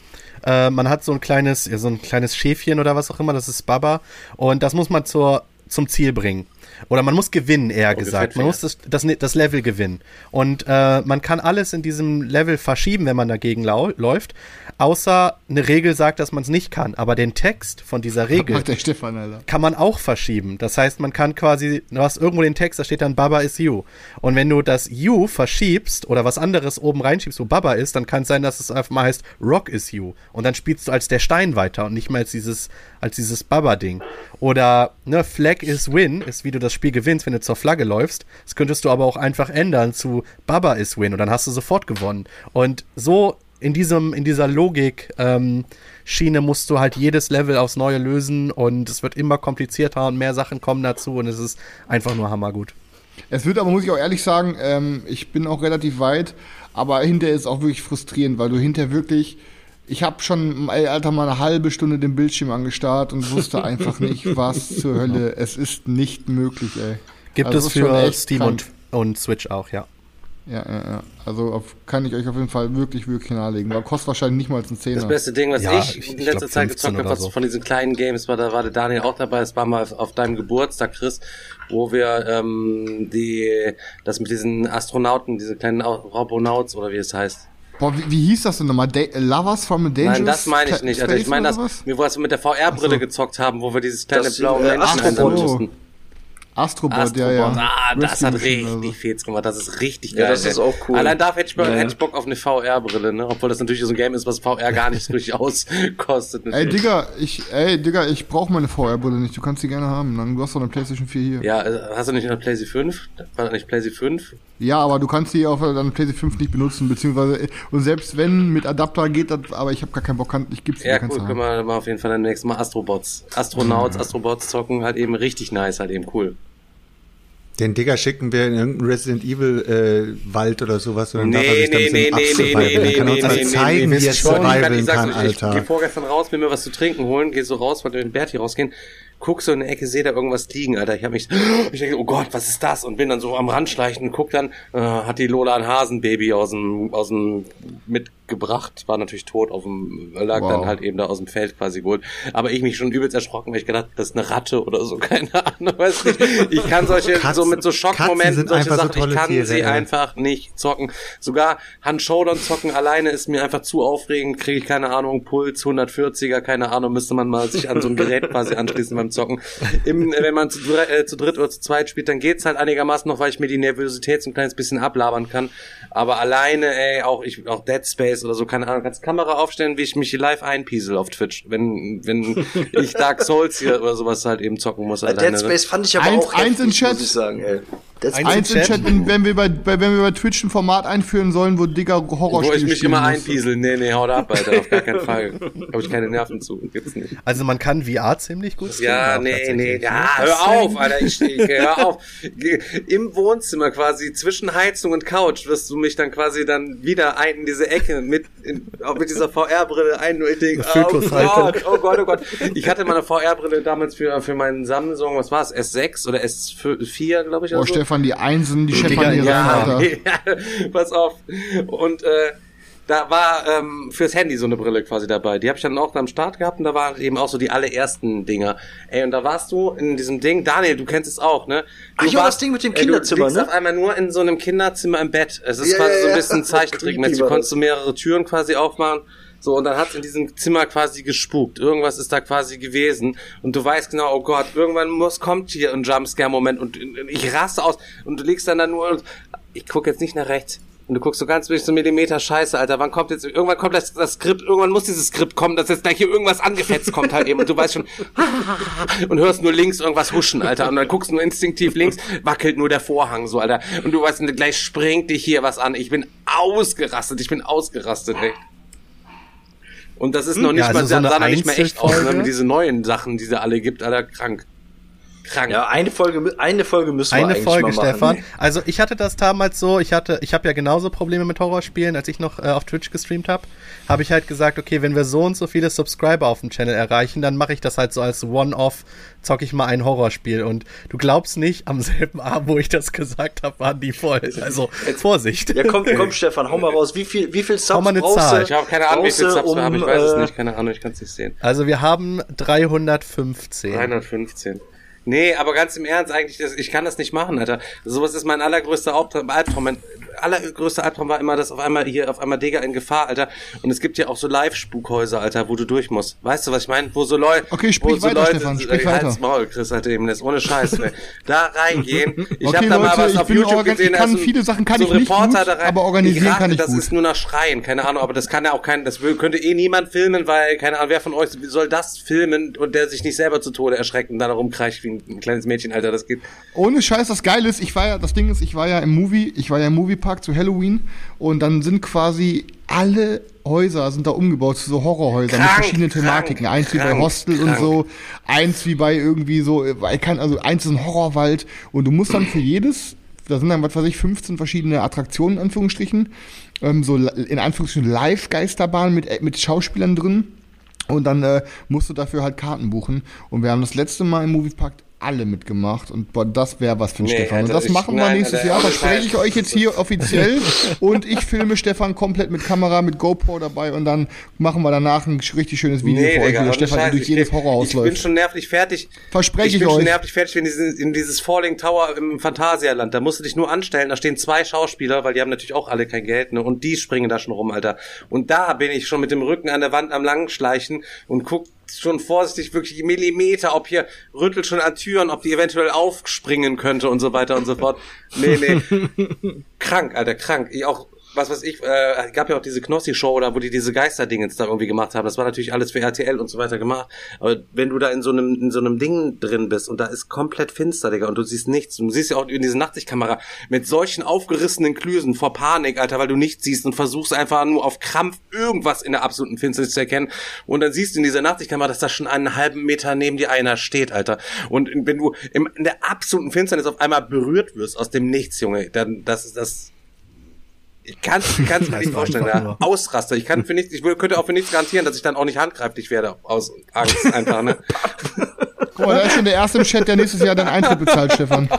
äh, man hat so ein kleines, ja, so ein kleines Schäfchen oder was auch immer, das ist Baba, und das muss man zur, zum Ziel bringen. Oder man muss gewinnen, eher Oh, gesagt. Man muss das, das, das Level gewinnen. Und äh, man kann alles in diesem Level verschieben, wenn man dagegen läuft. Außer eine Regel sagt, dass man es nicht kann. Aber den Text von dieser Regel Stefan, kann man auch verschieben. Das heißt, man kann quasi, du hast irgendwo den Text, da steht dann Baba is you. Und wenn du das you verschiebst oder was anderes oben reinschiebst, wo Baba ist, dann kann es sein, dass es einfach mal heißt Rock is you. Und dann spielst du als der Stein weiter und nicht mehr als dieses, als dieses Baba-Ding. Oder, ne, Flag is win, ist wie du das Spiel gewinnst, wenn du zur Flagge läufst. Das könntest du aber auch einfach ändern zu Baba is win und dann hast du sofort gewonnen. Und so in diesem, in dieser Logik, ähm, Schiene musst du halt jedes Level aufs Neue lösen und es wird immer komplizierter und mehr Sachen kommen dazu und es ist einfach nur hammergut. Es wird aber, muss ich auch ehrlich sagen, ähm, ich bin auch relativ weit, aber hinterher ist auch wirklich frustrierend, weil du hinterher wirklich, ich habe schon, ey, Alter, mal eine halbe Stunde den Bildschirm angestarrt und wusste einfach nicht, was zur Hölle. Es ist nicht möglich, ey. Gibt Also es für Steam krank. und, und Switch auch, ja. Ja, ja, ja. Also auf, kann ich euch auf jeden Fall wirklich, wirklich nahelegen. Weil kostet wahrscheinlich nicht mal einen Zehner. Das beste Ding, was Ja, ich, ich- in letzter glaub, Zeit 15 gezockt habe, was so. von diesen kleinen Games war, da war der Daniel auch dabei, das war mal auf, auf deinem Geburtstag, Chris, wo wir ähm, die das mit diesen Astronauten, diese kleinen Au- Robonauts oder wie es heißt. Boah, wie, wie hieß das denn nochmal? Da Lovers from a Dangerous Nein, das meine ich nicht. Also ich meine oder das, was? wir wo wir mit der VR-Brille so. gezockt haben, wo wir dieses kleine Das, blaue äh, Menschen Astrobot. Astrobot, Astrobot, ja, ja. ah, das hat richtig so. Fets gemacht. Das ist richtig geil. Ja, das ist ey. auch cool. Allein dafür hätte ich, Bock- Ja, ja. hätte ich Bock auf eine VR-Brille, ne? Obwohl das natürlich so ein Game ist, was VR gar nicht richtig auskostet. Ey. Digga, ich, ey, Digga, ich brauche meine VR-Brille nicht. Du kannst die gerne haben. Dann, du hast doch eine PlayStation 4 hier. Ja, Ja, äh, hast du nicht eine PlayStation 5? War das nicht PlayStation 5? aber du kannst die auf deiner PlayStation 5 nicht benutzen, beziehungsweise, äh, und selbst wenn, mit Adapter geht das, aber ich habe gar keinen Bock, kann, ich gib's dir, Ja, cool, können wir mal auf jeden Fall dann nächstes Mal Astrobots. Astronauts, Astrobots zocken, halt eben richtig nice, halt eben cool. Den Digger schicken wir in irgendeinen Resident Evil äh, Wald oder sowas und dann Nee, darf er sich nee, nee, nee, absurviven. nee, Dann kann nee, uns nee, nee, zeigen, nee, wie er survivalen kann, euch, Ich, Alter. gehe vorgestern raus, will mir was zu trinken holen, gehe so raus, wollte mit Berti rausgehen. guck so in der Ecke, sehe da irgendwas liegen, Alter. Ich habe mich, ich denke, oh Gott, was ist das? Und bin dann so am Rand schleichen und guck dann, äh, hat die Lola ein Hasenbaby aus dem, aus dem mitgebracht, war natürlich tot auf dem, lag Wow. dann halt eben da aus dem Feld quasi geholt. Aber ich mich schon übelst erschrocken, weil ich gedacht, das ist eine Ratte oder so, keine Ahnung, weiß nicht. Ich kann solche, Katzen- so mit so Schockmomenten, solche einfach so Sachen, ich kann Tiere, sie ey. einfach nicht zocken. Sogar Hand Showdown zocken alleine ist mir einfach zu aufregend, kriege ich keine Ahnung, Puls 140er, keine Ahnung, müsste man mal sich an so ein Gerät quasi anschließen beim Zocken. Im, äh, wenn man zu, äh, zu dritt oder zu zweit spielt, dann geht's halt einigermaßen noch, weil ich mir die Nervosität so ein kleines bisschen ablabern kann. Aber alleine, ey, auch ich, auch Dead Space oder so, keine Ahnung, kannst Kamera aufstellen, wie ich mich live einpiesel auf Twitch, wenn, wenn ich Dark Souls hier oder sowas halt eben zocken muss. Alleine, Dead ne? Space fand ich aber Eins- auch eins in heftig, Chat. muss ich sagen, ey. Eins im Chat. Chat, wenn wir, bei, bei, wenn wir bei Twitch ein Format einführen sollen, wo Digger Wo Horrorspiele ich mich immer muss. einpiesel. Nee, nee, haut ab, Alter, auf gar keinen Fall. Habe ich keine Nerven zu, gibt's nicht. Also man kann VR ziemlich gut Ja, nee, nee, ne? ja, Das hör auf, Alter, ich, hör auf. Im Wohnzimmer quasi, zwischen Heizung und Couch, wirst du mich dann quasi dann wieder ein in diese Ecke mit, in, auch mit dieser VR-Brille ein, und ich denke, oh. Gott, oh Gott, oh Gott. Ich hatte mal eine VR-Brille damals für, für meinen Samsung, was war es, S6 oder S4, glaube ich, Oh, oder so. Stefan, die Einsen, die scheppern hier ja, rein, Alter. ja, pass auf. Und äh, da war ähm, fürs Handy so eine Brille quasi dabei. Die habe ich dann auch am Start gehabt und da waren eben auch so die allerersten Dinger. Ey, und da warst du in diesem Ding, Daniel, du kennst es auch, ne? Du Ach ja, das Ding mit dem ey, Kinderzimmer, du liegst ne? auf einmal nur in so einem Kinderzimmer im Bett. Es ist Ja, quasi ja, so ein ja. bisschen Zeichentrickmäßig. Du konntest so mehrere Türen quasi aufmachen. So, und dann hat's in diesem Zimmer quasi gespukt. Irgendwas ist da quasi gewesen. Und du weißt genau, oh Gott, irgendwann muss, kommt hier ein Jumpscare-Moment und ich raste aus. Und du liegst dann da nur und ich guck jetzt nicht nach rechts. Und du guckst so ganz durch so Millimeter Scheiße, Alter. Wann kommt jetzt, irgendwann kommt das, das Skript, irgendwann muss dieses Skript kommen, dass jetzt gleich hier irgendwas angefetzt kommt halt eben. Und du weißt schon, und hörst nur links irgendwas huschen, Alter. Und dann guckst du nur instinktiv links, wackelt nur der Vorhang so, Alter. Und du weißt, gleich springt dich hier was an. Ich bin ausgerastet, ich bin ausgerastet, ey. Und das ist noch nicht Ja, also mal, so sah noch nicht mehr echt aus, ne? Diese neuen Sachen, die sie alle gibt, Alter, krank. Krank. Ja, eine Folge, eine Folge müssen wir Eine eigentlich Folge, mal machen. Stefan. Also ich hatte das damals so, ich hatte, ich habe ja genauso Probleme mit Horrorspielen, als ich noch äh, auf Twitch gestreamt habe, habe ich halt gesagt, okay, wenn wir so und so viele Subscriber auf dem Channel erreichen, dann mache ich das halt so als One-Off, zocke ich mal ein Horrorspiel. Und du glaubst nicht, am selben Abend, wo ich das gesagt habe, waren die voll. Also Vorsicht. Ja, komm, komm, Stefan, hau mal raus. Wie viel, wie viel Hau Subs mal eine brauchst Zahl. du? Ich habe keine Ahnung, wie viele Subs wir haben, ich um, weiß es äh, nicht, keine Ahnung, ich kann es nicht sehen. Also wir haben 315. 315. Nee, aber ganz im Ernst, eigentlich, das, ich kann das nicht machen, Alter. Sowas ist mein allergrößter Albtraum. Mein allergrößter Albtraum war immer, dass auf einmal hier, auf einmal Digger in Gefahr, Alter. Und es gibt ja auch so Live-Spukhäuser, Alter, wo du durch musst. Weißt du, was ich meine? Wo so Leute. Okay, sprich wo so weiter, Stefan, sprich Halt's weiter. Maul, Chris, Alter, eben, das ohne Scheiß, ey. Da reingehen. Ich Okay, hab da mal Leute, was ich auf YouTube gesehen, ich kann ist so ein- viele Sachen kann so ich ein nicht Reporter gut, da rein. aber organisieren ich rate, kann ich das gut. ist nur nach Schreien, keine Ahnung, aber das kann ja auch kein, das könnte eh niemand filmen, weil, keine Ahnung, wer von euch soll das filmen und der sich nicht selber zu Tode erschreckt und dann rumkreischt wie ein, ein kleines Mädchen, Alter, das geht. Ohne Scheiß, das Geile ist, ich war ja, das Ding ist, ich war ja im Movie, ich war ja im Moviepark zu Halloween und dann sind quasi alle Häuser sind da umgebaut zu so Horrorhäusern mit Krank, verschiedenen Thematiken. krank, eins wie bei krank, Hostel und krank. so, eins wie bei irgendwie so, weil kann, also eins ist ein Horrorwald und du musst dann für jedes, da sind dann, was weiß ich, 15 verschiedene Attraktionen, in Anführungsstrichen, ähm, so in Anführungsstrichen Live-Geisterbahnen mit, äh, mit Schauspielern drin. Und dann äh, musst du dafür halt Karten buchen. Und wir haben das letzte Mal im Moviepark alle mitgemacht. Und boah, das wäre was für Nee, Stefan. Und das ich- machen wir nein, nächstes Alter, Jahr. Verspreche Scheiß. ich euch jetzt hier offiziell. und ich filme Stefan komplett mit Kamera, mit GoPro dabei. Und dann machen wir danach ein richtig schönes Video für euch, wie der ohne Stefan Scheiß, durch ich jedes bin- Horrorhaus Ich bin läuft. schon nervlich fertig. Verspreche ich ich bin schon euch. nervlich fertig, wenn dieses, in dieses Falling Tower im Phantasialand, da musst du dich nur anstellen, da stehen zwei Schauspieler, weil die haben natürlich auch alle kein Geld, ne, und die springen da schon rum, Alter. Und da bin ich schon mit dem Rücken an der Wand am Langschleichen und guck schon vorsichtig wirklich Millimeter, ob hier rüttelt schon an Türen, ob die eventuell aufspringen könnte und so weiter und so fort. Nee, nee. krank, Alter, krank. Ich auch, was weiß ich, äh, gab ja auch diese Knossi-Show, da wo die diese Geisterdingens da irgendwie gemacht haben. Das war natürlich alles für RTL und so weiter gemacht. Aber wenn du da in so einem, in so einem Ding drin bist und da ist komplett finster, Digga, und du siehst nichts, du siehst ja auch in diese Nachtsichtkamera mit solchen aufgerissenen Klüsen vor Panik, Alter, weil du nichts siehst und versuchst einfach nur auf Krampf irgendwas in der absoluten Finsternis zu erkennen. Und dann siehst du in dieser Nachtsichtkamera, dass da schon einen halben Meter neben dir einer steht, Alter. Und wenn du in der absoluten Finsternis auf einmal berührt wirst aus dem Nichts, Junge, dann, das ist das, ich kann es mir nicht vorstellen, einfach ja. Ausraster. Ich kann für nichts, ich könnte auch für nichts garantieren, dass ich dann auch nicht handgreiflich werde aus Angst einfach, ne? Guck mal, da ist schon der erste im Chat, der nächstes Jahr deinen Eintritt bezahlt, Stefan.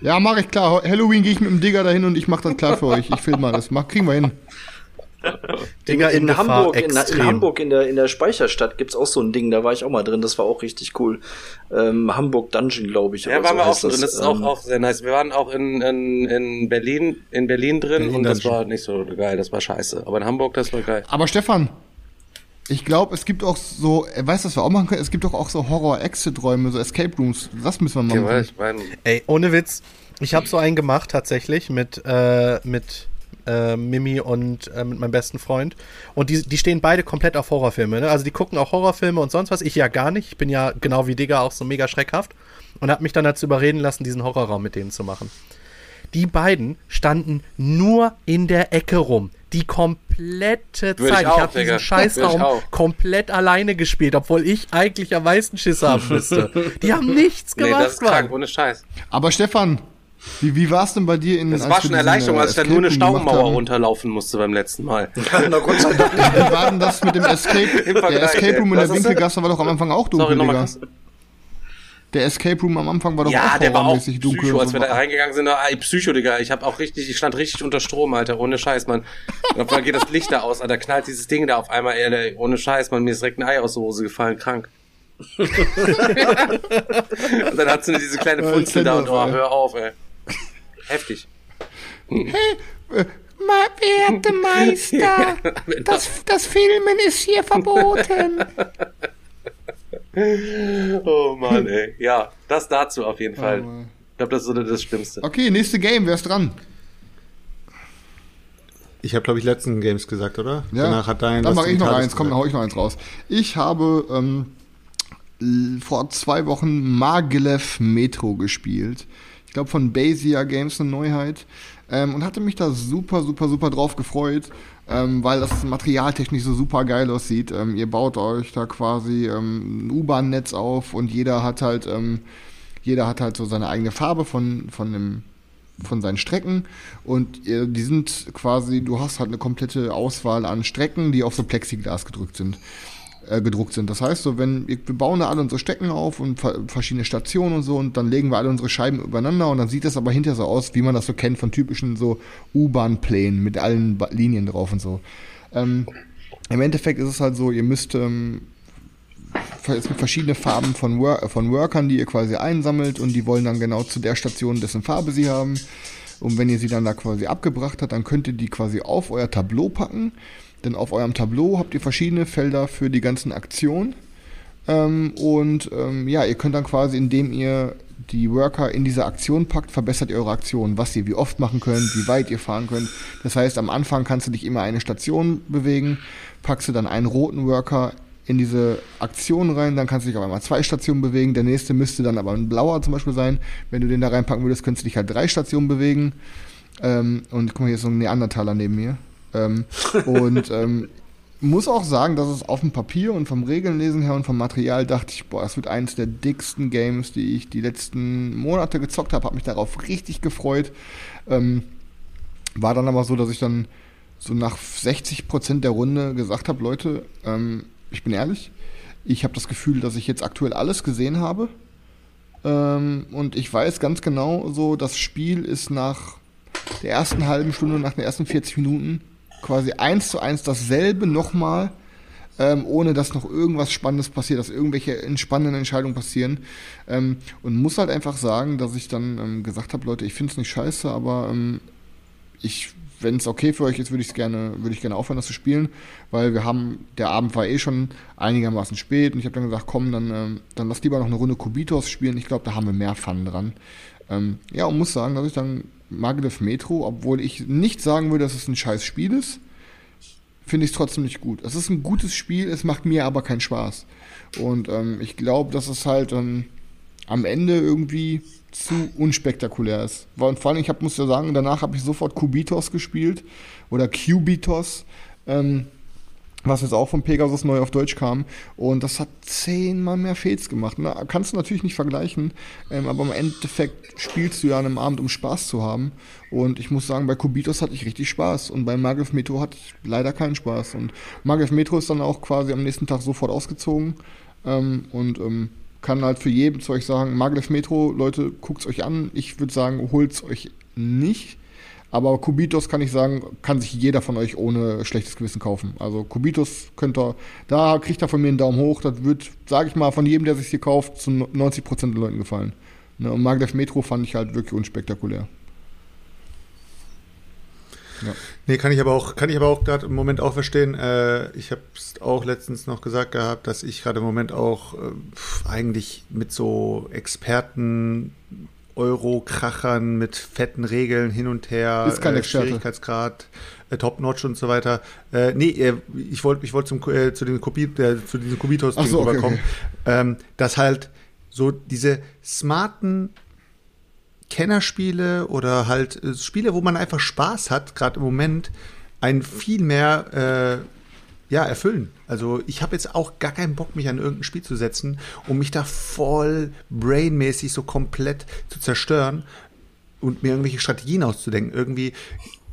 Ja, mache ich klar. Halloween gehe ich mit dem Digger dahin und ich mache das klar für euch. Ich filme alles. Mach, kriegen wir hin. Digga, in, Gefahr Hamburg, in, in. Hamburg in der, in der Speicherstadt gibt's auch so ein Ding, da war ich auch mal drin, das war auch richtig cool. Ähm, Hamburg Dungeon, glaube ich. Ja, waren so wir auch drin. Das ist auch, Ähm, auch sehr nice. Wir waren auch in, in, in Berlin, in Berlin drin Berlin und das Dungeon. war nicht so geil. Das war scheiße. Aber in Hamburg, das war geil. Aber Stefan, ich glaube, es gibt auch so, äh, weißt du, was wir auch machen können? Es gibt doch auch so Horror-Exit-Räume, so Escape Rooms. Das müssen wir mal Ja, machen. weil ich mein, Ey, ohne Witz. Ich habe so einen gemacht tatsächlich mit, äh, mit äh, Mimi und äh, mit meinem besten Freund. Und die, die stehen beide komplett auf Horrorfilme. Ne? Also die gucken auch Horrorfilme und sonst was. Ich ja gar nicht. Ich bin ja genau wie Digga auch so mega schreckhaft. Und habe mich dann dazu überreden lassen, diesen Horrorraum mit denen zu machen. Die beiden standen nur in der Ecke rum. Die komplette Würde ich Zeit. Ich, auch, habe diesen Scheißraum ich komplett alleine gespielt, obwohl ich eigentlich am meisten Schiss haben müsste. Die haben nichts nee, gemacht, das ist krank, ohne Scheiß. Aber Stefan, wie, wie war es denn bei dir in Das als war schon eine Erleichterung, äh, als ich dann nur eine Staumauer haben? runterlaufen musste beim letzten Mal. Na Gott sei Dank. Wie war denn das mit dem Escape? Der Escape Room in der Winkelgasse war doch am Anfang auch dunkel, Sorry, nochmal Digga. Der Escape Room am Anfang war doch Ja, auch der war auch dunkel. Psycho, und als wir da reingegangen sind. Ey, Psycho, Digga. Ich hab auch richtig, ich stand richtig unter Strom, Alter. Ohne Scheiß, Mann. Und auf einmal geht das Licht da aus, Alter. Knallt dieses Ding da auf einmal, ey, ohne Scheiß, Mann. Mir ist direkt ein Ei aus der Hose gefallen, krank. und dann hat sie diese kleine Ja, Funzel kenn da und oh, hör auf, ey. Heftig. Werte Meister, das, das Filmen ist hier verboten. Oh Mann, ey. Ja, das dazu auf jeden Fall. Oh, Ich glaube, das ist so das Schlimmste. Okay, nächste Game, wer ist dran? Ich habe, glaube ich, letzten Games gesagt, oder? Ja, Danach hat dein dann mache ich noch Digitales eins, komm, dann hau ich noch eins raus. Ich habe ähm, vor zwei Wochen Maglev Metro gespielt. Ich glaube von Basia Games eine Neuheit. Ähm, und hatte mich da super, super, super drauf gefreut, ähm, weil das materialtechnisch so super geil aussieht. Ähm, ihr baut euch da quasi ähm, ein U-Bahn-Netz auf und jeder hat halt, ähm, jeder hat halt so seine eigene Farbe von, von dem von seinen Strecken und äh, die sind quasi, du hast halt eine komplette Auswahl an Strecken, die auf so Plexiglas gedrückt sind, äh, gedruckt sind. Das heißt, so wenn wir bauen da alle unsere Strecken auf und ver verschiedene Stationen und so und dann legen wir alle unsere Scheiben übereinander und dann sieht das aber hinterher so aus, wie man das so kennt von typischen so U-Bahn-Plänen mit allen Ba- Linien drauf und so. Ähm, Im Endeffekt ist es halt so, ihr müsst ähm, es gibt verschiedene Farben von, Wor von Workern, die ihr quasi einsammelt und die wollen dann genau zu der Station, dessen Farbe sie haben. Und wenn ihr sie dann da quasi abgebracht habt, dann könnt ihr die quasi auf euer Tableau packen. Denn auf eurem Tableau habt ihr verschiedene Felder für die ganzen Aktionen. Ähm, und ähm, ja, ihr könnt dann quasi, indem ihr die Worker in diese Aktion packt, verbessert ihr eure Aktion, was ihr wie oft machen könnt, wie weit ihr fahren könnt. Das heißt, am Anfang kannst du dich immer eine Station bewegen, packst du dann einen roten Worker in diese Aktion rein, dann kannst du dich auf einmal zwei Stationen bewegen. Der nächste müsste dann aber ein blauer zum Beispiel sein. Wenn du den da reinpacken würdest, könntest du dich halt drei Stationen bewegen. Ähm, und guck mal, hier ist so ein Neandertaler neben mir. Ähm, und ähm, muss auch sagen, dass es auf dem Papier und vom Regelnlesen her und vom Material dachte ich, boah, das wird eines der dicksten Games, die ich die letzten Monate gezockt habe. Habe mich darauf richtig gefreut. Ähm, war dann aber so, dass ich dann so nach 60% der Runde gesagt habe, Leute, ähm, ich bin ehrlich, ich habe das Gefühl, dass ich jetzt aktuell alles gesehen habe. Ähm, und ich weiß ganz genau so, das Spiel ist nach der ersten halben Stunde, nach den ersten 40 Minuten quasi eins zu eins dasselbe nochmal, ähm, ohne dass noch irgendwas Spannendes passiert, dass irgendwelche entspannenden Entscheidungen passieren. Ähm, und muss halt einfach sagen, dass ich dann ähm, gesagt habe, Leute, ich finde es nicht scheiße, aber ähm, ich, wenn es okay für euch ist, würde ich gerne, würde ich gerne aufhören, das zu spielen, weil wir haben, der Abend war eh schon einigermaßen spät und ich habe dann gesagt, komm, dann, ähm, dann lass lieber noch eine Runde Kubitos spielen. Ich glaube, da haben wir mehr Fun dran. Ähm, ja, und muss sagen, dass ich dann Maglev Metro, obwohl ich nicht sagen würde, dass es ein scheiß Spiel ist, finde ich es trotzdem nicht gut. Es ist ein gutes Spiel, es macht mir aber keinen Spaß. Und ähm, ich glaube, dass es halt ähm, am Ende irgendwie zu unspektakulär ist. Vor allem, ich hab, muss ja sagen, danach habe ich sofort Kubitos gespielt oder Cubitos. Ähm, was jetzt auch von Pegasus neu auf Deutsch kam. Und das hat zehnmal mehr Fails gemacht. Na, kannst du natürlich nicht vergleichen, ähm, aber im Endeffekt spielst du ja an einem Abend, um Spaß zu haben. Und ich muss sagen, bei Kubitos hatte ich richtig Spaß. Und bei Magriff Metro hatte ich leider keinen Spaß. Und Magriff Metro ist dann auch quasi am nächsten Tag sofort ausgezogen. Ähm, und ähm, kann halt für jeden zu euch sagen, Maglev Metro, Leute, guckt's euch an. Ich würde sagen, holt's euch nicht. Aber Kubitos kann ich sagen, kann sich jeder von euch ohne schlechtes Gewissen kaufen. Also Kubitos könnt ihr, da kriegt er von mir einen Daumen hoch. Das wird, sage ich mal, von jedem, der sich hier kauft, zu 90% der Leuten gefallen. Ne, und Maglev Metro fand ich halt wirklich unspektakulär. Ja. Nee, kann ich aber auch, kann ich aber auch gerade im Moment auch verstehen. Äh, ich habe es auch letztens noch gesagt gehabt, dass ich gerade im Moment auch äh, eigentlich mit so Experten Euro-Krachern mit fetten Regeln hin und her, Ist kein äh. Schwierigkeitsgrad, äh, Top-Notch und so weiter. Äh, nee, äh, ich wollte ich wollt zum, äh, zu, den äh, zu diesen Kubitos Ach so, okay, rüberkommen, okay. ähm, dass halt so diese smarten Kennerspiele oder halt äh, Spiele, wo man einfach Spaß hat, gerade im Moment, einen viel mehr äh, ja, erfüllen. Also ich habe jetzt auch gar keinen Bock, mich an irgendein Spiel zu setzen, um mich da voll brainmäßig so komplett zu zerstören und mir irgendwelche Strategien auszudenken. Irgendwie,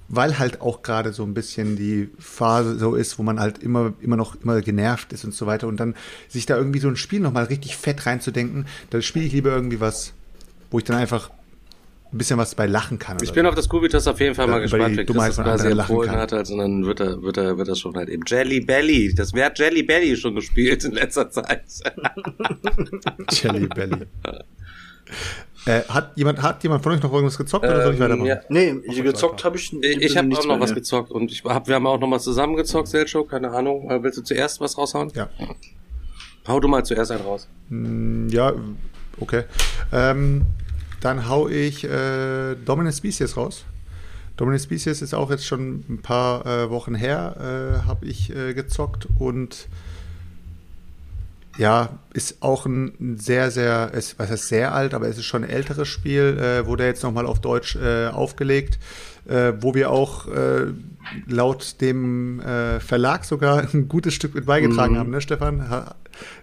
weil halt auch gerade so ein bisschen die Phase so ist, wo man halt immer, immer noch immer genervt ist und so weiter und dann sich da irgendwie so ein Spiel nochmal richtig fett reinzudenken, da spiele ich lieber irgendwie was, wo ich dann einfach ein bisschen was bei lachen kann. Ich bin so. auf das Kubitus auf jeden Fall mal gespannt, wenn Dummheit Chris das quasi empfohlen kann. hat, also dann wird er, wird er, wird er schon halt eben Jelly Belly. Das wer hat Jelly Belly schon gespielt in letzter Zeit. Jelly Belly. äh, hat jemand, hat jemand von euch noch irgendwas gezockt oder soll ich Ähm, weitermachen? ja. Nee, gezockt habe ich Ich, ich habe auch noch mehr, was gezockt und ich hab, wir haben auch noch mal zusammen gezockt, Selcho, keine Ahnung. Äh, Willst du zuerst was raushauen? Ja. Hau du mal zuerst einen raus. Mm, Ja, okay. Ähm, dann hau ich äh, Dominant Species raus. Dominant Species ist auch jetzt schon ein paar äh, Wochen her, äh, habe ich äh, gezockt und ja, ist auch ein sehr, sehr, ist, was heißt sehr alt, aber es ist schon ein älteres Spiel, äh, wurde jetzt nochmal auf Deutsch äh, aufgelegt, äh, wo wir auch laut dem äh, Verlag sogar ein gutes Stück mit beigetragen haben, ne, Stefan? Ha,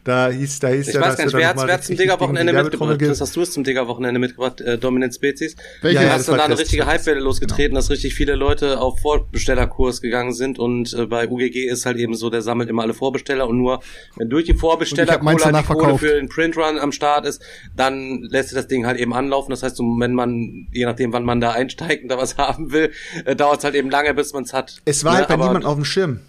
da hieß, da hieß Ich ja, weiß dass gar nicht, wer dann wer hat's zum Digger-Wochenende mitgebracht? ge- Was hast du es zum Digger-Wochenende mitgebracht, äh, Dominant Spezies? Welche? Ja, Da das hast war da eine richtige Hypewelle losgetreten, dass richtig viele Leute auf Vorbestellerkurs gegangen sind und äh, bei UGG ist halt eben so, der sammelt immer alle Vorbesteller und nur wenn durch die Vorbesteller danach die Kohle für den Printrun am Start ist, dann lässt sich das Ding halt eben anlaufen. Das heißt, wenn man, je nachdem wann man da einsteigt und da was haben will, äh, dauert es halt eben lange, bis man es hat. Es war Ne, halt bei niemandem auf dem Schirm.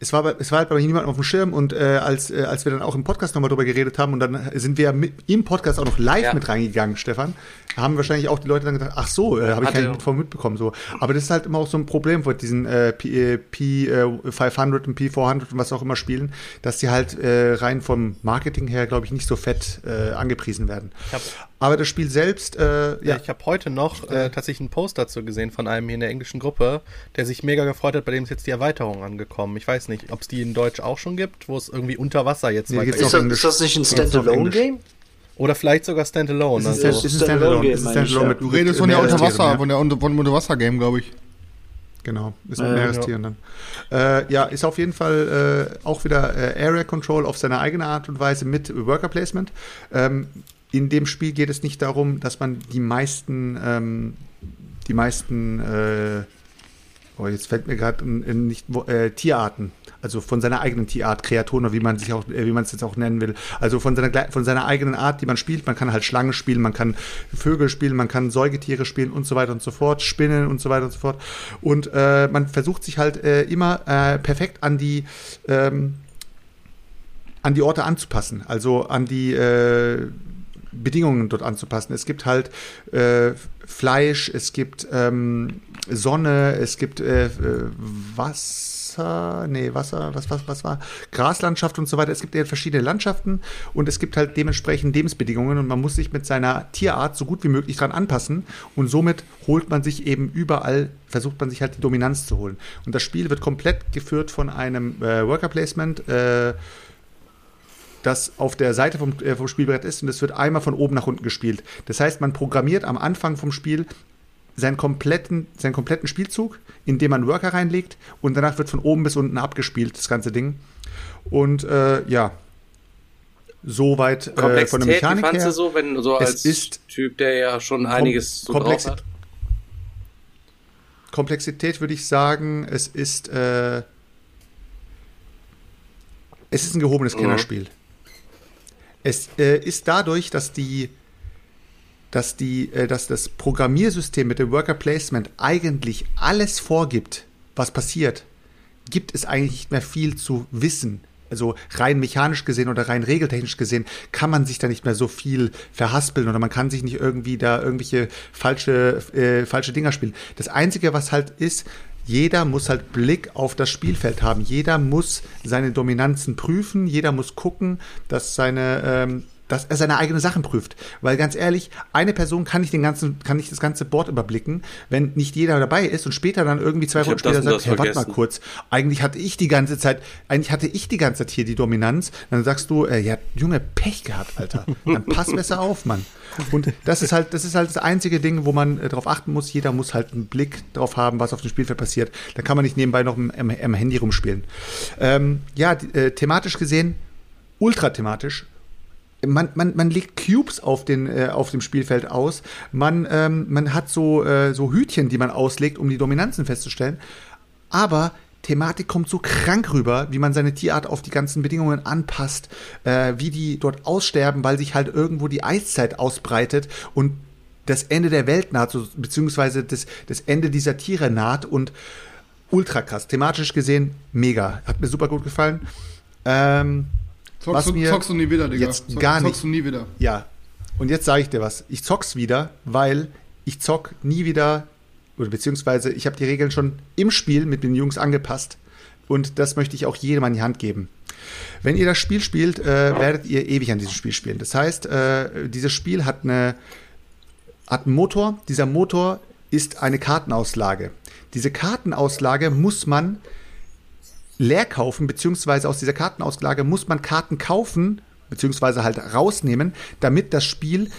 Es war, bei, es war halt bei niemandem auf dem Schirm und äh, als, äh, als wir dann auch im Podcast nochmal drüber geredet haben und dann sind wir ja mit, im Podcast auch noch live Ja. mit reingegangen, Stefan, haben wahrscheinlich auch die Leute dann gedacht, ach so, äh, habe ich gar nicht von mitbekommen. So. Aber das ist halt immer auch so ein Problem mit diesen äh, P, äh, P äh, 500 und P400 und was auch immer spielen, dass die halt äh, rein vom Marketing her, glaube ich, nicht so fett äh, angepriesen werden. hab- Aber das Spiel selbst, äh, Ja, ja, ich habe heute noch äh, tatsächlich einen Post dazu gesehen von einem hier in der englischen Gruppe, der sich mega gefreut hat, bei dem ist jetzt die Erweiterung angekommen. Ich weiß nicht, ob es die in Deutsch auch schon gibt, wo es irgendwie unter Wasser jetzt Nee, Ist das, ist das nicht ein. Standalone-Game? Oder vielleicht sogar Standalone. es ist, Also, ist ein Standalone, ist Standalone ja. mit Du redest von mit der Unterwasser, ja. von der Unterwasser-Game, glaube ich. Genau, ist Äh, mit Meerestieren dann. Äh, ja, ist auf jeden Fall äh, auch wieder äh, Area Control auf seine eigene Art und Weise mit Worker Placement. Ähm, in dem Spiel geht es nicht darum, dass man die meisten, ähm, die meisten, äh, oh, jetzt fällt mir gerade nicht äh, Tierarten, also von seiner eigenen Tierart, Kreaturen oder wie man sich auch, äh, wie man es jetzt auch nennen will, also von seiner von seiner eigenen Art, die man spielt. Man kann halt Schlangen spielen, man kann Vögel spielen, man kann Säugetiere spielen und so weiter und so fort, Spinnen und so weiter und so fort. Und äh, man versucht sich halt äh, immer äh, perfekt an die ähm, an die Orte anzupassen, also an die Bedingungen dort anzupassen. Es gibt halt äh, Fleisch, es gibt ähm, Sonne, es gibt äh, äh, Wasser, nee, Wasser, was, was, was war? Graslandschaft und so weiter. Es gibt ja verschiedene Landschaften und es gibt halt dementsprechend Lebensbedingungen und man muss sich mit seiner Tierart so gut wie möglich dran anpassen und somit holt man sich eben überall, versucht man sich halt die Dominanz zu holen. Und das Spiel wird komplett geführt von einem äh, Worker Placement, äh, das auf der Seite vom, äh, vom Spielbrett ist und es wird einmal von oben nach unten gespielt. Das heißt, man programmiert am Anfang vom Spiel seinen kompletten, seinen kompletten Spielzug, indem man Worker reinlegt und danach wird von oben bis unten abgespielt, das ganze Ding. Und äh, ja, soweit äh, von der Mechanik fandst her. du so, wenn so es als ist Typ, der ja schon einiges so Komplexi- hat? Komplexität würde ich sagen, es ist äh, es ist ein gehobenes Mhm. Es äh, ist dadurch, dass die dass die äh, dass das Programmiersystem mit dem Worker Placement eigentlich alles vorgibt, was passiert, gibt es eigentlich nicht mehr viel zu wissen. Also rein mechanisch gesehen oder rein regeltechnisch gesehen kann man sich da nicht mehr so viel verhaspeln oder man kann sich nicht irgendwie da irgendwelche falsche, äh, falsche Dinger spielen. Das Einzige, was halt ist, jeder muss halt Blick auf das Spielfeld haben. Jeder muss seine Dominanzen prüfen. Jeder muss gucken, dass seine, ähm, dass er seine eigenen Sachen prüft. Weil ganz ehrlich, eine Person kann nicht den ganzen, kann nicht das ganze Board überblicken, wenn nicht jeder dabei ist und später dann irgendwie zwei Runden später sagt, hey, warte mal kurz, eigentlich hatte ich die ganze Zeit, eigentlich hatte ich die ganze Zeit hier die Dominanz. Dann sagst du, äh, ja, Junge, Pech gehabt, Alter. Dann pass besser auf, Mann. Und das ist halt, das ist halt das einzige Ding, wo man äh, darauf achten muss. Jeder muss halt einen Blick drauf haben, was auf dem Spielfeld passiert. Da kann man nicht nebenbei noch am, am, am Handy rumspielen. Ähm, ja, äh, thematisch gesehen, ultra thematisch. Man, man, man legt Cubes auf, den, äh, auf dem Spielfeld aus. Man, ähm, man hat so, äh, so Hütchen, die man auslegt, um die Dominanzen festzustellen. Aber Thematik kommt so krank rüber, wie man seine Tierart auf die ganzen Bedingungen anpasst, äh, wie die dort aussterben, weil sich halt irgendwo die Eiszeit ausbreitet und das Ende der Welt naht, so, beziehungsweise das, das Ende dieser Tiere naht und ultra krass. Thematisch gesehen, mega. Hat mir super gut gefallen. Ähm, Zockst, Was du, mir zockst du nie wieder, Digga. jetzt Zock- gar nicht- Zockst du nie wieder. ja, und jetzt sage ich dir was. Ich zock's wieder, weil ich zock nie wieder, oder beziehungsweise ich habe die Regeln schon im Spiel mit den Jungs angepasst. Und das möchte ich auch jedem an die Hand geben. Wenn ihr das Spiel spielt, äh, werdet ihr ewig an diesem Spiel spielen. Das heißt, äh, dieses Spiel hat, eine, hat einen Motor. Dieser Motor ist eine Kartenauslage. Diese Kartenauslage muss man leer kaufen, beziehungsweise aus dieser Kartenauslage muss man Karten kaufen, beziehungsweise halt rausnehmen, damit das Spiel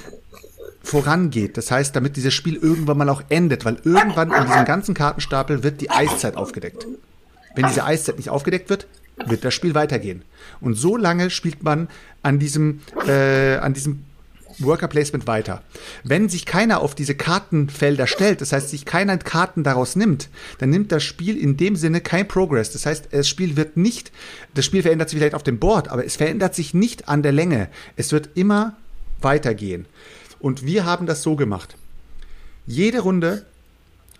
vorangeht. Das heißt, damit dieses Spiel irgendwann mal auch endet, weil irgendwann in diesem ganzen Kartenstapel wird die Eiszeit aufgedeckt. Wenn diese Eiszeit nicht aufgedeckt wird, wird das Spiel weitergehen. Und so lange spielt man an diesem, äh, an diesem Worker Placement weiter. Wenn sich keiner auf diese Kartenfelder stellt, das heißt, sich keiner Karten daraus nimmt, dann nimmt das Spiel in dem Sinne kein Progress. Das heißt, das Spiel wird nicht, das Spiel verändert sich vielleicht auf dem Board, aber es verändert sich nicht an der Länge. Es wird immer weitergehen. Und wir haben das so gemacht. Jede Runde,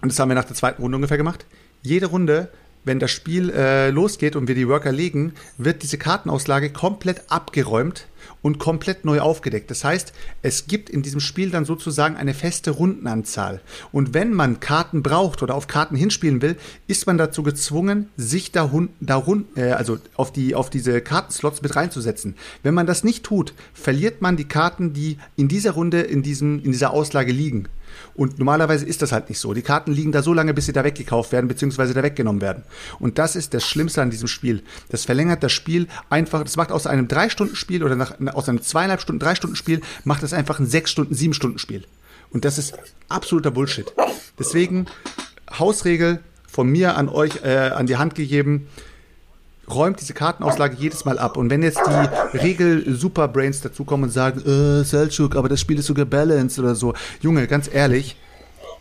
und das haben wir nach der zweiten Runde ungefähr gemacht, jede Runde, wenn das Spiel äh, losgeht und wir die Worker legen, wird diese Kartenauslage komplett abgeräumt und komplett neu aufgedeckt. Das heißt, es gibt in diesem Spiel dann sozusagen eine feste Rundenanzahl. Und wenn man Karten braucht oder auf Karten hinspielen will, ist man dazu gezwungen, sich da, hun- da run- äh, also auf, die, auf diese Kartenslots mit reinzusetzen. Wenn man das nicht tut, verliert man die Karten, die in dieser Runde in, diesem, in dieser Auslage liegen. Und normalerweise ist das halt nicht so. Die Karten liegen da so lange, bis sie da weggekauft werden, beziehungsweise da weggenommen werden. Und das ist das Schlimmste an diesem Spiel. Das verlängert das Spiel einfach, das macht aus einem 3-Stunden-Spiel oder nach, aus einem zweieinhalb Stunden, 3-Stunden-Spiel, macht das einfach ein 6-Stunden, 7-Stunden-Spiel. Und das ist absoluter Bullshit. Deswegen, Hausregel von mir an euch äh, an die Hand gegeben, räumt diese Kartenauslage jedes Mal ab. Und wenn jetzt die Regel-Superbrains dazukommen und sagen, äh, Selchuk, aber das Spiel ist so gebalanced oder so. Junge, ganz ehrlich,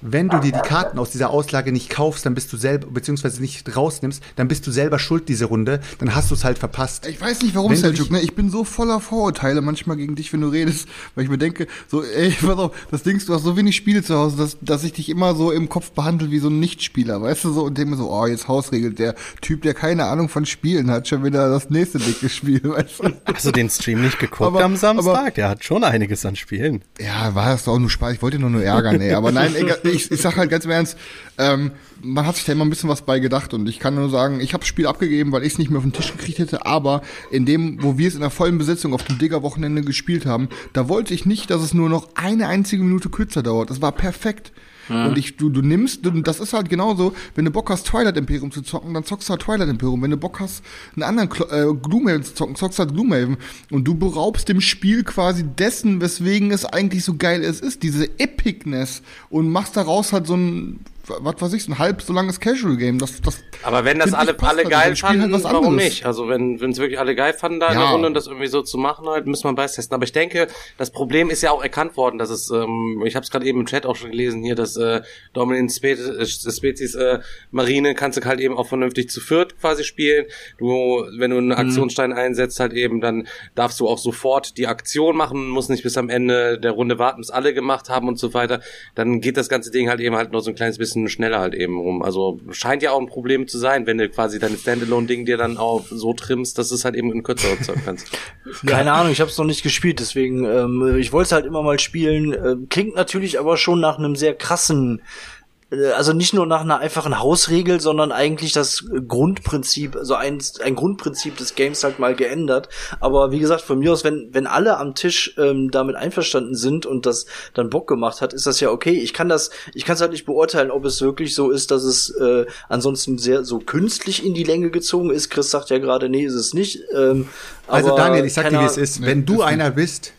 wenn du dir die Karten aus dieser Auslage nicht kaufst, dann bist du selber, beziehungsweise nicht rausnimmst, dann bist du selber schuld diese Runde, dann hast du es halt verpasst. Ich weiß nicht warum, Seljuk, ne? Ich bin so voller Vorurteile manchmal gegen dich, wenn du redest, weil ich mir denke, so, ey, pass auf, das Ding ist, du hast so wenig Spiele zu Hause, dass, dass ich dich immer so im Kopf behandle wie so ein Nichtspieler, weißt du so, und denke mir so, oh, jetzt Hausregel, der Typ, der keine Ahnung von Spielen hat, schon wieder das nächste dicke Spiel, weißt du? Hast du den Stream nicht geguckt Aber- am Samstag? aber- Der hat schon einiges an Spielen. Ja, war das doch auch nur Spaß. Ich wollte ihn doch nur ärgern, ey. Aber nein, egal, ich, ich sag halt ganz im Ernst, ähm, man hat sich da immer ein bisschen was bei gedacht und ich kann nur sagen, ich habe das Spiel abgegeben, weil ich es nicht mehr auf den Tisch gekriegt hätte, aber in dem, wo wir es in der vollen Besetzung auf dem Digger-Wochenende gespielt haben, da wollte ich nicht, dass es nur noch eine einzige Minute kürzer dauert. Das war perfekt. Und ich, du, du nimmst, du, das ist halt genauso, wenn du Bock hast, Twilight Imperium zu zocken, dann zockst du halt Twilight Imperium. Wenn du Bock hast, einen anderen Klo äh, Gloomhaven zu zocken, zockst du halt Gloomhaven. Und du beraubst dem Spiel quasi dessen, weswegen es eigentlich so geil es ist, diese Epicness. Und machst daraus halt so ein, was weiß ich, ein halb so langes Casual-Game. Das, das Aber wenn das alle, alle halt. geil halt fanden, was warum anderes. nicht? Also wenn wenn es wirklich alle geil fanden da in Ja. der Runde und das irgendwie so zu machen, halt, müssen wir beides testen. Aber ich denke, das Problem ist ja auch erkannt worden, dass es, ähm, ich habe es gerade eben im Chat auch schon gelesen hier, dass äh, Dominant äh, Spezies äh, Marine kannst du halt eben auch vernünftig zu viert quasi spielen. Du, wenn du einen Aktionsstein einsetzt, halt eben, dann darfst du auch sofort die Aktion machen, musst nicht bis am Ende der Runde warten, bis alle gemacht haben und so weiter. Dann geht das ganze Ding halt eben halt noch so ein kleines bisschen schneller halt eben rum. Also scheint ja auch ein Problem zu sein, wenn du quasi dein Standalone-Ding dir dann auch so trimmst, dass es halt eben in kürzerer Zeit kannst. Keine Ahnung, ich habe es noch nicht gespielt, deswegen ähm, ich wollte es halt immer mal spielen. Ähm, klingt natürlich aber schon nach einem sehr krassen, äh, also nicht nur nach einer einfachen Hausregel, sondern eigentlich das Grundprinzip, also ein, ein Grundprinzip des Games halt mal geändert. Aber wie gesagt, von mir aus, wenn wenn alle am Tisch ähm, damit einverstanden sind und das dann Bock gemacht hat, ist das ja okay. Ich kann das, ich kann es halt nicht beurteilen, ob es wirklich so ist, dass es äh, ansonsten sehr so künstlich in die Länge gezogen ist. Chris sagt ja gerade, nee, ist es nicht. Ähm, Also aber Daniel, ich sag dir, wie es ist. Wenn du einer bist,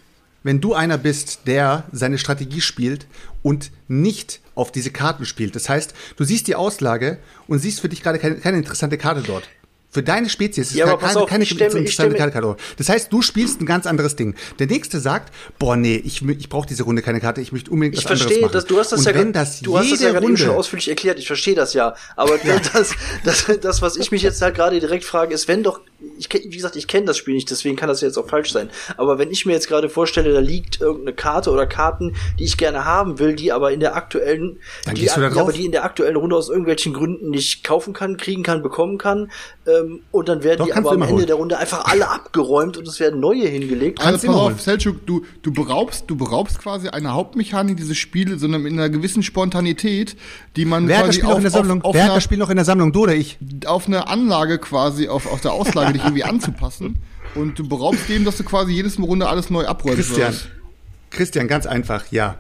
wenn du einer bist, der seine Strategie spielt und nicht auf diese Karten spielt, das heißt, du siehst die Auslage und siehst für dich gerade keine, keine interessante Karte dort. Für deine Spezies ist Ja, keine, auf, keine stell interessante Karte dort. Das heißt, du spielst ein ganz anderes Ding. Der nächste sagt, boah, nee, ich, ich brauche diese Runde keine Karte, ich möchte unbedingt Ich was anderes verstehe, machen. dass du hast das und ja wenn das du hast das ja gerade schon ausführlich erklärt. Ich verstehe das ja, aber das, das, das, was ich mich jetzt halt gerade direkt frage, ist, wenn doch ich wie gesagt, ich kenne das Spiel nicht, deswegen kann das jetzt auch falsch sein. Aber wenn ich mir jetzt gerade vorstelle, da liegt irgendeine Karte oder Karten, die ich gerne haben will, die aber in der aktuellen, Dann die, die aber die in der aktuellen Runde aus irgendwelchen Gründen nicht kaufen kann, kriegen kann, bekommen kann, ähm, und dann werden Doch, die aber am Ende holen. der Runde einfach alle abgeräumt und es werden neue hingelegt. Also pass immer auf. Selchuk, du, du beraubst, du beraubst quasi eine Hauptmechanik dieses Spiels, sondern mit einer gewissen Spontanität, die man Wer hat das quasi Spiel noch in der Sammlung? auf, Wer hat einer, das Spiel noch in der Sammlung? Du oder ich? auf eine Anlage quasi, auf, auf der Auslage dich irgendwie anzupassen. Und du beraubst dem, dass du quasi jedes Mal Runde alles neu abräumst. Christian. Christian, ganz einfach, ja.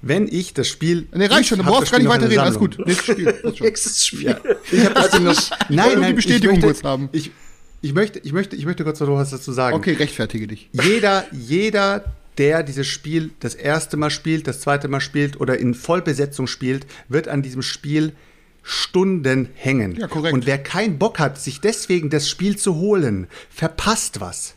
Wenn ich das Spiel. Nee, reicht schon, du brauchst gar nicht weiterreden, alles gut. Nächstes Spiel. Nächstes Spiel. Ja. Ich habe das Ding noch. Nein, nur die nein, Bestätigung ich möchte, kurz haben. Ich, ich möchte, ich möchte, ich möchte kurz noch was dazu sagen. Okay, rechtfertige dich. Jeder, jeder, der dieses Spiel das erste Mal spielt, das zweite Mal spielt oder in Vollbesetzung spielt, wird an diesem Spiel Stunden hängen. Ja, korrekt. Und wer keinen Bock hat, sich deswegen das Spiel zu holen, verpasst was.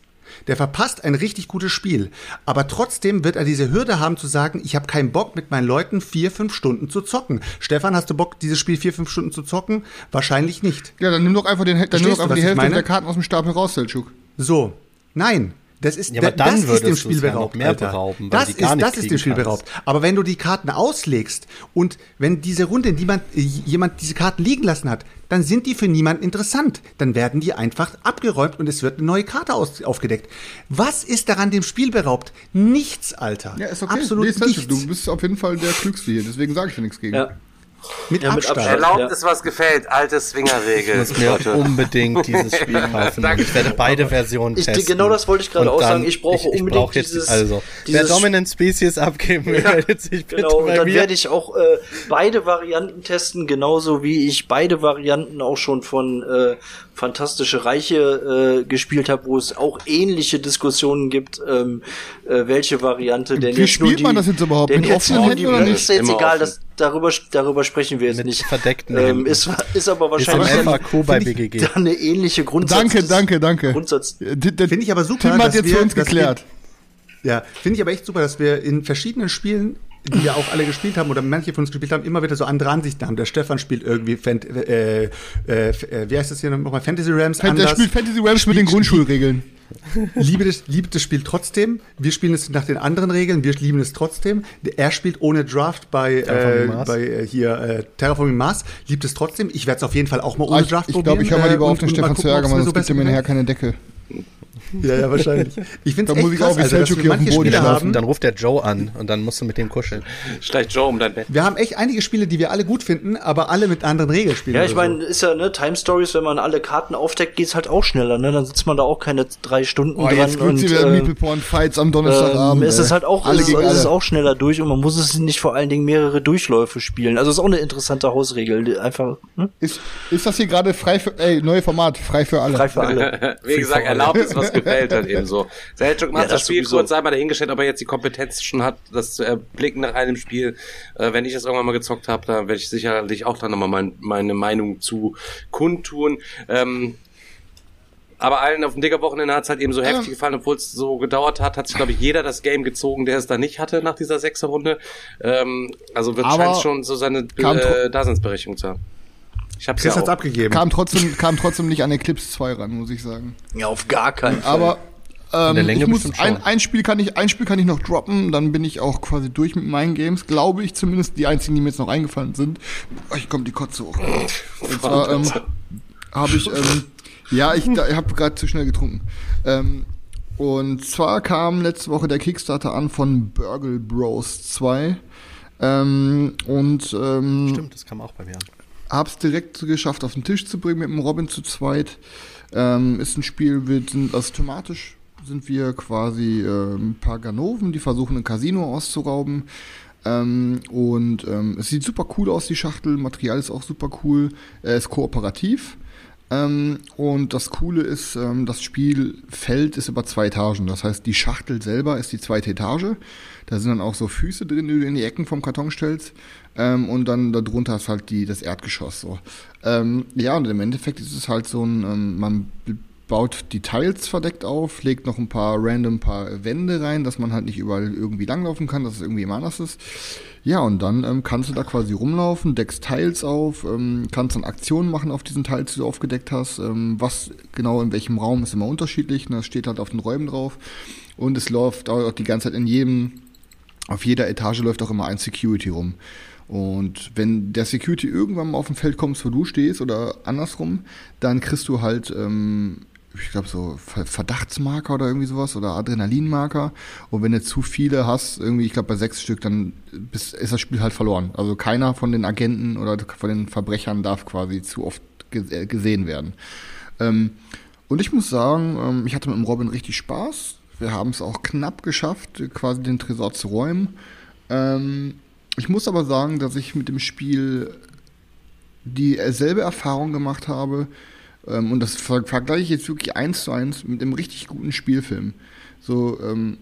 Der verpasst ein richtig gutes Spiel. Aber trotzdem wird er diese Hürde haben zu sagen, ich habe keinen Bock mit meinen Leuten vier, fünf Stunden zu zocken. Stefan, hast du Bock, dieses Spiel vier, fünf Stunden zu zocken? Wahrscheinlich nicht. Ja, dann nimm doch einfach, den, dann nimm doch du, einfach was die Hälfte der Karten aus dem Stapel raus, Selchuk. So, nein. Das ist, Ja, aber da- dann das ist dem Spiel ja beraubt. mehr Alter. berauben, das die ist, das ist dem Spiel kannst. beraubt. Aber wenn du die Karten auslegst und wenn diese Runde niemand, äh, jemand diese Karten liegen lassen hat, dann sind die für niemanden interessant. Dann werden die einfach abgeräumt und es wird eine neue Karte aus, aufgedeckt. Was ist daran dem Spiel beraubt? Nichts, Alter. Ja, ist okay. Absolut Nee, nichts. du bist auf jeden Fall der Klügste hier, deswegen sage ich dir nichts gegen. Ja. Mit Ja, mit Abstand. Abstand. Erlaubt Ja. ist, was gefällt. Alte Swingerregel. muss mir Leute. unbedingt dieses Spiel kaufen. Ich werde beide Versionen Ich- testen. genau das wollte ich gerade Und auch sagen. Ich brauche unbedingt brauch jetzt, dieses- Also, wer dieses- Dominant Species abgeben will, meldet sich bitte Genau, und bei dann mir. werde ich auch äh, beide Varianten testen, genauso wie ich beide Varianten auch schon von äh, Fantastische Reiche äh, gespielt habe, wo es auch ähnliche Diskussionen gibt, ähm, äh, welche Variante denn Wie jetzt nur spielt die, man das jetzt überhaupt? Mit jetzt offenen nur Händen oder nicht? ist jetzt Immer egal, das, darüber, darüber sprechen wir jetzt Mit nicht. verdeckten ähm, ist, ist aber Ist wahrscheinlich im dann, bei BGG. dann eine ähnliche Grundsatz. Danke, danke, danke. Grundsatz. Äh, Finde ich aber super, Tim hat dass jetzt wir- für uns geklärt. Ja, finde ich aber echt super, dass wir in verschiedenen Spielen, die wir auch alle gespielt haben oder manche von uns gespielt haben, immer wieder so andere Ansichten haben. Der Stefan spielt irgendwie, Fant äh, äh, äh, wie heißt das hier nochmal, Fantasy Rams Der anders. spielt Fantasy Realms mit den Grundschulregeln. liebe das, liebt das Spiel trotzdem. Wir spielen es nach den anderen Regeln. Wir lieben es trotzdem. Er spielt ohne Draft bei, äh, Terraforming Mars. bei äh, hier äh, Terraforming Mars. Liebt es trotzdem. Ich werde es auf jeden Fall auch mal Ah, ohne ich Draft ich glaube, ich höre mal äh, lieber auf und- den Stefan zu gucken, ärgern, so sonst gibt er mir nachher keine Decke. Ja, ja, wahrscheinlich. Ich finde Da es muss echt ich auch krass, also, dass wir hier auf dem manche Boden Spiele schlafen. haben. Dann ruft der Joe an und dann musst du mit dem kuscheln. Schleicht Joe um dein Bett. Wir haben echt einige Spiele, die wir alle gut finden, aber alle mit anderen Regeln spielen. Ja, ich meine, ist ja, ne, Time Stories, wenn man alle Karten aufdeckt, geht's halt auch schneller, ne? Dann sitzt man da auch keine drei Stunden Oh, dran jetzt wird und sie wieder äh, Meeple Porn Fights am Donnerstagabend. ähm, ist es halt auch, alle ist, ist es auch schneller durch und man muss es nicht vor allen Dingen mehrere Durchläufe spielen. Also ist auch eine interessante Hausregel, einfach hm? Ist, ist das hier gerade frei für, ey, neue Format, frei für alle. frei für alle. Wie gesagt, erlaubt ist, was gefällt halt eben so. Selchuk macht Ja, das das Spiel sowieso. kurz, sei mal dahingestellt, ob er jetzt die Kompetenz schon hat, das zu erblicken nach einem Spiel. Äh, wenn ich das irgendwann mal gezockt habe, da werde ich sicherlich auch dann nochmal mein, meine Meinung zu kundtun. Ähm, aber allen auf dem Digger-Wochenende hat es halt eben so heftig gefallen, obwohl es so gedauert hat, hat sich, glaube ich, jeder das Game gezogen, der es da nicht hatte nach dieser Sechser-Runde. Ähm, also wird scheint schon so seine äh, Daseinsberechtigung zu haben. Ich hab's Chris ja hat's auch. abgegeben. Kam trotzdem, kam trotzdem nicht an Eclipse 2 ran, muss ich sagen. Ja, auf gar keinen Fall. Aber ähm, der Länge ich muss ein, ein Spiel kann ich ein Spiel kann ich noch droppen, dann bin ich auch quasi durch mit meinen Games, glaube ich zumindest die einzigen, die mir jetzt noch eingefallen sind. Oh, ich kommt die Kotze hoch. Und zwar ähm, habe ich ähm, ja, ich, ich habe gerade zu schnell getrunken. Ähm, und zwar kam letzte Woche der Kickstarter an von Burgle Bros 2. Ähm, und ähm, Stimmt, das kam auch bei mir an. Hab's direkt geschafft, auf den Tisch zu bringen mit dem Robin zu zweit. Ähm, ist ein Spiel, wir sind, also thematisch sind wir quasi äh, ein paar Ganoven, die versuchen, ein Casino auszurauben. Ähm, und ähm, es sieht super cool aus, die Schachtel, Material ist auch super cool, er ist kooperativ. Ähm, und das Coole ist, ähm, das Spielfeld ist über zwei Etagen. Das heißt, die Schachtel selber ist die zweite Etage. Da sind dann auch so Füße drin, die du in die Ecken vom Karton stellst. Ähm, und dann darunter ist halt die, das Erdgeschoss. So. Ähm, ja, und im Endeffekt ist es halt so ein, ähm, man baut die Tiles verdeckt auf, legt noch ein paar random paar Wände rein, dass man halt nicht überall irgendwie langlaufen kann, dass es irgendwie immer anders ist. Ja, und dann ähm, kannst du da quasi rumlaufen, deckst Tiles auf, ähm, kannst dann Aktionen machen auf diesen Tiles, die du aufgedeckt hast. Ähm, was genau in welchem Raum ist immer unterschiedlich. Ne? Das steht halt auf den Räumen drauf. Und es läuft auch die ganze Zeit in jedem, auf jeder Etage läuft auch immer ein Security rum. Und wenn der Security irgendwann mal auf dem Feld kommt, wo du stehst oder andersrum, dann kriegst du halt, ähm, ich glaube so Ver- Verdachtsmarker oder irgendwie sowas oder Adrenalinmarker. Und wenn du zu viele hast, irgendwie, ich glaube bei sechs Stück, dann ist das Spiel halt verloren. Also keiner von den Agenten oder von den Verbrechern darf quasi zu oft äh, gesehen werden. Ähm, und ich muss sagen, ähm, ich hatte mit dem Robin richtig Spaß. Wir haben es auch knapp geschafft, quasi den Tresor zu räumen. Ähm, ich muss aber sagen, dass ich mit dem Spiel dieselbe Erfahrung gemacht habe. Ähm, und das ver vergleiche ich jetzt wirklich eins zu eins mit einem richtig guten Spielfilm. So, ähm,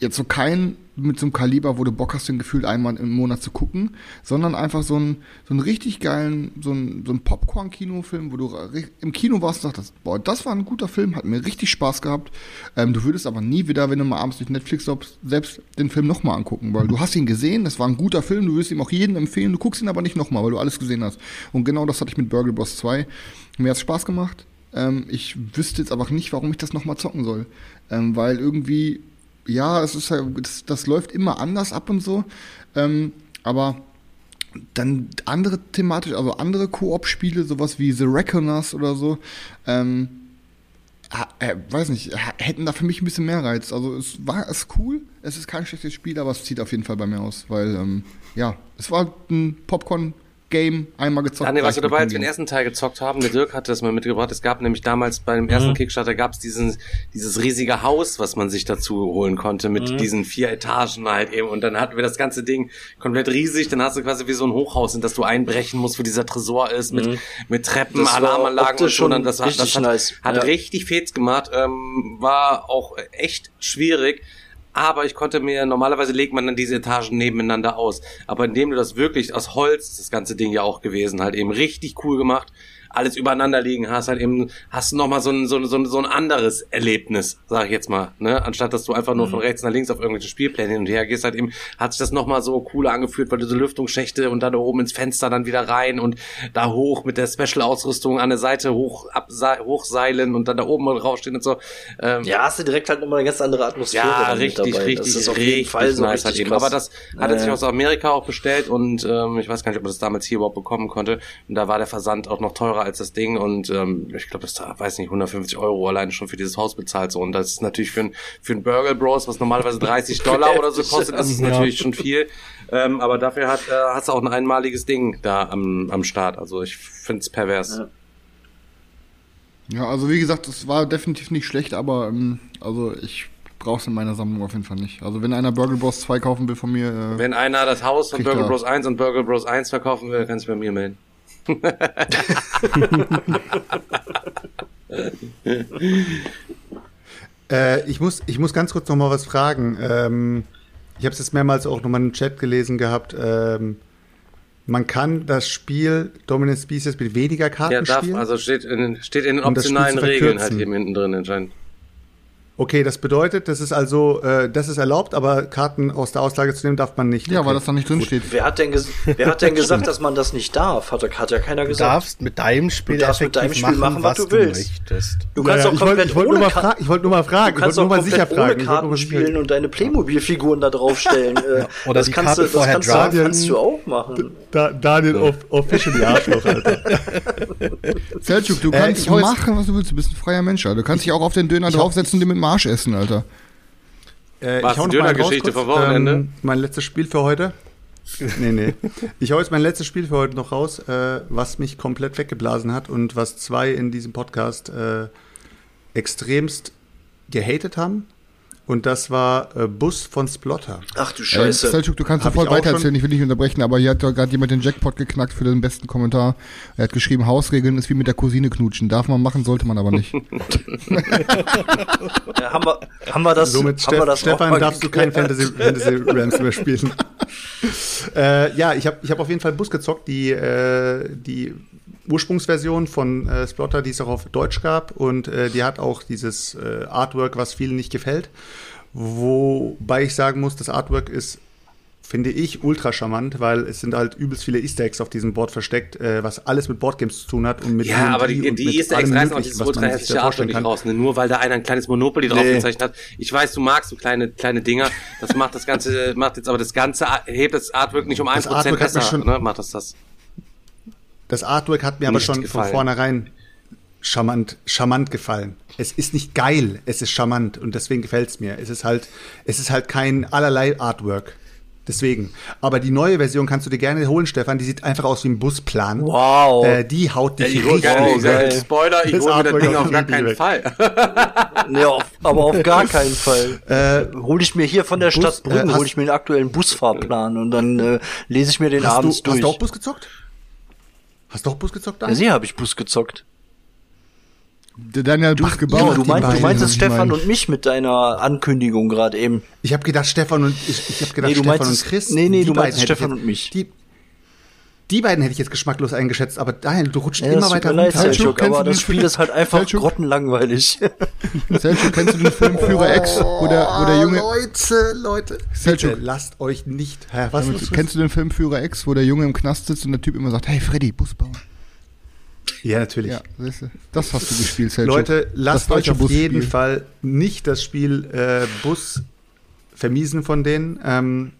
jetzt so kein mit so einem Kaliber, wo du Bock hast, den gefühlt einmal im Monat zu gucken, sondern einfach so einen, so einen richtig geilen, so einen, so Popcorn-Kinofilm, wo du im Kino warst und dachtest, boah, das war ein guter Film, hat mir richtig Spaß gehabt. Ähm, du würdest aber nie wieder, wenn du mal abends durch Netflix selbst den Film nochmal angucken, weil du hast ihn gesehen, das war ein guter Film, du würdest ihm auch jedem empfehlen, du guckst ihn aber nicht nochmal, weil du alles gesehen hast. Und genau das hatte ich mit Burgle Boss 2. Mir hat's Spaß gemacht. Ähm, ich wüsste jetzt aber nicht, warum ich das nochmal zocken soll. Ähm, weil irgendwie, ja, es ist halt, das, das läuft immer anders ab und so. Ähm, aber dann andere thematisch, also andere Koop-Spiele, sowas wie The Reckoners oder so, ähm, äh, weiß nicht, hätten da für mich ein bisschen mehr Reiz. Also es war es cool, es ist kein schlechtes Spiel, aber es zieht auf jeden Fall bei mir aus, weil ähm, ja, es war ein Popcorn-Game, einmal gezockt. Daniel, warst du reicht dabei, als wir den Game. ersten Teil gezockt haben? Der Dirk hatte das mal mitgebracht. Es gab nämlich damals beim ersten Kickstarter gab es diesen, dieses riesige Haus, was man sich dazu holen konnte, mit diesen vier Etagen halt eben. Und dann hatten wir das ganze Ding komplett riesig. Dann hast du quasi wie so ein Hochhaus, in das du einbrechen musst, wo dieser Tresor ist, mit, mit Treppen, Das war Alarmanlagen und so. Und schon das, hat- das richtig hat, nice. hat Ja. richtig Fets gemacht. Ähm, war auch echt schwierig. Aber ich konnte mir, normalerweise legt man dann diese Etagen nebeneinander aus. Aber indem du das wirklich aus Holz, das ganze Ding ja auch gewesen, halt eben richtig cool gemacht, alles übereinander liegen hast, halt eben, hast du nochmal so ein, so, ein, so, so ein anderes Erlebnis, sag ich jetzt mal, ne? Anstatt dass du einfach nur von rechts nach links auf irgendwelche Spielpläne hin und her gehst, halt eben, hat sich das nochmal so cooler angefühlt, weil du so Lüftungsschächte und dann da oben ins Fenster dann wieder rein und da hoch mit der Special-Ausrüstung an der Seite hoch, hochseilen und dann da oben rausstehen und so. Ähm, Ja, hast du direkt halt nochmal eine ganz andere Atmosphäre ja, richtig, dabei. richtig, das ist auf richtig jeden Fall so nice richtig halt eben. Aber das hat er sich aus Amerika auch bestellt und ähm, ich weiß gar nicht, ob er das damals hier überhaupt bekommen konnte. Und da war der Versand auch noch teurer als das Ding und ähm, ich glaube, das da, weiß nicht, 150 Euro alleine schon für dieses Haus bezahlt so und das ist natürlich für ein für ein Burger Bros, was normalerweise 30 Dollar oder so kostet, das ist natürlich schon viel, ähm, aber dafür hat äh, hast du auch ein einmaliges Ding da am am Start, also ich finde es pervers. Ja. Ja, also wie gesagt, es war definitiv nicht schlecht, aber ähm, also ich brauche es in meiner Sammlung auf jeden Fall nicht. Also wenn einer Burger Bros 2 kaufen will von mir, äh, Wenn einer das Haus von Burger er. Bros 1 und Burger Bros 1 verkaufen will, kann sich bei mir melden. Äh, ich, muss, ich muss ganz kurz noch mal was fragen. Ähm, ich habe es jetzt mehrmals auch noch mal im Chat gelesen gehabt. Ähm, man kann das Spiel Dominant Species mit weniger Karten Ja, darf, spielen? also steht in, steht in den optionalen Regeln halt eben hinten drin anscheinend. Okay, das bedeutet, das ist also, äh, das ist erlaubt, aber Karten aus der Auslage zu nehmen darf man nicht. ja, okay. weil das da nicht drin steht. Wer hat denn, ges wer hat denn gesagt, dass man das nicht darf? Hat, hat ja keiner Du gesagt. darfst mit deinem Spiel Du darfst mit deinem Spiel machen, was du willst. möchtest. Du kannst ja, auch ich wollte komplett ich wollte nur, ohne mal Karten- ich wollte nur mal fragen. Du Ich kannst wollte auch nur mal sicher komplett ohne fragen. Ich wollte nur Karten spielen und deine Playmobil-Figuren da draufstellen. Äh, Oder das die kannst Karte du, das kannst, du, draften. kannst du auch machen. Da, Daniel, off officially Arschloch, Alter. Selchuk, du Äh, kannst ich machen, was du willst. Du bist ein freier Mensch, Alter. Du kannst dich auch auf den Döner ich draufsetzen und den mit dem Arsch essen, Alter. Äh, Was, hau noch mal raus kurz. vom Wochenende? Ähm, mein letztes Spiel für heute. Nee, nee. Ich hau jetzt mein letztes Spiel für heute noch raus, äh, was mich komplett weggeblasen hat und was zwei in diesem Podcast äh, extremst gehatet haben. Und das war äh, Bus von Splotter. Ach du Äh, Scheiße. Selchuk, du kannst sofort weitererzählen, ich will dich nicht unterbrechen, aber hier hat doch gerade jemand den Jackpot geknackt für den besten Kommentar. Er hat geschrieben, Hausregeln ist wie mit der Cousine knutschen. Darf man machen, sollte man aber nicht. Ja, haben, wir, haben wir das, Somit, haben wir das auch Stefan, mal darfst du kein? Fantasy, Fantasy Rams mehr spielen. äh, ja, ich habe ich hab auf jeden Fall Bus gezockt, die, äh, die Ursprungsversion von äh, Splotter, die es auch auf Deutsch gab. Und äh, die hat auch dieses äh, Artwork, was vielen nicht gefällt. Wobei ich sagen muss, das Artwork ist finde ich ultra charmant, weil es sind halt übelst viele Easter Eggs auf diesem Board versteckt, äh, was alles mit Boardgames zu tun hat und mit Ja, D&D aber die, und die mit Easter Eggs reißen auch dieses ultra hässliche Artwork nicht raus. Ne? Nur weil da einer ein kleines Monopoly drauf Nee. gezeichnet hat. Ich weiß, du magst so kleine, kleine Dinger. Das macht das Ganze, macht jetzt aber das Ganze, hebt das Artwork nicht um 1% Artwork hat mir besser, schon- ne? Macht das das. Das Artwork hat mir aber schon gefallen. von vornherein charmant, charmant gefallen. Es ist nicht geil, es ist charmant und deswegen gefällt's mir. Es ist halt, es ist halt kein allerlei Artwork. Deswegen. Aber die neue Version kannst du dir gerne holen, Stefan. Die sieht einfach aus wie ein Busplan. Wow. Äh, die haut dich Ich hol richtig gerne, Oh, geil. Spoiler, ich Das hole das Ding auf gar keinen weg. Fall. Nee, auf, aber auf gar keinen Fall. Äh, hol ich mir hier von der Bus- Stadt Brüggen, äh, hol hast- ich mir den aktuellen Busfahrplan und dann äh, lese ich mir den Hast du, abends hast du durch. auch Bus gezockt? Hast du auch Bus gezockt? ja, Dan? sie habe ich Bus gezockt. Der Daniel Bus Ja, gebaut. du, die mein, du meintest was ich Stefan und mich mit deiner Ankündigung gerade eben. Ich habe gedacht, Stefan und ich, ich habe gedacht, Nee, du Stefan meintest- und Chris. nee, nee, du ich Stefan und mich. Die, die beiden hätte ich jetzt geschmacklos eingeschätzt, aber Daniel, du rutscht Ja, immer weiter leid, runter. Selchuk, aber du das Spiel ist halt einfach Selchuk? grottenlangweilig. Selchuk, kennst du den Film Führer X, wo der, wo der Junge... Leute, Leute. Bitte, Selchuk, lasst euch nicht. Hä, was damit- kennst du den Film Führer X, wo der Junge im Knast sitzt und der Typ immer sagt, hey Freddy, Bus bauen. Ja, natürlich. Ja, das hast du gespielt, Selchuk. Leute, lasst euch auf jeden. Fall nicht das Spiel äh, Bus vermiesen von denen. Ähm,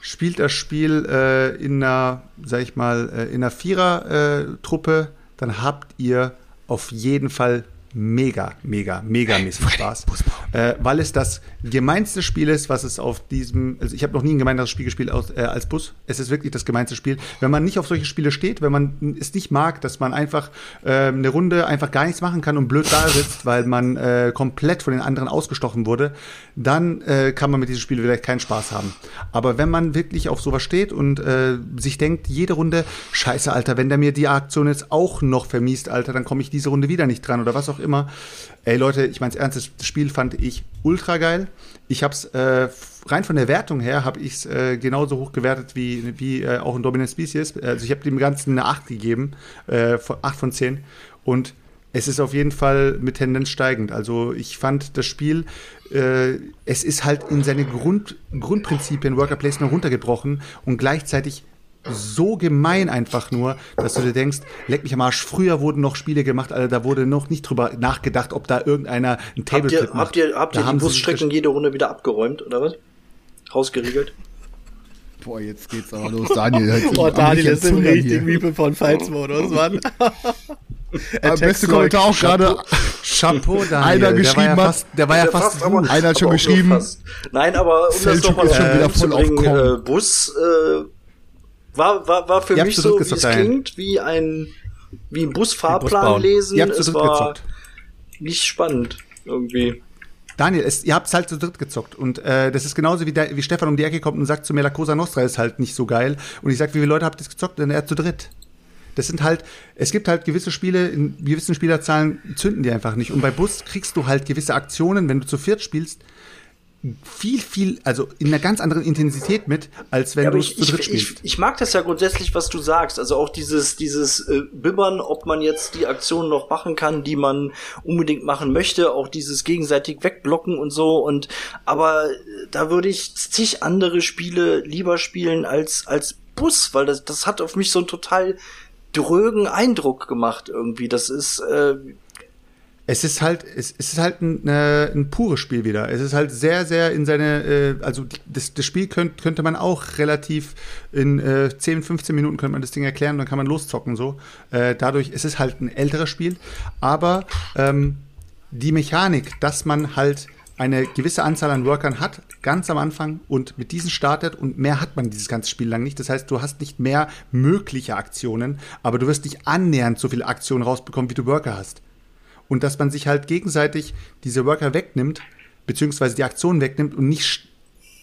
spielt das Spiel äh, in einer, sag ich mal, äh, in einer Vierer-Truppe, dann habt ihr auf jeden Fall mega, mega, mega mäßig Spaß. Äh, weil es das gemeinste Spiel ist, was es auf diesem, also ich habe noch nie ein gemeineres Spiel gespielt aus, äh, als Bus. Es ist wirklich das gemeinste Spiel. Wenn man nicht auf solche Spiele steht, wenn man es nicht mag, dass man einfach äh, eine Runde einfach gar nichts machen kann und blöd da sitzt, weil man äh, komplett von den anderen ausgestochen wurde, dann äh, kann man mit diesem Spiel vielleicht keinen Spaß haben. Aber wenn man wirklich auf sowas steht und äh, sich denkt, jede Runde, scheiße, Alter, wenn der mir die Aktion jetzt auch noch vermiest, Alter, dann komme ich diese Runde wieder nicht dran oder was auch immer. Ey Leute, ich meine ernst, das Spiel fand ich ultra geil. Ich hab's äh, rein von der Wertung her habe ich es äh, genauso hoch gewertet wie, wie äh, auch in Dominant Species. Also ich habe dem Ganzen eine 8 gegeben, äh, von 8 von 10. Und es ist auf jeden Fall mit Tendenz steigend. Also ich fand das Spiel, äh, es ist halt in seine Grund, Grundprinzipien Worker Placement runtergebrochen und gleichzeitig so gemein einfach nur, dass du dir denkst, leck mich am Arsch, früher wurden noch Spiele gemacht, Alter, da wurde noch nicht drüber nachgedacht, ob da irgendeiner ein Habt Tabletip ihr, macht. habt ihr, habt Da ihr die Busstrecken jede Runde wieder abgeräumt, oder was? Rausgeriegelt? Boah, jetzt geht's aber los. Daniel, Boah, Daniel ist im richtigen Meeple von Fights-Modus, Mann. Der beste Kommentar auch gerade. Chapeau, Daniel. Einer der war geschrieben ja hat- fast, der war ja Der fast, aber- Einer hat schon geschrieben, fast. Nein, aber um das Selçuk nochmal ist schon wieder äh, zu bringen, äh, Bus äh, war, war, war für mich habt so, wie es klingt, wie ein, wie ein Busfahrplan lesen. Ihr habt zu Es war gezockt. nicht spannend irgendwie. Daniel, es, ihr habt's halt zu dritt gezockt und äh, das ist genauso wie, der, wie Stefan um die Ecke kommt und sagt zu mir, La Cosa Nostra ist halt nicht so geil und ich sag, wie viele Leute habt ihr gezockt? Denn er zu dritt. Das sind halt, es gibt halt gewisse Spiele, in gewissen Spielerzahlen zünden die einfach nicht. Und bei Bus kriegst du halt gewisse Aktionen, wenn du zu viert spielst, viel, viel, also in einer ganz anderen Intensität mit, als wenn Ja, du es ich, zu dritt ich, spielst. ich, ich mag das ja grundsätzlich, was du sagst. Also auch dieses, dieses äh, Bibbern, ob man jetzt die Aktion noch machen kann, die man unbedingt machen möchte, auch dieses gegenseitig wegblocken und so. Und aber äh, da würde ich zig andere Spiele lieber spielen als als Bus, weil das, das hat auf mich so einen total drögen Eindruck gemacht irgendwie. Das ist äh, Es ist halt, es, ist halt ein, äh, ein pures Spiel wieder. Es ist halt sehr, sehr in seine, äh, also das, das Spiel könnt, könnte man auch relativ in äh, 10, 15 Minuten könnte man das Ding erklären, dann kann man loszocken so. Äh, dadurch ist es halt ein älteres Spiel, aber ähm, die Mechanik, dass man halt eine gewisse Anzahl an Workern hat, ganz am Anfang und mit diesen startet und mehr hat man dieses ganze Spiel lang nicht. Das heißt, du hast nicht mehr mögliche Aktionen, aber du wirst nicht annähernd so viele Aktionen rausbekommen, wie du Worker hast und dass man sich halt gegenseitig diese Worker wegnimmt, beziehungsweise die Aktionen wegnimmt und nicht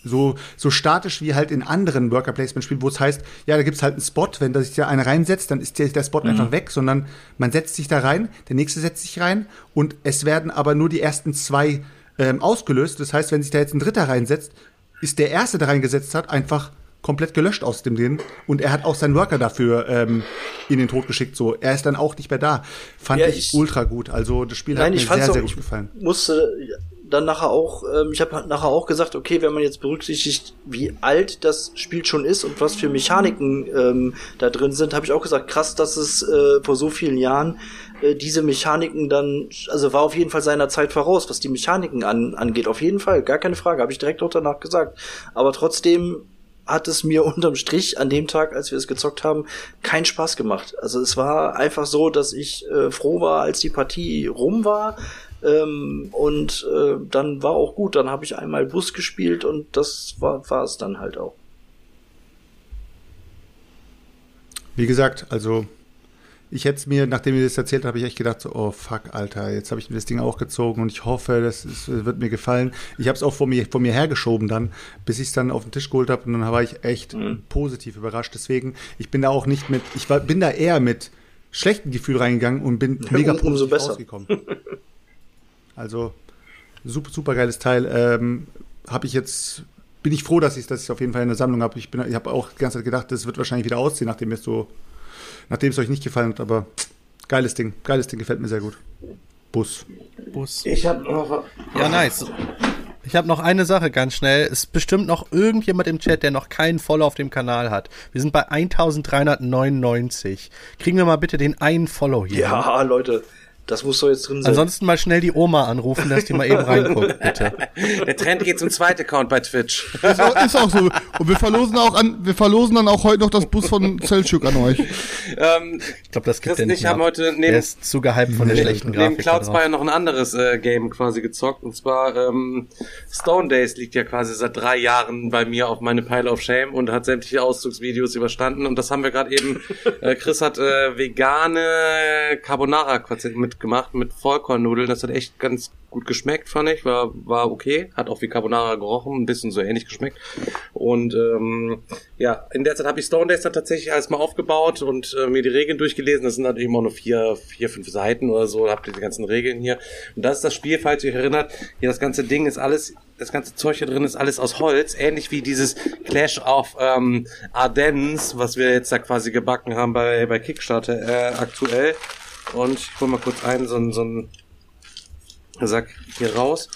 so, so statisch wie halt in anderen Worker-Placement-Spielen, wo es heißt, ja, da gibt's halt einen Spot, wenn da sich da einer reinsetzt, dann ist der, der Spot einfach weg, sondern man setzt sich da rein, der nächste setzt sich rein und es werden aber nur die ersten zwei ähm, ausgelöst. Das heißt, wenn sich da jetzt ein Dritter reinsetzt, ist der Erste, der reingesetzt hat, einfach komplett gelöscht aus dem Ding und er hat auch seinen Worker dafür ähm, in den Tod geschickt. So, er ist dann auch nicht mehr da. Fand Ja, ich, ich- ultra gut. Also das Spiel Nein, hat mir ich sehr, auch, sehr gut ich gefallen. musste dann nachher auch, ähm, ich habe nachher auch gesagt, okay, wenn man jetzt berücksichtigt, wie alt das Spiel schon ist und was für Mechaniken ähm, da drin sind, habe ich auch gesagt, krass, dass es äh, vor so vielen Jahren äh, diese Mechaniken dann, also war auf jeden Fall seiner Zeit voraus, was die Mechaniken an, angeht, auf jeden Fall, gar keine Frage, habe ich direkt auch danach gesagt. Aber trotzdem hat es mir unterm Strich an dem Tag, als wir es gezockt haben, keinen Spaß gemacht. Also es war einfach so, dass ich äh, froh war, als die Partie rum war. Ähm, und äh, dann war auch gut. Dann habe ich einmal Bus gespielt und das war war es dann halt auch. Wie gesagt, also ich hätte es mir, nachdem ihr das erzählt habt, habe ich echt gedacht, so, oh fuck, Alter, jetzt habe ich mir das Ding auch gezogen und ich hoffe, das ist, wird mir gefallen. Ich habe es auch vor mir, vor mir hergeschoben dann, bis ich es dann auf den Tisch geholt habe und dann war ich echt positiv überrascht. Deswegen, ich bin da auch nicht mit, ich war, bin da eher mit schlechtem Gefühl reingegangen und bin mega um- positiv besser. rausgekommen. Also super, super geiles Teil. Ähm, habe ich jetzt bin ich froh, dass ich das auf jeden Fall in der Sammlung habe. Ich bin, ich habe auch die ganze Zeit gedacht, das wird wahrscheinlich wieder ausziehen, nachdem es so, nachdem es euch nicht gefallen hat. Aber geiles Ding, geiles Ding gefällt mir sehr gut. Bus. Bus. Ich habe noch. Ja, nice. Ich habe noch eine Sache ganz schnell. Es ist bestimmt noch irgendjemand im Chat, der noch keinen Follow auf dem Kanal hat. Wir sind bei 1399. Kriegen wir mal bitte den einen Follow hier. Ja, Leute, das muss doch jetzt drin sein. Ansonsten mal schnell die Oma anrufen, dass die mal eben reinguckt, bitte. Der Trend geht zum zweiten Account bei Twitch. Ist auch, ist auch so. Und wir verlosen auch an, wir verlosen dann auch heute noch das Bus von Selchuk an euch. ähm, Ich glaube, das gibt Chris und nicht ich haben ab. heute Der neben, ist zu gehypt von der schlechten neben Grafik. da Cloud drauf. Spire noch ein anderes äh, Game quasi gezockt. Und zwar ähm, Stone Days liegt ja quasi seit drei Jahren bei mir auf meine Pile of Shame und hat sämtliche Auszugsvideos überstanden. Und das haben wir gerade eben. Äh, Chris hat äh, vegane Carbonara quasi mitgemacht mit Vollkornnudeln. Das hat echt ganz gut geschmeckt, fand ich. War, war okay. Hat auch wie Carbonara gerochen, ein bisschen so ähnlich geschmeckt. Und ähm, ja, in der Zeit habe ich Stone Days dann tatsächlich alles mal aufgebaut und äh, mir die Regeln durchgelesen. Das sind natürlich immer nur vier, vier, fünf Seiten oder so. Da habt ihr die ganzen Regeln hier. Und das ist das Spiel, falls ihr euch erinnert. Hier das ganze Ding ist alles, das ganze Zeug hier drin ist alles aus Holz. Ähnlich wie dieses Clash of ähm, Ardennes, was wir jetzt da quasi gebacken haben bei, bei Kickstarter äh, aktuell. Und ich hol mal kurz einen, so ein, so ein Sack hier raus.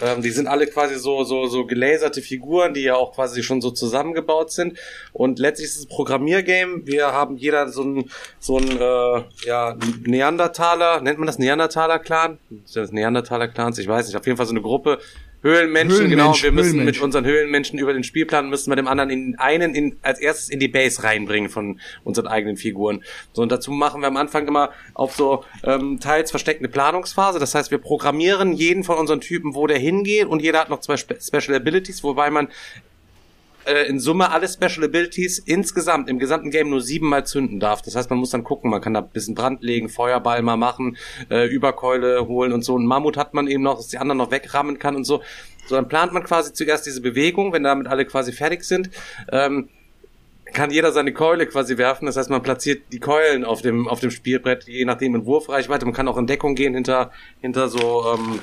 Ähm, die sind alle quasi so, so, so gelaserte Figuren, die ja auch quasi schon so zusammengebaut sind. Und letztlich ist es ein Programmiergame. Wir haben jeder so ein, so ein, äh, ja, Neandertaler, nennt man das Neandertaler-Clan? Das Neandertaler-Clans? Ich weiß nicht. Auf jeden Fall so eine Gruppe. Höhlenmenschen, genau. Höhlenmensch, Wir müssen mit unseren Höhlenmenschen über den Spielplan müssen wir dem anderen in einen in, als erstes in die Base reinbringen von unseren eigenen Figuren. So und dazu machen wir am Anfang immer auf so ähm, teils versteckte Planungsphase. Das heißt, wir programmieren jeden von unseren Typen, wo der hingeht und jeder hat noch zwei Spe Special Abilities, wobei man äh, in Summe alle Special Abilities insgesamt im gesamten Game nur siebenmal zünden darf. Das heißt, man muss dann gucken, man kann da ein bisschen Brand legen, Feuerball mal machen, äh, Überkeule holen und so. Ein Mammut hat man eben noch, dass die anderen noch wegrammen kann und so. So, dann plant man quasi zuerst diese Bewegung, wenn damit alle quasi fertig sind. Ähm, kann jeder seine Keule quasi werfen. Das heißt, man platziert die Keulen auf dem, auf dem Spielbrett, je nachdem in Wurfreichweite. Man kann auch in Deckung gehen hinter, hinter so, ähm,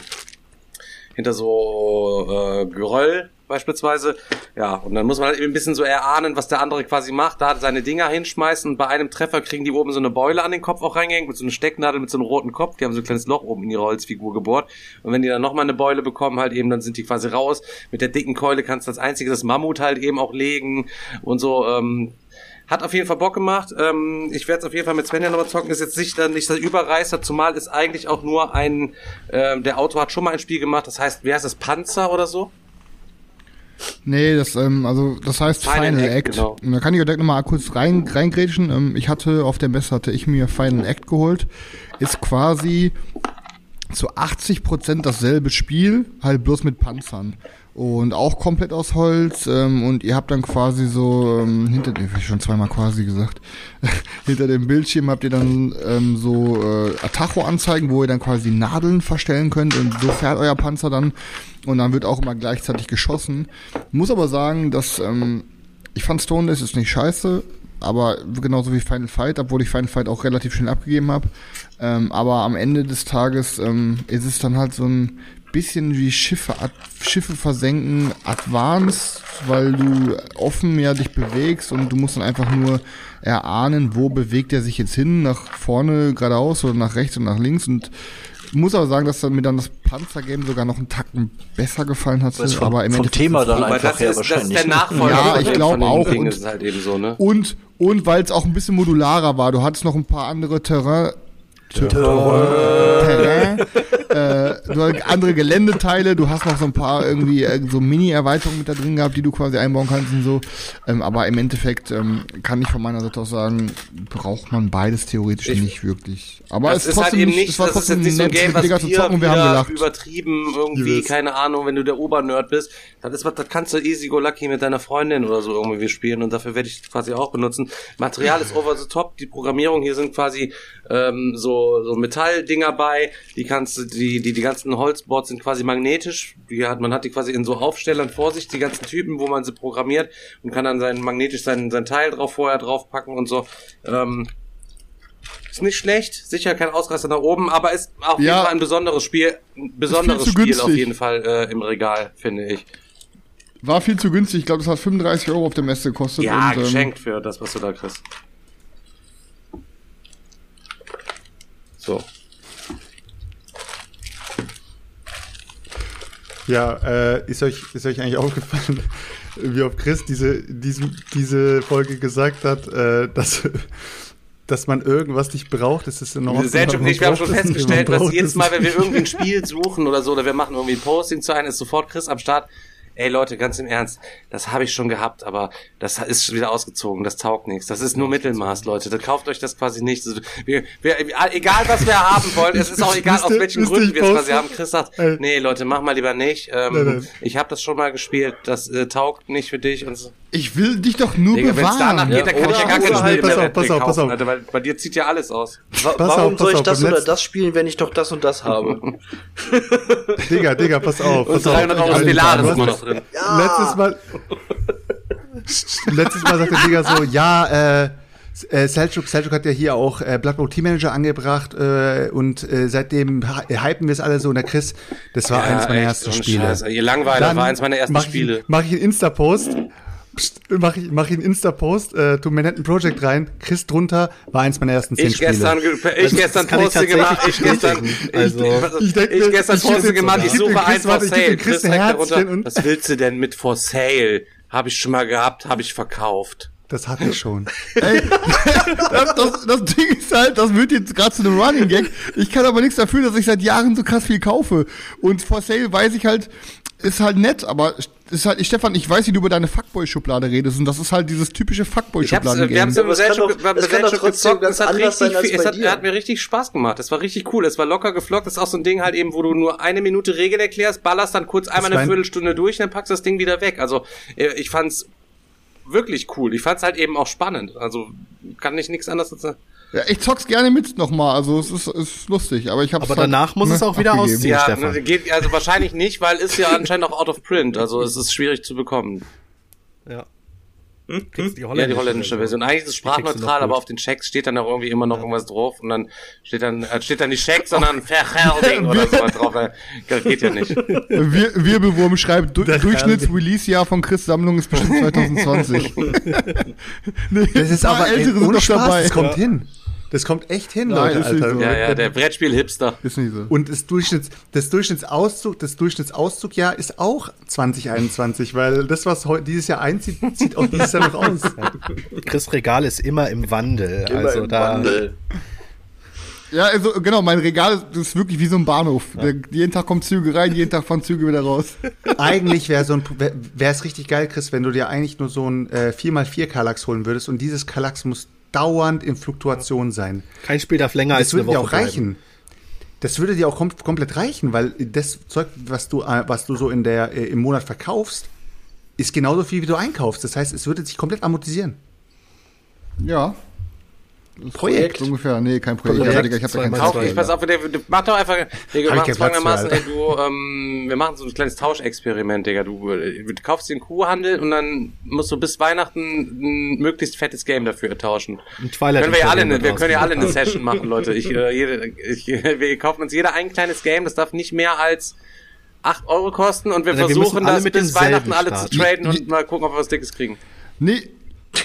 hinter so äh, Geröll beispielsweise. Ja, und dann muss man halt eben ein bisschen so erahnen, was der andere quasi macht. Da seine Dinger hinschmeißen und bei einem Treffer kriegen die oben so eine Beule an den Kopf auch reingehängt mit so einer Stecknadel mit so einem roten Kopf. Die haben so ein kleines Loch oben in ihre Holzfigur gebohrt. Und wenn die dann nochmal eine Beule bekommen, halt eben, dann sind die quasi raus. Mit der dicken Keule kannst du als einziges das Mammut halt eben auch legen und so. Ähm, hat auf jeden Fall Bock gemacht. Ähm, ich werde es auf jeden Fall mit Svenja nochmal zocken. Ist jetzt nicht, nicht der Überreißer, zumal ist eigentlich auch nur ein, ähm, der Autor hat schon mal ein Spiel gemacht, das heißt, wie heißt das, Panzer oder so? Nee, das, ähm, also, das heißt Final Final, Act, Act. genau. Da kann ich direkt nochmal kurz rein, reingrätschen. Ähm, ich hatte, auf der Messe hatte ich mir Final Act geholt. Ist quasi zu 80% dasselbe Spiel, halt bloß mit Panzern. Und auch komplett aus Holz. Ähm, und ihr habt dann quasi so, ähm, hinter dem, schon zweimal quasi gesagt, hinter dem Bildschirm habt ihr dann ähm, so äh, Atacho-Anzeigen, wo ihr dann quasi Nadeln verstellen könnt. Und so fährt euer Panzer dann. Und dann wird auch immer gleichzeitig geschossen. Muss aber sagen, dass ähm, ich fand Stoneless ist nicht scheiße, aber genauso wie Final Fight, obwohl ich Final Fight auch relativ schnell abgegeben habe. Ähm, aber am Ende des Tages ähm, ist es dann halt so ein bisschen wie Schiffe, ad, Schiffe versenken, advanced, weil du offen ja dich bewegst und du musst dann einfach nur erahnen, wo bewegt er sich jetzt hin, nach vorne geradeaus oder nach rechts und nach links und muss aber sagen, dass dann mir dann das Panzergame sogar noch einen Tacken besser gefallen hat. Vom, aber im vom Endeffekt Thema dann einfach das her ist, das ist wahrscheinlich. der? Nachfolger. Ja, ich den- glaub von den auch. Und- halt eben so, ne? Und, und weil es auch ein bisschen modularer war. Du hattest noch ein paar andere Terrain. Terrain. äh, du hast andere Geländeteile, du hast noch so ein paar irgendwie äh, so Mini-Erweiterungen mit da drin gehabt, die du quasi einbauen kannst und so. Ähm, aber im Endeffekt ähm, kann ich von meiner Seite aus sagen, braucht man beides theoretisch Ich- nicht wirklich. Aber es ist halt trotzdem eben nicht, es war das ist trotzdem jetzt nicht so ein nett, Game, was Digga wir zocken wir haben gelacht. übertrieben irgendwie, wisst. keine Ahnung, wenn du der Obernerd bist, das ist was, das kannst du easy go lucky mit deiner Freundin oder so irgendwie spielen und dafür werde ich quasi auch benutzen. Material ist over the top, die Programmierung hier sind quasi ähm, so so Metalldinger bei, die kannst du, die die die ganzen Holzboards sind quasi magnetisch, die hat man hat die quasi in so Aufstellern vor sich, die ganzen Typen, wo man sie programmiert und kann dann sein magnetisch sein sein Teil drauf vorher draufpacken und so. Ähm, ist nicht schlecht, sicher kein Ausreißer nach oben, aber ist auf jeden Ja. Fall ein besonderes Spiel, ein besonderes Spiel günstig. auf jeden Fall äh, im Regal, finde ich. War viel zu günstig. Ich glaube, das hat 35 Euro auf der Messe gekostet. Ja, und, ähm, geschenkt für das, was du da kriegst. So. Ja, äh, ist euch, ist euch eigentlich aufgefallen, wie oft Chris diese, diese, diese Folge gesagt hat, äh, dass, dass man irgendwas nicht braucht? Das ist in Ordnung. Ich, wir haben schon braucht es nicht, festgestellt, dass jedes es Mal, wenn wir nicht. irgendwie ein Spiel suchen oder so, oder wir machen irgendwie ein Posting zu einem, ist sofort Chris am Start. Ey Leute, ganz im Ernst, das habe ich schon gehabt, aber das ist wieder ausgezogen, das taugt nichts. Das ist nur Mittelmaß, Leute. Da kauft euch das quasi nicht. Also, Wir, wir, egal, was wir haben wollen, es ist auch egal, aus welchen Gründen wir es quasi haben. Chris sagt, Ey. nee, Leute, mach mal lieber nicht. Ähm, Nein, nein. Ich habe das schon mal gespielt, das äh, taugt nicht für dich und so. Ich will dich doch nur Digga, wenn es danach bewahren. geht, dann kann ich ja gar kein oder Spiel halt- mehr pass auf, pass auf, pass auf. Alter, weil bei dir zieht ja alles aus. Wa Pass warum auf, soll ich auf, das oder das spielen, wenn ich doch das und das habe? Digga, Digga, pass auf. Und Pass auf. 300 Euro Stellaris ist noch drin. Letztes Mal. letztes Mal sagt der Digga so, ja, äh, äh, Selchuk, Selchuk hat ja hier auch äh, Blood Bowl Team Manager angebracht äh, und äh, seitdem hy- hypen wir es alle so und der Chris, das war eines meiner echt, ersten Spiele. Scheiß, Ihr Langweiler Dann war eins meiner ersten mach ich, Spiele. Mach ich einen Insta-Post. Psst, Mach ich, mach ich einen Insta-Post, äh, tu Manhattan Project rein, Chris drunter, war eins meiner ersten zehn Ich Spiele. gestern, ge- ich gestern kann ich Poste gemacht, ich gestern. Also, ich, ich denk ich gestern ich Poste jetzt- gemacht, ich suche Chris, ein for warte, sale. Chris Chris darunter, und- was willst du denn mit for sale? Habe ich schon mal gehabt, habe ich verkauft. Das hatte ich schon. Ey, das, das, das Ding ist halt, das wird jetzt gerade zu einem Running Gag. Ich kann aber nichts dafür, dass ich seit Jahren so krass viel kaufe. Und for sale weiß ich halt, ist halt nett, aber ist halt, Stefan, ich weiß, wie du über deine Fuckboy-Schublade redest. Und das ist halt dieses typische Ich hab's, wir im Aber es kann Gesellschaft, gezockt, es hat richtig viel, es hat, hat mir richtig Spaß gemacht. Es war richtig cool. Es war locker geflockt. Das ist auch so ein Ding halt eben, wo du nur eine Minute Regeln erklärst, ballerst dann kurz einmal eine ein- Viertelstunde durch, dann packst du das Ding wieder weg. Also, äh, ich fand's wirklich cool. Ich fand's halt eben auch spannend. Also, kann ich nichts anderes dazu Ja, ich zock's gerne mit nochmal, also es ist, ist lustig, aber ich hab's Aber danach muss es auch wieder abgegeben. ausziehen. Ja, Stefan. ne, geht, also wahrscheinlich nicht, weil ist ja anscheinend auch out of print. Also, es ist schwierig zu bekommen. Ja. Hm? Kriegst die Ja, die holländische Version. Eigentlich ist es sprachneutral, aber auf den Checks steht dann auch irgendwie immer noch irgendwas drauf und dann steht dann, äh, steht dann nicht Check, sondern Verhelding oder sowas drauf. Äh, Geht ja nicht. Wir, Wirbelwurm schreibt, du, Durchschnitts-Release-Jahr von Chris Sammlung ist bestimmt 2020. nee, Das ist aber ältere sind Spaß, dabei. das kommt hin. Das kommt echt hin, Nein, Leute, Alter. so. Ja, ja, der Brettspiel-Hipster. Ist nicht so. Und das Durchschnitts, das Durchschnittsauszug, das Durchschnittszugjahr ist auch 2021, weil das, was heute dieses Jahr einzieht, zieht auch dieses Jahr noch aus. Chris Regal ist immer im Wandel. Immer also im da. Wandel. Ja, also genau, mein Regal ist wirklich wie so ein Bahnhof. Der, jeden Tag kommen Züge rein, jeden Tag fahren Züge wieder raus. Eigentlich wäre so ein, wäre es richtig geil, Chris, wenn du dir eigentlich nur so ein äh, 4x4 Kallax holen würdest und dieses Kallax muss dauernd in Fluktuation sein. Kein Spiel darf länger Das als eine würde dir Woche auch reichen. Das würde dir auch kom komplett reichen, weil das Zeug, was du, äh, was du so in der, äh, im Monat verkaufst, ist genauso viel, wie du einkaufst. Das heißt, es würde sich komplett amortisieren. Ja. Projekt. So ungefähr. Nee, kein Projekt. Projekt, Ja, Digga, ich hab da Kauf, zwei. ich pass auf, der, der, mach doch einfach, Digga, wir ich für, folgendermaßen, ey, du, ähm, wir machen so ein kleines Tauschexperiment, Digga. Du, äh, du kaufst den Kuhhandel und dann musst du bis Weihnachten ein möglichst fettes Game dafür tauschen. Ein Twilight können wir ja alle, ne, wir können ja alle eine. Session machen, Leute. Ich, äh, jede, ich, wir kaufen uns jeder ein kleines Game, das darf nicht mehr als 8 Euro kosten und wir Also wir versuchen alle das mit bis Weihnachten alle zu traden und mal gucken, ob wir was Dickes kriegen. Nee,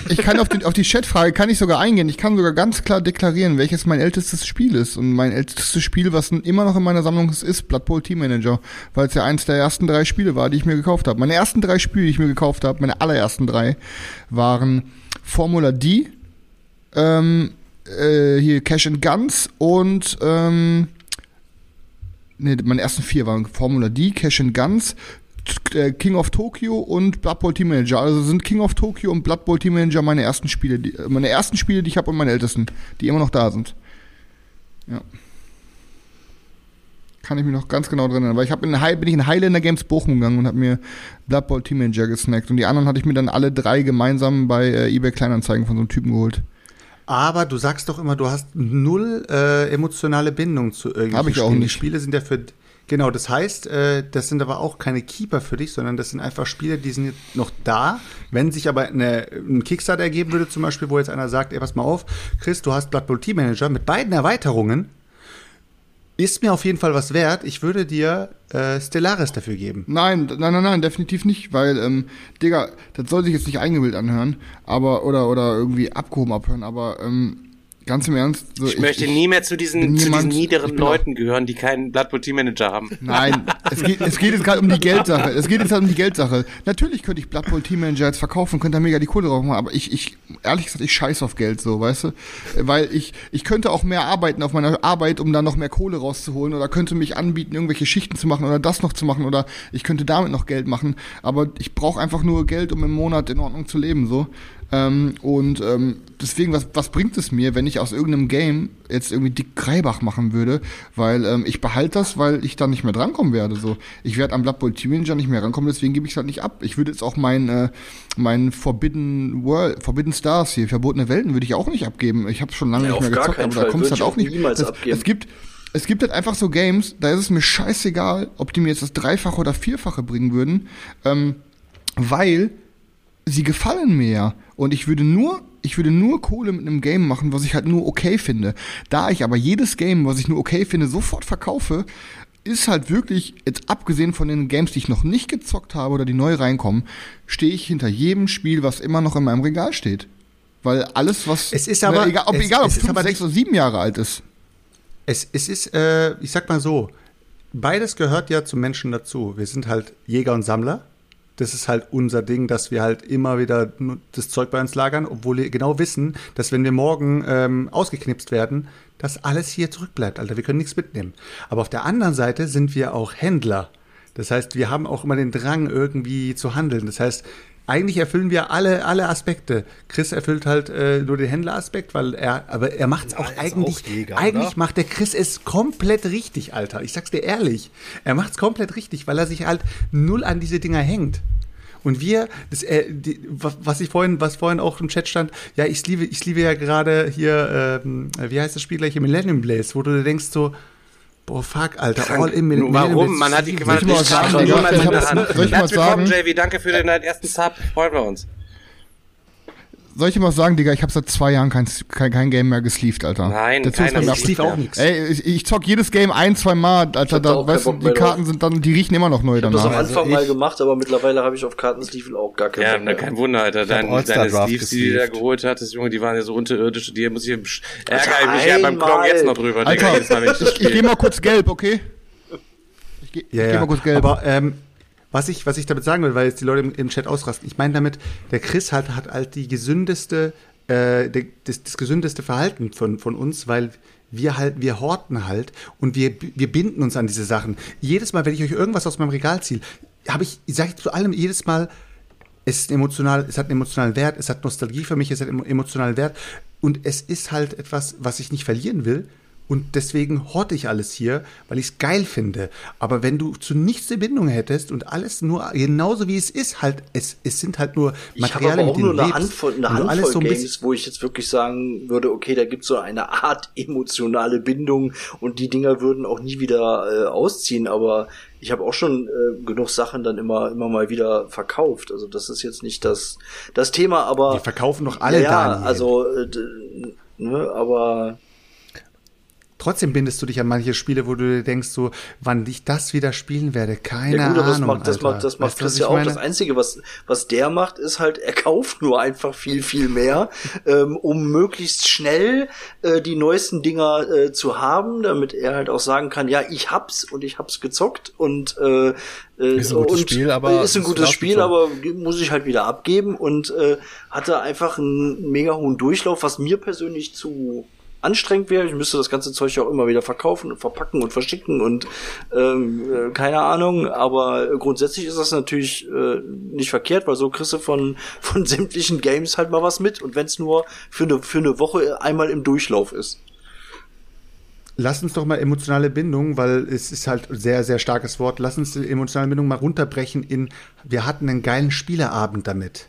ich kann auf, den, auf die Chatfrage kann ich sogar eingehen. Ich kann sogar ganz klar deklarieren, welches mein ältestes Spiel ist. Und mein ältestes Spiel, was immer noch in meiner Sammlung ist, ist Blood Bowl Team Manager, weil es ja eins der ersten drei Spiele war, die ich mir gekauft habe. Meine ersten drei Spiele, die ich mir gekauft habe, meine allerersten drei, waren Formula D, ähm, äh, hier Cash and Guns und ähm, nee, meine ersten vier waren Formula D, Cash and Guns, King of Tokyo und Blood Bowl Team Manager. Also sind King of Tokyo und Blood Bowl Team Manager meine ersten Spiele, die, äh, meine ersten Spiele, die ich habe und meine ältesten, die immer noch da sind. Ja. Kann ich mich noch ganz genau drin erinnern, weil ich hab in bin ich in Highlander Games Bochum gegangen und habe mir Blood Bowl Team Manager gesnackt und die anderen hatte ich mir dann alle drei gemeinsam bei äh, eBay Kleinanzeigen von so einem Typen geholt. Aber du sagst doch immer, du hast null äh, emotionale Bindung zu irgendwelchen Hab ich auch Spielen. Die nicht. Spiele sind ja für genau. Das heißt, äh, das sind aber auch keine Keeper für dich, sondern das sind einfach Spiele, die sind jetzt noch da. Wenn sich aber eine, ein Kickstarter ergeben würde, zum Beispiel, wo jetzt einer sagt, ey, pass mal auf, Chris, du hast Blood Bowl Team Manager mit beiden Erweiterungen, ist mir auf jeden Fall was wert. Ich würde dir äh, Stellaris dafür geben. Nein, nein, nein, nein, definitiv nicht, weil, ähm, Digga, das soll sich jetzt nicht eingebildet anhören, aber, oder, oder irgendwie abgehoben abhören, aber, ähm, ganz im Ernst, so, Ich, möchte nie mehr zu diesen, zu diesen niemand- niederen ich bin auch- Leuten gehören, die keinen Blood Bowl Team Manager haben. Nein, es geht, es geht jetzt gerade um die Geldsache. Es geht jetzt halt um die Geldsache. Natürlich könnte ich Blood Bowl Team Manager jetzt verkaufen könnte da mega die Kohle drauf machen, aber ich, ich, ehrlich gesagt, ich scheiß auf Geld so, weißt du? Weil ich, ich könnte auch mehr arbeiten auf meiner Arbeit, um da noch mehr Kohle rauszuholen oder könnte mich anbieten, irgendwelche Schichten zu machen oder das noch zu machen oder ich könnte damit noch Geld machen, aber ich brauche einfach nur Geld, um im Monat in Ordnung zu leben, so. Ähm, und ähm, deswegen, was, was bringt es mir, wenn ich aus irgendeinem Game jetzt irgendwie Dick Greibach machen würde? Weil ähm, ich behalte das, weil ich da nicht mehr drankommen werde. So, ich werde am Blood Bowl Team Manager nicht mehr rankommen, deswegen gebe ich es halt nicht ab. Ich würde jetzt auch mein, äh, mein Forbidden World, Forbidden Stars hier, verbotene Welten, würde ich auch nicht abgeben. Ich habe schon lange Ja, nicht mehr gezockt, aber da kommt es halt auch nicht. niemals Das, abgeben. es gibt es gibt halt einfach so Games, da ist es mir scheißegal, ob die mir jetzt das Dreifache oder Vierfache bringen würden, ähm, weil sie gefallen mir ja. Und ich würde nur, ich würde nur Kohle mit einem Game machen, was ich halt nur okay finde. Da ich aber jedes Game, was ich nur okay finde, sofort verkaufe, ist halt wirklich, jetzt abgesehen von den Games, die ich noch nicht gezockt habe oder die neu reinkommen, stehe ich hinter jedem Spiel, was immer noch in meinem Regal steht. Weil alles, was. Es ist aber- Ne, egal, ob, es- egal, ob es fünf, aber sechs oder sieben Jahre alt ist. Es, es ist, äh, ich sag mal so, beides gehört ja zu Menschen dazu. Wir sind halt Jäger und Sammler. Das ist halt unser Ding, dass wir halt immer wieder das Zeug bei uns lagern, obwohl wir genau wissen, dass wenn wir morgen ähm, ausgeknipst werden, dass alles hier zurückbleibt, Alter. Wir können nichts mitnehmen. Aber auf der anderen Seite sind wir auch Händler. Das heißt, wir haben auch immer den Drang, irgendwie zu handeln. Das heißt, eigentlich erfüllen wir alle, alle Aspekte. Chris erfüllt halt äh, nur den Händleraspekt, weil er, aber er macht es auch eigentlich, auch Jäger, eigentlich oder? macht der Chris es komplett richtig, Alter. Ich sag's dir ehrlich. Er macht's komplett richtig, weil er sich halt null an diese Dinger hängt. Und wir, das, äh, die, wa- was ich vorhin, was vorhin auch im Chat stand, ja, ich liebe, ich liebe ja gerade hier, ähm, wie heißt das Spiel gleich, Millennium Blaze, wo du denkst so, boah, fuck, Alter, all in Millennium Warum? Man hat die man ich hat mal sagen, Digga? niemals Ich in der hab- Hand. soll ich mal Herzlich willkommen, sagen? JV. Danke für den ersten Sub. Freuen wir uns. Soll ich dir mal sagen, Digga, ich habe seit zwei Jahren kein, kein, kein Game mehr gesleeved, Alter. Nein, Dazu ist keiner mir nicht. Ich auch nichts. Ey, ich, ich zock jedes Game ein, zwei Mal, Alter, da weißt du, die Karten sind dann, die riechen immer noch neu Ich habe das am danach. Anfang ich- mal gemacht, aber mittlerweile habe ich auf Kartensleeven auch gar keinen Ja, na, mehr. kein Wunder, Alter. Dein, deine Sleeves, die du da geholt hattest, Junge, die waren ja so unterirdisch. Die muss ich, ärgere ich mich ja beim Klon einmal. jetzt noch drüber, Digga. Alter, Mal, ich ich, ich geh mal kurz gelb, okay? Ich geh, Ja, ich geh mal kurz gelb. Aber ähm, was ich, was ich damit sagen will, weil jetzt die Leute im, im Chat ausrasten, ich meine damit, der Chris hat, hat halt die gesündeste, äh, der, das, das gesündeste Verhalten von, von uns, weil wir halt, wir horten halt und wir, wir binden uns an diese Sachen. Jedes Mal, wenn ich euch irgendwas aus meinem Regal ziehe, habe ich, sage ich zu allem jedes Mal, es ist emotional, es hat einen emotionalen Wert, es hat Nostalgie für mich, es hat einen emotionalen Wert und es ist halt etwas, was ich nicht verlieren will. Und deswegen horte ich alles hier, weil ich es geil finde. Aber wenn du zu nichts eine Bindung hättest und alles nur genauso wie es ist, halt, es, es sind halt nur Ich Materialien, auch mit nur denen eine du lebst. Handvoll, eine Handvoll so ein Games, wo ich jetzt wirklich sagen würde, okay, da gibt's so eine Art emotionale Bindung und die Dinger würden auch nie wieder äh, ausziehen, aber ich habe auch schon äh, genug Sachen dann immer immer mal wieder verkauft. Also das ist jetzt nicht das das Thema, aber Wir verkaufen doch alle, ja, Daniel. also äh, ne, aber Trotzdem bindest du dich an manche Spiele, wo du dir denkst, so, wann ich das wieder spielen werde, keine ja gut, aber das Ahnung. macht, das Alter. macht, das macht Chris ja auch. meine? Das Einzige, was, was der macht, ist halt, er kauft nur einfach viel, viel mehr, ähm, um möglichst schnell äh, die neuesten Dinger äh, zu haben, damit er halt auch sagen kann, ja, ich hab's und ich hab's gezockt und äh, äh, Ist ein gutes und, Spiel, aber ist ein es gutes Spiel, aber muss ich halt wieder abgeben und äh, hatte einfach einen mega hohen Durchlauf, was mir persönlich zu anstrengend wäre. Ich müsste das ganze Zeug ja auch immer wieder verkaufen und verpacken und verschicken und ähm, äh, keine Ahnung. Aber grundsätzlich ist das natürlich äh, nicht verkehrt, weil so kriegst du von, von sämtlichen Games halt mal was mit. Und wenn es nur für eine, für eine Woche einmal im Durchlauf ist. Lass uns doch mal emotionale Bindung, weil es ist halt sehr, sehr starkes Wort. Lass uns die emotionale Bindung mal runterbrechen in, wir hatten einen geilen Spieleabend damit.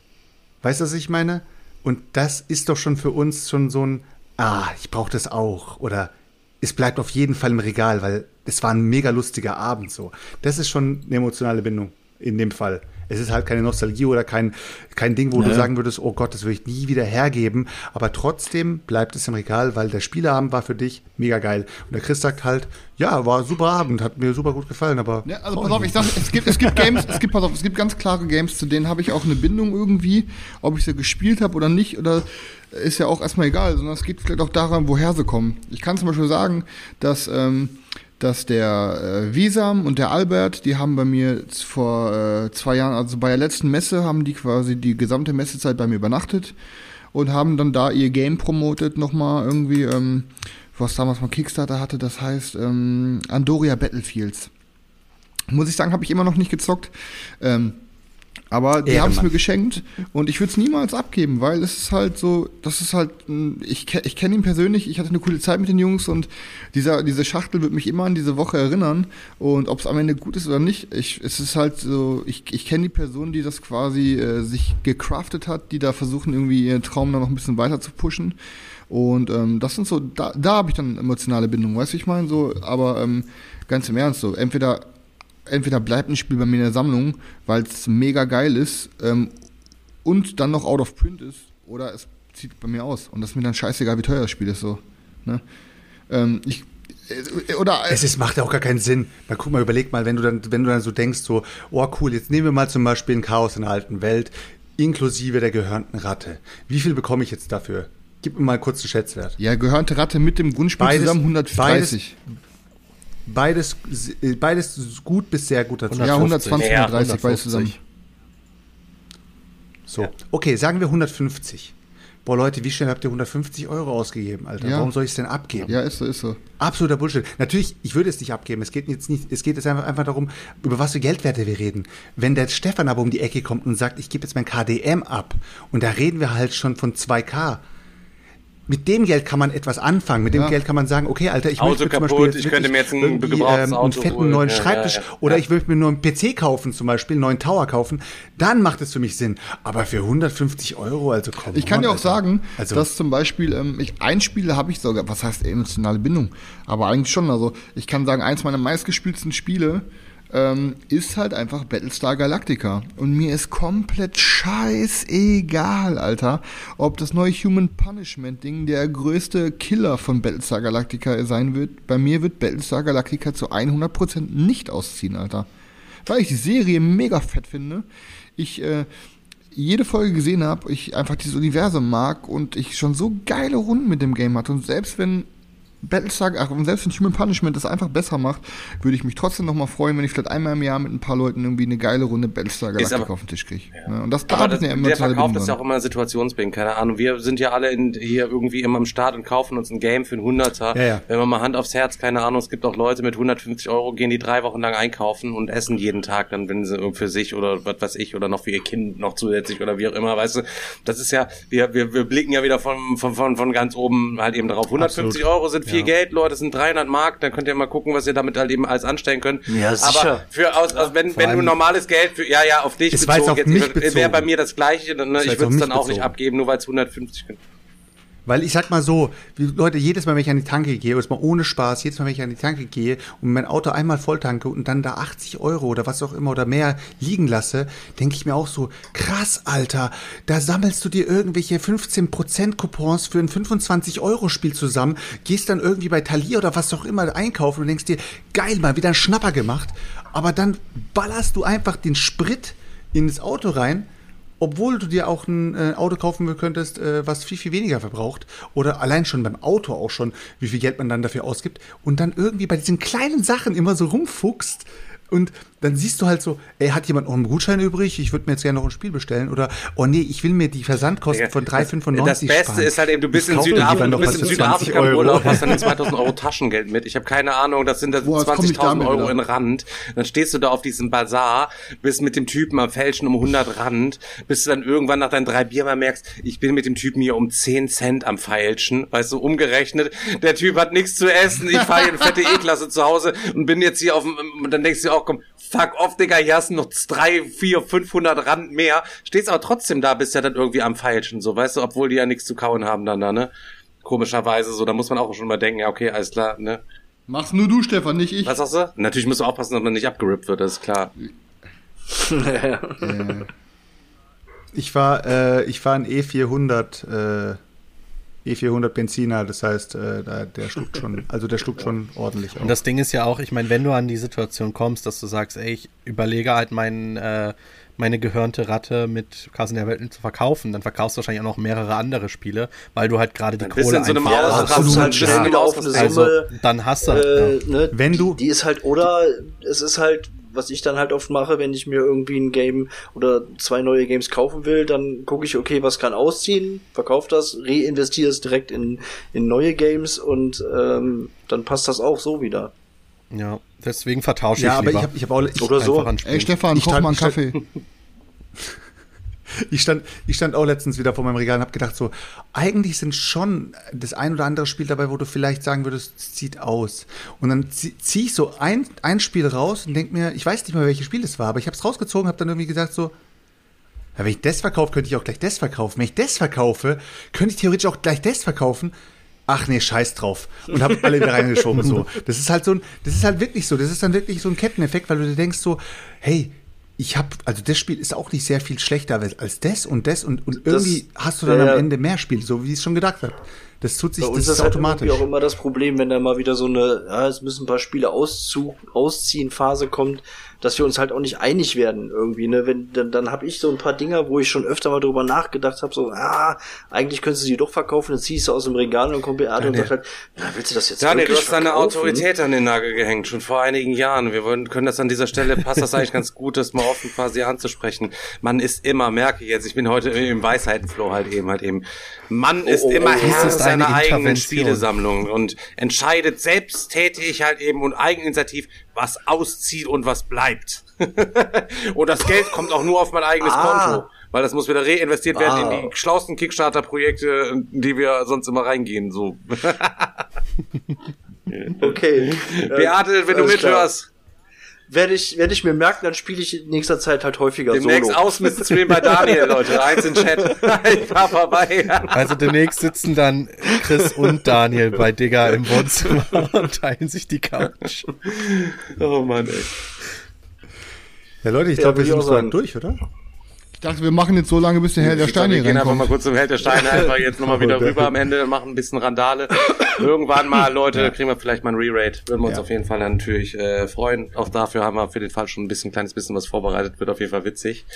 Weißt du, was ich meine? Und das ist doch schon für uns schon so ein, ah, ich brauche das auch. Oder es bleibt auf jeden Fall im Regal, weil es war ein mega lustiger Abend so. Das ist schon eine emotionale Bindung in dem Fall. Es ist halt keine Nostalgie oder kein, kein Ding, wo du sagen würdest, oh Gott, das würde ich nie wieder hergeben. Aber trotzdem bleibt es im Regal, weil der Spieleabend war für dich mega geil. Und der Chris sagt halt, ja, war ein super Abend, hat mir super gut gefallen, aber. Ja, also pass auf, ich sag, es gibt, es gibt Games, es gibt, pass auf, es gibt ganz klare Games, zu denen habe ich auch eine Bindung irgendwie, ob ich sie gespielt habe oder nicht, oder ist ja auch erstmal egal, sondern es geht vielleicht auch daran, woher sie kommen. Ich kann zum Beispiel sagen, dass, ähm, dass der äh, Wiesam und der Albert, die haben bei mir vor äh, zwei Jahren, also bei der letzten Messe, haben die quasi die gesamte Messezeit bei mir übernachtet und haben dann da ihr Game promotet nochmal irgendwie, ähm, was damals mal Kickstarter hatte, das heißt ähm, Andoria Battlefields. Muss ich sagen, habe ich immer noch nicht gezockt. Ähm, aber die haben es mir geschenkt und ich würde es niemals abgeben, weil es ist halt so, das ist halt, ich, ich kenne ihn persönlich, ich hatte eine coole Zeit mit den Jungs und dieser, diese Schachtel wird mich immer an diese Woche erinnern und ob es am Ende gut ist oder nicht, ich, es ist halt so, ich, ich kenne die Person, die das quasi äh, sich gecraftet hat, die da versuchen irgendwie ihren Traum dann noch ein bisschen weiter zu pushen und ähm, das sind so, da, da habe ich dann emotionale Bindung, weißt du, ich meine so, aber ähm, ganz im Ernst so, entweder entweder bleibt ein Spiel bei mir in der Sammlung, weil es mega geil ist ähm, und dann noch out of print ist, oder es zieht bei mir aus. Und das ist mir dann scheißegal, wie teuer das Spiel ist so. Ne? Ähm, ich, äh, oder Es ist, macht ja auch gar keinen Sinn. Mal guck mal, überleg mal, wenn du dann, wenn du dann so denkst, so, oh cool, jetzt nehmen wir mal zum Beispiel ein Chaos in der alten Welt, inklusive der gehörnten Ratte. Wie viel bekomme ich jetzt dafür? Gib mir mal kurz einen Schätzwert. ja, gehörnte Ratte mit dem Grundspiel Beides- zusammen 130. Beides, äh, beides gut bis sehr guter ja, 120, Ja, 130, beides zusammen. So, okay, sagen wir 150. Boah, Leute, wie schnell habt ihr 150 Euro ausgegeben, Alter? Ja. Warum soll ich es denn abgeben? Ja, ist so, ist so. Absoluter Bullshit. Natürlich, ich würde es nicht abgeben. Es geht jetzt nicht, es geht jetzt einfach, einfach darum, über was für Geldwerte wir reden. Wenn der Stefan aber um die Ecke kommt und sagt, ich gebe jetzt mein KDM ab, und da reden wir halt schon von 2K. Mit dem Geld kann man etwas anfangen. Mit dem Ja. Geld kann man sagen, okay, Alter, ich Auto möchte zum kaputt, Beispiel jetzt ich könnte wirklich mir jetzt ein ähm, einen Auto fetten holen. neuen Ja, ja, Schreibtisch ja. oder Ja. ich möchte mir nur einen PC kaufen, zum Beispiel, einen neuen Tower kaufen. Dann macht es für mich Sinn. Aber für 150 Euro, also komm. Ich kann on, dir auch Alter. sagen, also, dass zum Beispiel, ähm, ich, ein Spiel habe ich sogar, was heißt emotionale Bindung? Aber eigentlich schon, also ich kann sagen, eins meiner meistgespielten Spiele ähm, ist halt einfach Battlestar Galactica. Und mir ist komplett scheißegal, Alter, ob das neue Human Punishment Ding der größte Killer von Battlestar Galactica sein wird. Bei mir wird Battlestar Galactica zu 100% nicht ausziehen, Alter. Weil ich die Serie mega fett finde. Ich, äh, jede Folge gesehen habe, ich einfach dieses Universum mag und ich schon so geile Runden mit dem Game hatte. Und selbst wenn Battlestar, ach, und selbst wenn Human Punishment das einfach besser macht, würde ich mich trotzdem noch mal freuen, wenn ich vielleicht einmal im Jahr mit ein paar Leuten irgendwie eine geile Runde Battlestar Galactica auf den Tisch kriege. Ne? Und das da das, eine der verkauft Bindung ist ja auch immer situationsbedingt, keine Ahnung. Wir sind ja alle in, hier irgendwie immer am Start und kaufen uns ein Game für einen Hunderter. Ja, ja. Wenn man mal Hand aufs Herz, keine Ahnung, es gibt auch Leute mit 150 Euro, gehen die drei Wochen lang einkaufen und essen jeden Tag dann, wenn sie für sich oder was weiß ich oder noch für ihr Kind noch zusätzlich oder wie auch immer, weißt du. Das ist ja, wir, wir, wir blicken ja wieder von, von, von, von ganz oben halt eben drauf. 150 Absolut. Euro sind viel Ja. Geld, Leute, das sind 300 Mark, dann könnt ihr mal gucken, was ihr damit halt eben alles anstellen könnt. Ja, sicher. Aber für, aus, aus, wenn, wenn du normales Geld für, ja, ja, auf dich jetzt mich wäre bezogen. bei mir das Gleiche, ne? ich würde es dann auch nicht bezogen. abgeben, nur weil es 150 sind. Weil ich sag mal so, Leute, jedes Mal, wenn ich an die Tanke gehe, jetzt mal ohne Spaß, jedes Mal, wenn ich an die Tanke gehe und mein Auto einmal voll tanke und dann da 80 Euro oder was auch immer oder mehr liegen lasse, denke ich mir auch so, krass, Alter, da sammelst du dir irgendwelche 15% Coupons für ein 25-Euro-Spiel zusammen, gehst dann irgendwie bei Thalia oder was auch immer einkaufen und denkst dir, geil, mal wieder einen Schnapper gemacht, aber dann ballerst du einfach den Sprit ins Auto rein obwohl du dir auch ein äh, Auto kaufen könntest, äh, was viel, viel weniger verbraucht. Oder allein schon beim Auto auch schon, wie viel Geld man dann dafür ausgibt. Und dann irgendwie bei diesen kleinen Sachen immer so rumfuchst. Und dann siehst du halt so, ey, hat jemand noch einen Gutschein übrig? Ich würde mir jetzt gerne noch ein Spiel bestellen. Oder, oh nee, ich will mir die Versandkosten von 3,95 Das Beste sparen. ist halt eben, du bist Ich in Südafrika, du bist in für 20 Südafrika im. Urlaub, hast dann 2000 Euro Taschengeld mit. Ich habe keine Ahnung, das sind das Boah, jetzt komm ich 20.000 damit Euro wieder. in Rand. Dann stehst du da auf diesem Bazar, bist mit dem Typen am Fälschen um 100 Rand, bis du dann irgendwann nach deinen drei Bier mal merkst, ich bin mit dem Typen hier um 10 Cent am Feilschen, weißt du, umgerechnet. Der Typ hat nichts zu essen, ich fahre hier in fette E-Klasse zu Hause und bin jetzt hier auf dem, und dann denkst du dir auch, komm, fuck off, Digga, hier hast du noch drei, vier, 500 Rand mehr. Stehst aber trotzdem da, bist ja dann irgendwie am Feilschen, so, weißt du, obwohl die ja nichts zu kauen haben dann da, ne? Komischerweise, so, da muss man auch schon mal denken, ja, okay, alles klar, ne? Mach's nur du, Stefan, nicht ich. Was sagst du? Natürlich musst du aufpassen, dass man nicht abgerippt wird, das ist klar. Ich war, äh, ich war ein E400, äh, E400 Benziner, das heißt, äh, da, der schluckt schon, also der schluckt schon ordentlich auf. Und das Ding ist ja auch, ich meine, wenn du an die Situation kommst, dass du sagst, ey, ich überlege halt mein, äh, meine gehörnte Ratte mit Kassen der Welten zu verkaufen, dann verkaufst du wahrscheinlich auch noch mehrere andere Spiele, weil du halt gerade die bist Kohle du in so einem einfach Ja, Aus- das ist absolut, halt schnell ja. auf eine Also, Summe. dann hast du äh, ja. ne, Wenn du- die, die ist halt, oder es ist halt, was ich dann halt oft mache, wenn ich mir irgendwie ein Game oder zwei neue Games kaufen will, dann gucke ich, okay, was kann ausziehen, verkauf das, reinvestiere es direkt in, in neue Games und ähm, dann passt das auch so wieder. Ja, deswegen vertausche ja, ich aber lieber. ich habe ich hab auch, ich, Oder so. Ey, Stefan, Ich koch mal einen Kaffee. Ich stand, ich stand auch letztens wieder vor meinem Regal und habe gedacht, so, eigentlich sind schon das ein oder andere Spiel dabei, wo du vielleicht sagen würdest, es sieht aus. Und dann ziehe zieh ich so ein, ein Spiel raus und denk mir, ich weiß nicht mehr, welches Spiel es war, aber ich habe es rausgezogen, habe dann irgendwie gesagt, so, ja, wenn ich das verkaufe, könnte ich auch gleich das verkaufen. Wenn ich das verkaufe, könnte ich theoretisch auch gleich das verkaufen. Ach nee, scheiß drauf. Und habe alle wieder reingeschoben. So. Das ist halt so ein, das ist halt wirklich so. Das ist dann wirklich so ein Ketteneffekt, weil du dir denkst so, hey, ich habe, also das Spiel ist auch nicht sehr viel schlechter als- das und das und, und Das- irgendwie hast du dann ja, am. Ende mehr Spiele, so wie ich es schon gedacht habe. Das tut sich, Bei das uns ist ist halt automatisch. irgendwie auch immer das Problem, wenn da mal wieder so eine, ja, es müssen ein paar Spiele auszu ausziehen Phase kommt, dass wir uns halt auch nicht einig werden irgendwie, ne? Wenn dann, dann habe ich so ein paar Dinger, wo ich schon öfter mal drüber nachgedacht habe, so, ah, eigentlich könntest du die doch verkaufen, dann ziehst du aus dem Regal und kommt Beate und sagt halt, na, willst du das jetzt Daniel, du hast deine? Autorität an den Nagel gehängt, schon vor einigen Jahren. Wir wollen, können das an dieser Stelle, passt das eigentlich ganz gut, das mal offen quasi anzusprechen. Man ist immer, merke ich jetzt, ich bin heute im Weisheitenflow halt eben, halt eben. Man ist oh, immer oh, Herr seiner eigenen. Spielesammlung und entscheidet selbsttätig halt eben und eigeninitiativ, was auszieht und was bleibt. und das Geld kommt auch nur auf mein eigenes Ah. Konto. Weil das muss wieder reinvestiert werden Ah. in die schlausten Kickstarter-Projekte, in die wir sonst immer reingehen. So. Okay. Beate, wenn du mithörst, Werde ich, werde ich mir merken, dann spiele ich in nächster Zeit halt häufiger demnächst Solo. Ausmist-Stream bei Daniel, Leute. Eins in Chat. Ich fahr vorbei. Also demnächst sitzen dann Chris und Daniel bei Digga im Wohnzimmer und teilen sich die Couch. Oh Mann, ey. Ja, Leute, ich Ja, glaube, wir sind soweit durch, oder? Ich dachte, wir machen jetzt so lange, bis der Herr der Steine Wir gehen einfach mal kurz zum Held der Steine, einfach jetzt nochmal wieder rüber am Ende, machen ein bisschen Randale. Irgendwann mal, Leute, kriegen wir vielleicht mal ein Re-Rate. Würden wir uns Ja. auf jeden Fall natürlich äh, freuen. Auch dafür haben wir für den Fall schon ein bisschen, kleines bisschen was vorbereitet. Wird auf jeden Fall witzig.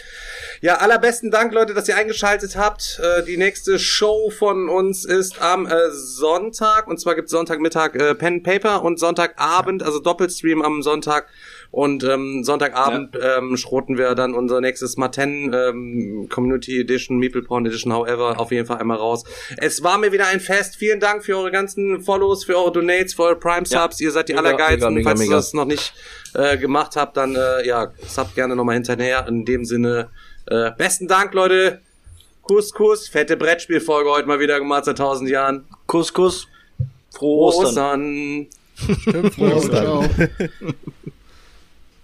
Ja, allerbesten Dank, Leute, dass ihr eingeschaltet habt. Äh, die nächste Show von uns ist am äh, Sonntag. Und zwar gibt Sonntagmittag äh, Pen Paper und Sonntagabend, also Doppelstream am Sonntag. Und ähm, Sonntagabend ähm, schroten wir dann unser nächstes Maten ähm, Community Edition, Meeple Porn Edition, however, auf jeden Fall einmal raus. Es war mir wieder ein Fest. Vielen Dank für eure ganzen Follows, für eure Donates, für eure Prime Subs. Ihr seid die Mega, allergeilsten. mega, mega, Falls ihr das noch nicht äh, gemacht habt, dann äh, ja, subt gerne nochmal hinterher. In dem Sinne, äh, besten Dank, Leute. Kuss, Kuss. Fette Brettspielfolge heute mal wieder gemacht seit tausend Jahren. Kuss, Kuss. Frohe Ostern. Ostern. Stimmt, Ciao.